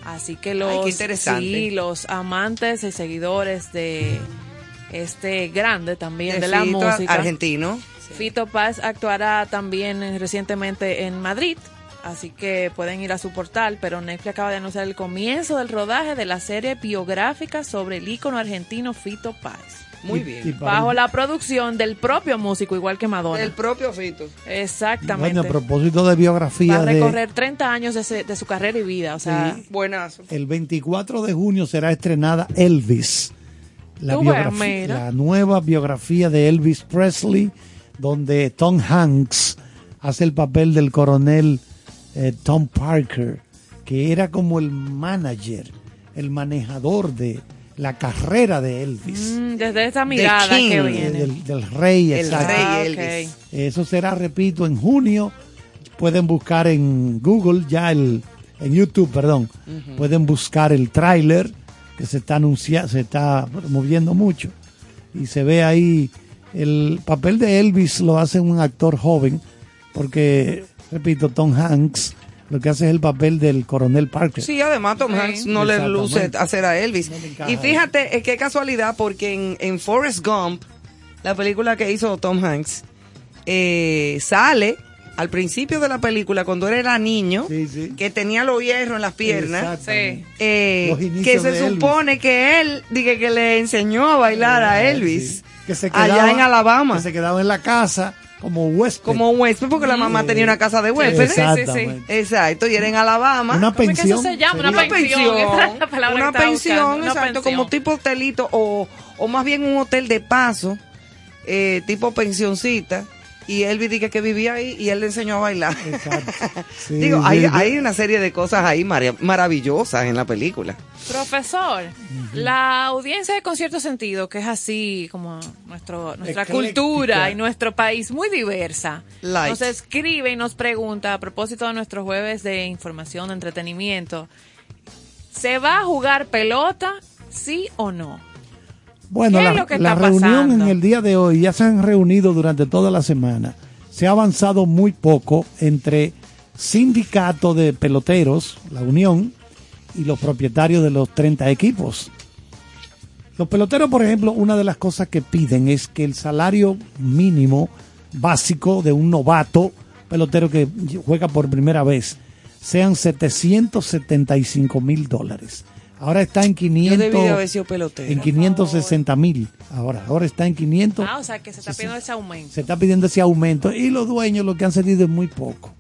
Así que los, Ay, sí, los amantes y seguidores de este grande también de, de la música. argentino. Fito Paz actuará también eh, recientemente en Madrid, así que pueden ir a su portal, pero Netflix acaba de anunciar el comienzo del rodaje de la serie biográfica sobre el ícono argentino Fito Páez, Muy bien. y bajo la producción del propio músico, igual que Madonna. El propio Fito. Exactamente. Bueno, a propósito de biografía Va a de recorrer 30 años de, su carrera y vida, o sea, Sí. Buenazo. el 24 de junio será estrenada Elvis. La, biografía- la nueva biografía de Elvis Presley, donde Tom Hanks hace el papel del coronel eh, Tom Parker, que era como el manager, el manejador de la carrera de Elvis. mm, desde esa mirada King. que viene. Del, del rey, El exacto. rey Ah, Elvis. Eso será, repito, en junio. Pueden buscar en Google ya el, en YouTube, perdón. Pueden buscar el tráiler que se está anunciando, se está moviendo mucho y se ve ahí el papel de Elvis lo hace un actor joven porque, repito, Tom Hanks lo que hace es el papel del coronel Parker. Sí, además Tom Sí. Hanks no le luce hacer a Elvis. No le encaja y fíjate, eh, qué casualidad, porque en, en Forrest Gump, la película que hizo Tom Hanks, eh, sale al principio de la película, cuando él era niño, Sí, sí. que tenía los hierros en las piernas. Eh, que se supone que él dije que le enseñó a bailar a Elvis Sí. Que se allá quedaba- en Alabama Que se quedaba en la casa como huésped. como huésped porque la mamá Sí. tenía una casa de huéspedes Exactamente. exacto y era en Alabama Una ¿Cómo es que eso pensión. se llama? Una una pensión. pensión, esa es la una pensión, una exacto, pensión. como tipo hotelito o, o más bien un hotel de paso, eh, tipo pensioncita. Y él dije que vivía ahí y él le enseñó a bailar. Exacto. Sí, Digo, sí, hay, sí. hay una serie de cosas ahí mara- maravillosas en la película. Profesor, la audiencia de Concierto Sentido, que es así como nuestro, nuestra Ecléctica. cultura y nuestro país muy diversa, Light. nos escribe y nos pregunta a propósito de nuestros jueves de información, de entretenimiento, ¿se va a jugar pelota, sí o no? Bueno, ¿Qué la, reunión pasando? en el día de hoy ya se han reunido durante toda la semana. Se ha avanzado muy poco entre sindicato de peloteros, la unión, y los propietarios de los 30 equipos. Los peloteros, por ejemplo, una de las cosas que piden es que el salario mínimo básico de un novato pelotero que juega por primera vez sean 775 mil dólares. Ahora está en 500. Yo debí de haber sido pelotero. En 560 mil. Ahora, ahora está en 500. Ah, o sea, que se está pidiendo ese aumento. Se está pidiendo ese aumento y los dueños lo que han cedido es muy poco.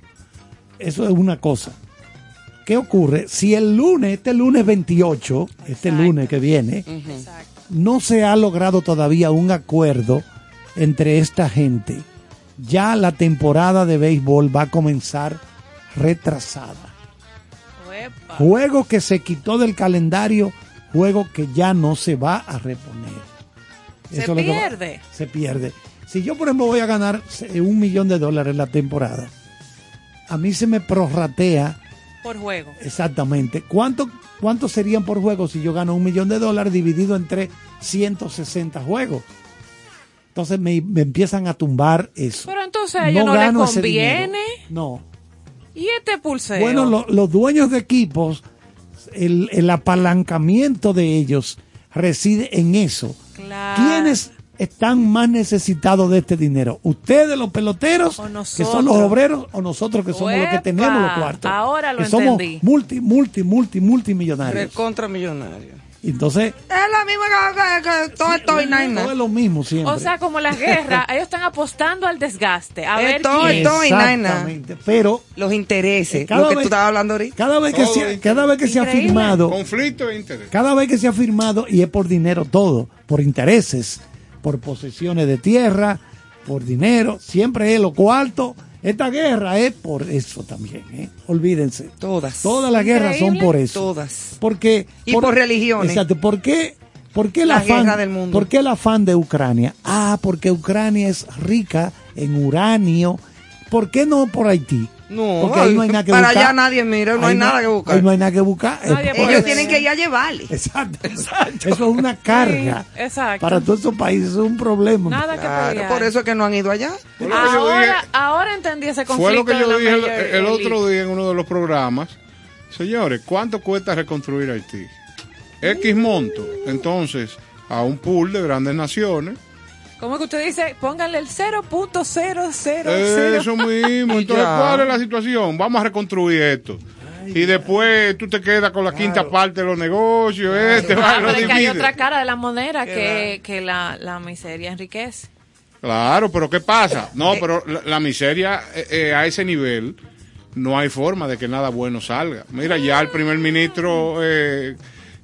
Eso es una cosa. ¿Qué ocurre? Si el lunes, este lunes 28, este lunes que viene, no se ha logrado todavía un acuerdo entre esta gente, ya la temporada de béisbol va a comenzar retrasada. Juego que se quitó del calendario, juego que ya no se va a reponer. Se es lo que va- pierde. se pierde. Si yo, por ejemplo, voy a ganar un millón de dólares la temporada, a mí se me prorratea Por juego. exactamente cuánto, cuánto serían por juego si yo gano un millón de dólares dividido entre 160 juegos. Entonces me, me empiezan a tumbar eso. Pero entonces a ellos no, les gano ese conviene. No. ¿Y este pulseo? Bueno, lo- los dueños de equipos, el, el apalancamiento de ellos reside en eso. Claro. ¿Quiénes están más necesitados de este dinero? ¿Ustedes, los peloteros, O que nosotros. son los obreros, o nosotros, que somos los que tenemos los cuartos? ahora lo que somos entendí. multi, multi, multi, multimillonarios. Recontra Entonces, Es la misma que, que- que todo esto y nada nada. es lo mismo siempre. O sea, como las guerras, ellos están apostando al desgaste. A ver Esto- quién. esto y nada. Pero Los intereses, Cada lo que vez- tú estabas hablando ahorita. cada vez que Todo se, interés. cada vez que se ha firmado, Conflicto de interés. cada vez que se ha firmado y es por dinero todo, por intereses, por posesiones de tierra, por dinero, siempre es lo cuarto. Esta guerra es por eso también, ¿eh? olvídense. Todas. Todas las guerras son por eso. Todas. Porque, Y por religiones. Exacto. ¿Por qué, por qué el La afán, guerra del mundo. ¿Por qué el afán de Ucrania? Ah, porque Ucrania es rica en uranio. ¿Por qué no por Haití? No, porque ahí no hay nada que para buscar. allá nadie mira, no Ahí hay nada que buscar. Ahí no hay nada que buscar. Nadie puede Ellos tienen que ir a llevarle. Exacto, exacto. Eso es una carga. Sí, exacto. Para todos esos países eso es un problema. Nada que Claro, pelear. por eso es que no han ido allá. Ahora, ahora entendí ese conflicto. Fue lo que yo dije el, el otro día en uno de los programas. Señores, ¿cuánto cuesta reconstruir Haití? X monto. Entonces, a un pool de grandes naciones. ¿Cómo que usted dice? Pónganle el 0.000. Eso mismo. Entonces. ¿cuál es la situación? Vamos a reconstruir esto. Y después tú te quedas con la quinta parte de los negocios, este, va, Ah, lo pero es que hay otra cara de la moneda que, que la, la miseria enriquece. Claro, pero ¿qué pasa? No, pero la, la miseria eh, eh, a ese nivel no hay forma de que nada bueno salga. Mira, ya el primer ministro eh,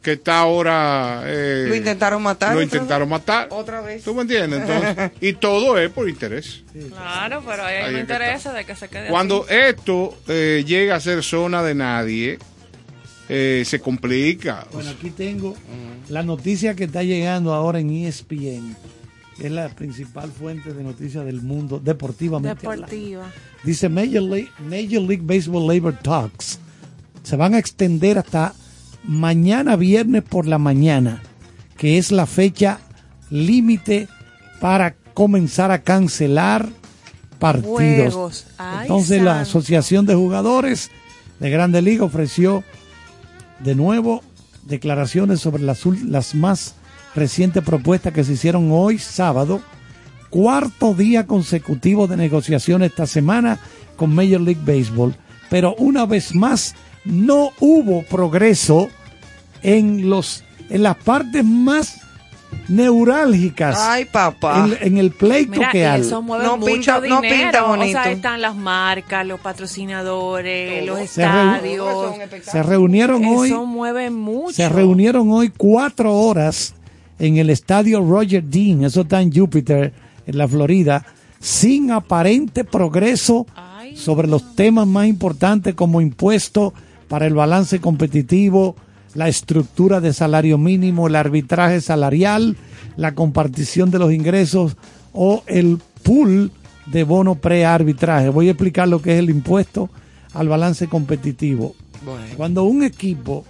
que está ahora... eh, Lo intentaron matar. Lo otra intentaron vez. matar. Otra vez. ¿Tú me entiendes? Entonces, y todo es por interés. Claro, pero hay es un que interés de que se quede Cuando así. esto eh, llega a ser zona de nadie, eh, se complica. Bueno, aquí tengo la noticia que está llegando ahora en ESPN. que Es la principal fuente de noticias del mundo, deportivamente. hablando. Deportiva. Dice Major League, Major League Baseball Labor Talks. Se van a extender hasta mañana viernes por la mañana, que es la fecha límite para comenzar a cancelar partidos. Ay, Entonces la. Asociación de Jugadores de Grande Liga ofreció de nuevo declaraciones sobre las, las más recientes propuestas que se hicieron hoy sábado, cuarto día consecutivo de negociaciones esta semana con Major League Baseball, pero una vez más no hubo progreso en los en las partes más neurálgicas Ay, papá. en, en el pleito Mira, que hay. eso mueve No mucho pinta- dinero. no pinta bonito. O sea, están las marcas, los patrocinadores, los Se estadios. Se reunieron hoy Eso mueve mucho. Se reunieron hoy cuatro horas en el estadio Roger Dean, eso está en Júpiter, en la Florida, sin aparente progreso sobre los temas más importantes como impuestos para el balance competitivo, la estructura de salario mínimo, el arbitraje salarial, la compartición de los ingresos o el pool de bono pre-arbitraje. Voy a explicar lo que es el impuesto al balance competitivo. Cuando un equipo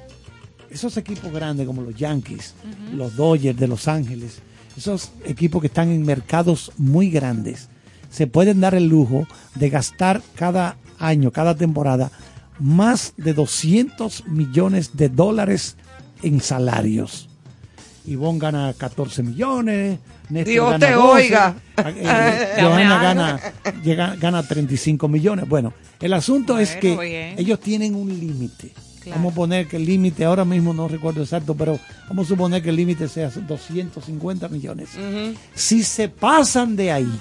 esos equipos grandes como los Yankees, los Dodgers de Los Ángeles, esos equipos que están en mercados muy grandes, se pueden dar el lujo de gastar cada año, cada temporada, más de 200 millones de dólares en salarios. Ivonne gana 14 millones, Néstor Dios gana te 12, oiga. eh, Dame Johanna gana, llega- gana 35 millones. Bueno, el asunto es que bien. ellos tienen un límite. Claro. Vamos a poner que el límite, ahora mismo no recuerdo exacto, pero vamos a suponer que el límite sea 250 millones. Si se pasan de ahí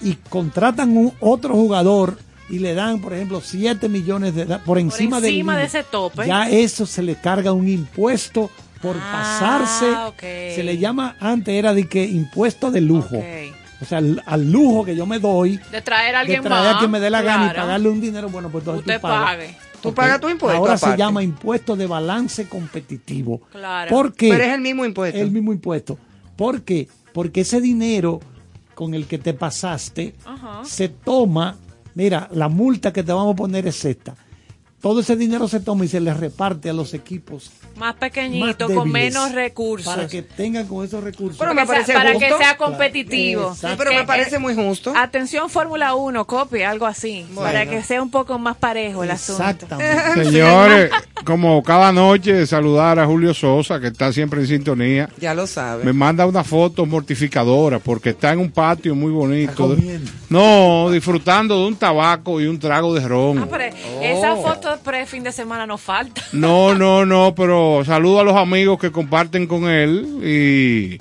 y contratan un otro jugador y le dan, por ejemplo, 7 millones de por encima, del encima de ese tope. ya eso se le carga un impuesto por Ah, pasarse. Se le llama, antes era de que impuesto de lujo. O sea, al, al lujo que yo me doy De traer a alguien de traer más. a quien me dé la gana y pagarle un dinero, bueno, pues entonces Usted tú pagas. pague. Tú pagas tu impuesto Ahora se llama impuesto de balance competitivo. Claro. ¿Por qué? Pero es el mismo impuesto. El mismo impuesto. ¿Por qué? Porque ese dinero con el que te pasaste Ajá. se toma, mira, la multa que te vamos a poner es esta. Todo ese dinero se toma y se le reparte a los equipos Más más pequeñito, con menos recursos. para que tengan con esos recursos. Pero Para me que sea- parece para justo. que sea competitivo. Pero me Eh, parece eh, muy justo. Atención Fórmula 1, copie, algo así. Para que sea un poco más parejo el asunto. Exactamente. Señores, como cada noche, saludar a Julio Sosa, que está siempre en sintonía. Ya lo sabes. Me manda una foto mortificadora porque está en un patio muy bonito. No, disfrutando de un tabaco y un trago de ron. Ah, pero esa foto esto pre-fin de semana no falta. No, no, no, pero saludo a los amigos que comparten con él y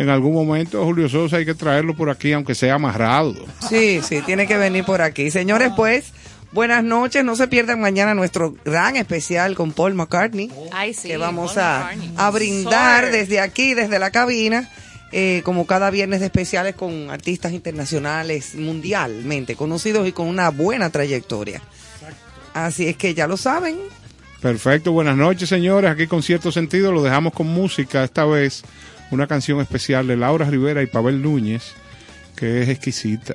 en algún momento Julio Sosa hay que traerlo por aquí, aunque sea amarrado. Sí, sí, tiene que venir por aquí. Señores, pues, buenas noches. No se pierdan mañana nuestro gran especial con Paul McCartney, que vamos a, a, brindar desde aquí, desde la cabina. Eh, como cada viernes de especiales con artistas internacionales mundialmente conocidos y con una buena trayectoria. Así es que ya lo saben. Perfecto, buenas noches señores, aquí con cierto sentido lo dejamos con música esta vez, una canción especial de Laura Rivera y Pavel Núñez, que es exquisita.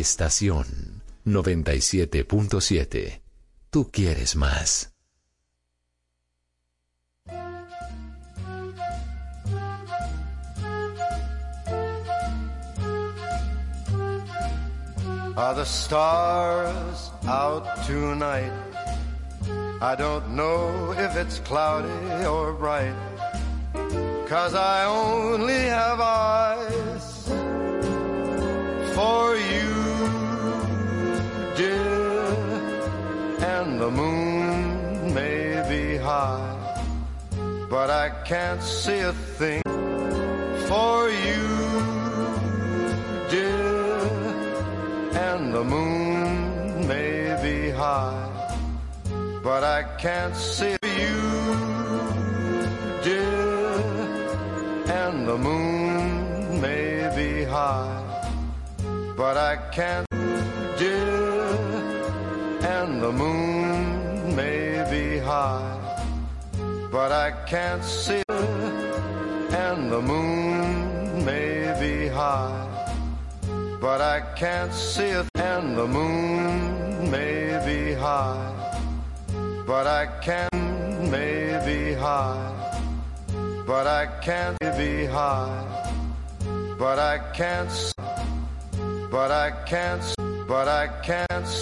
Estación 97.7. Tú quieres más. Are the stars out tonight? I don't know if it's cloudy or bright. Cause I only have eyes for but I can't see a thing for you, dear. And the moon may be high, but I can't see. fancier, and the moon may be high, but I can't see it, and the moon may be high, but I can may be high, but I can't be high, but I can't, but I can't, but I can't.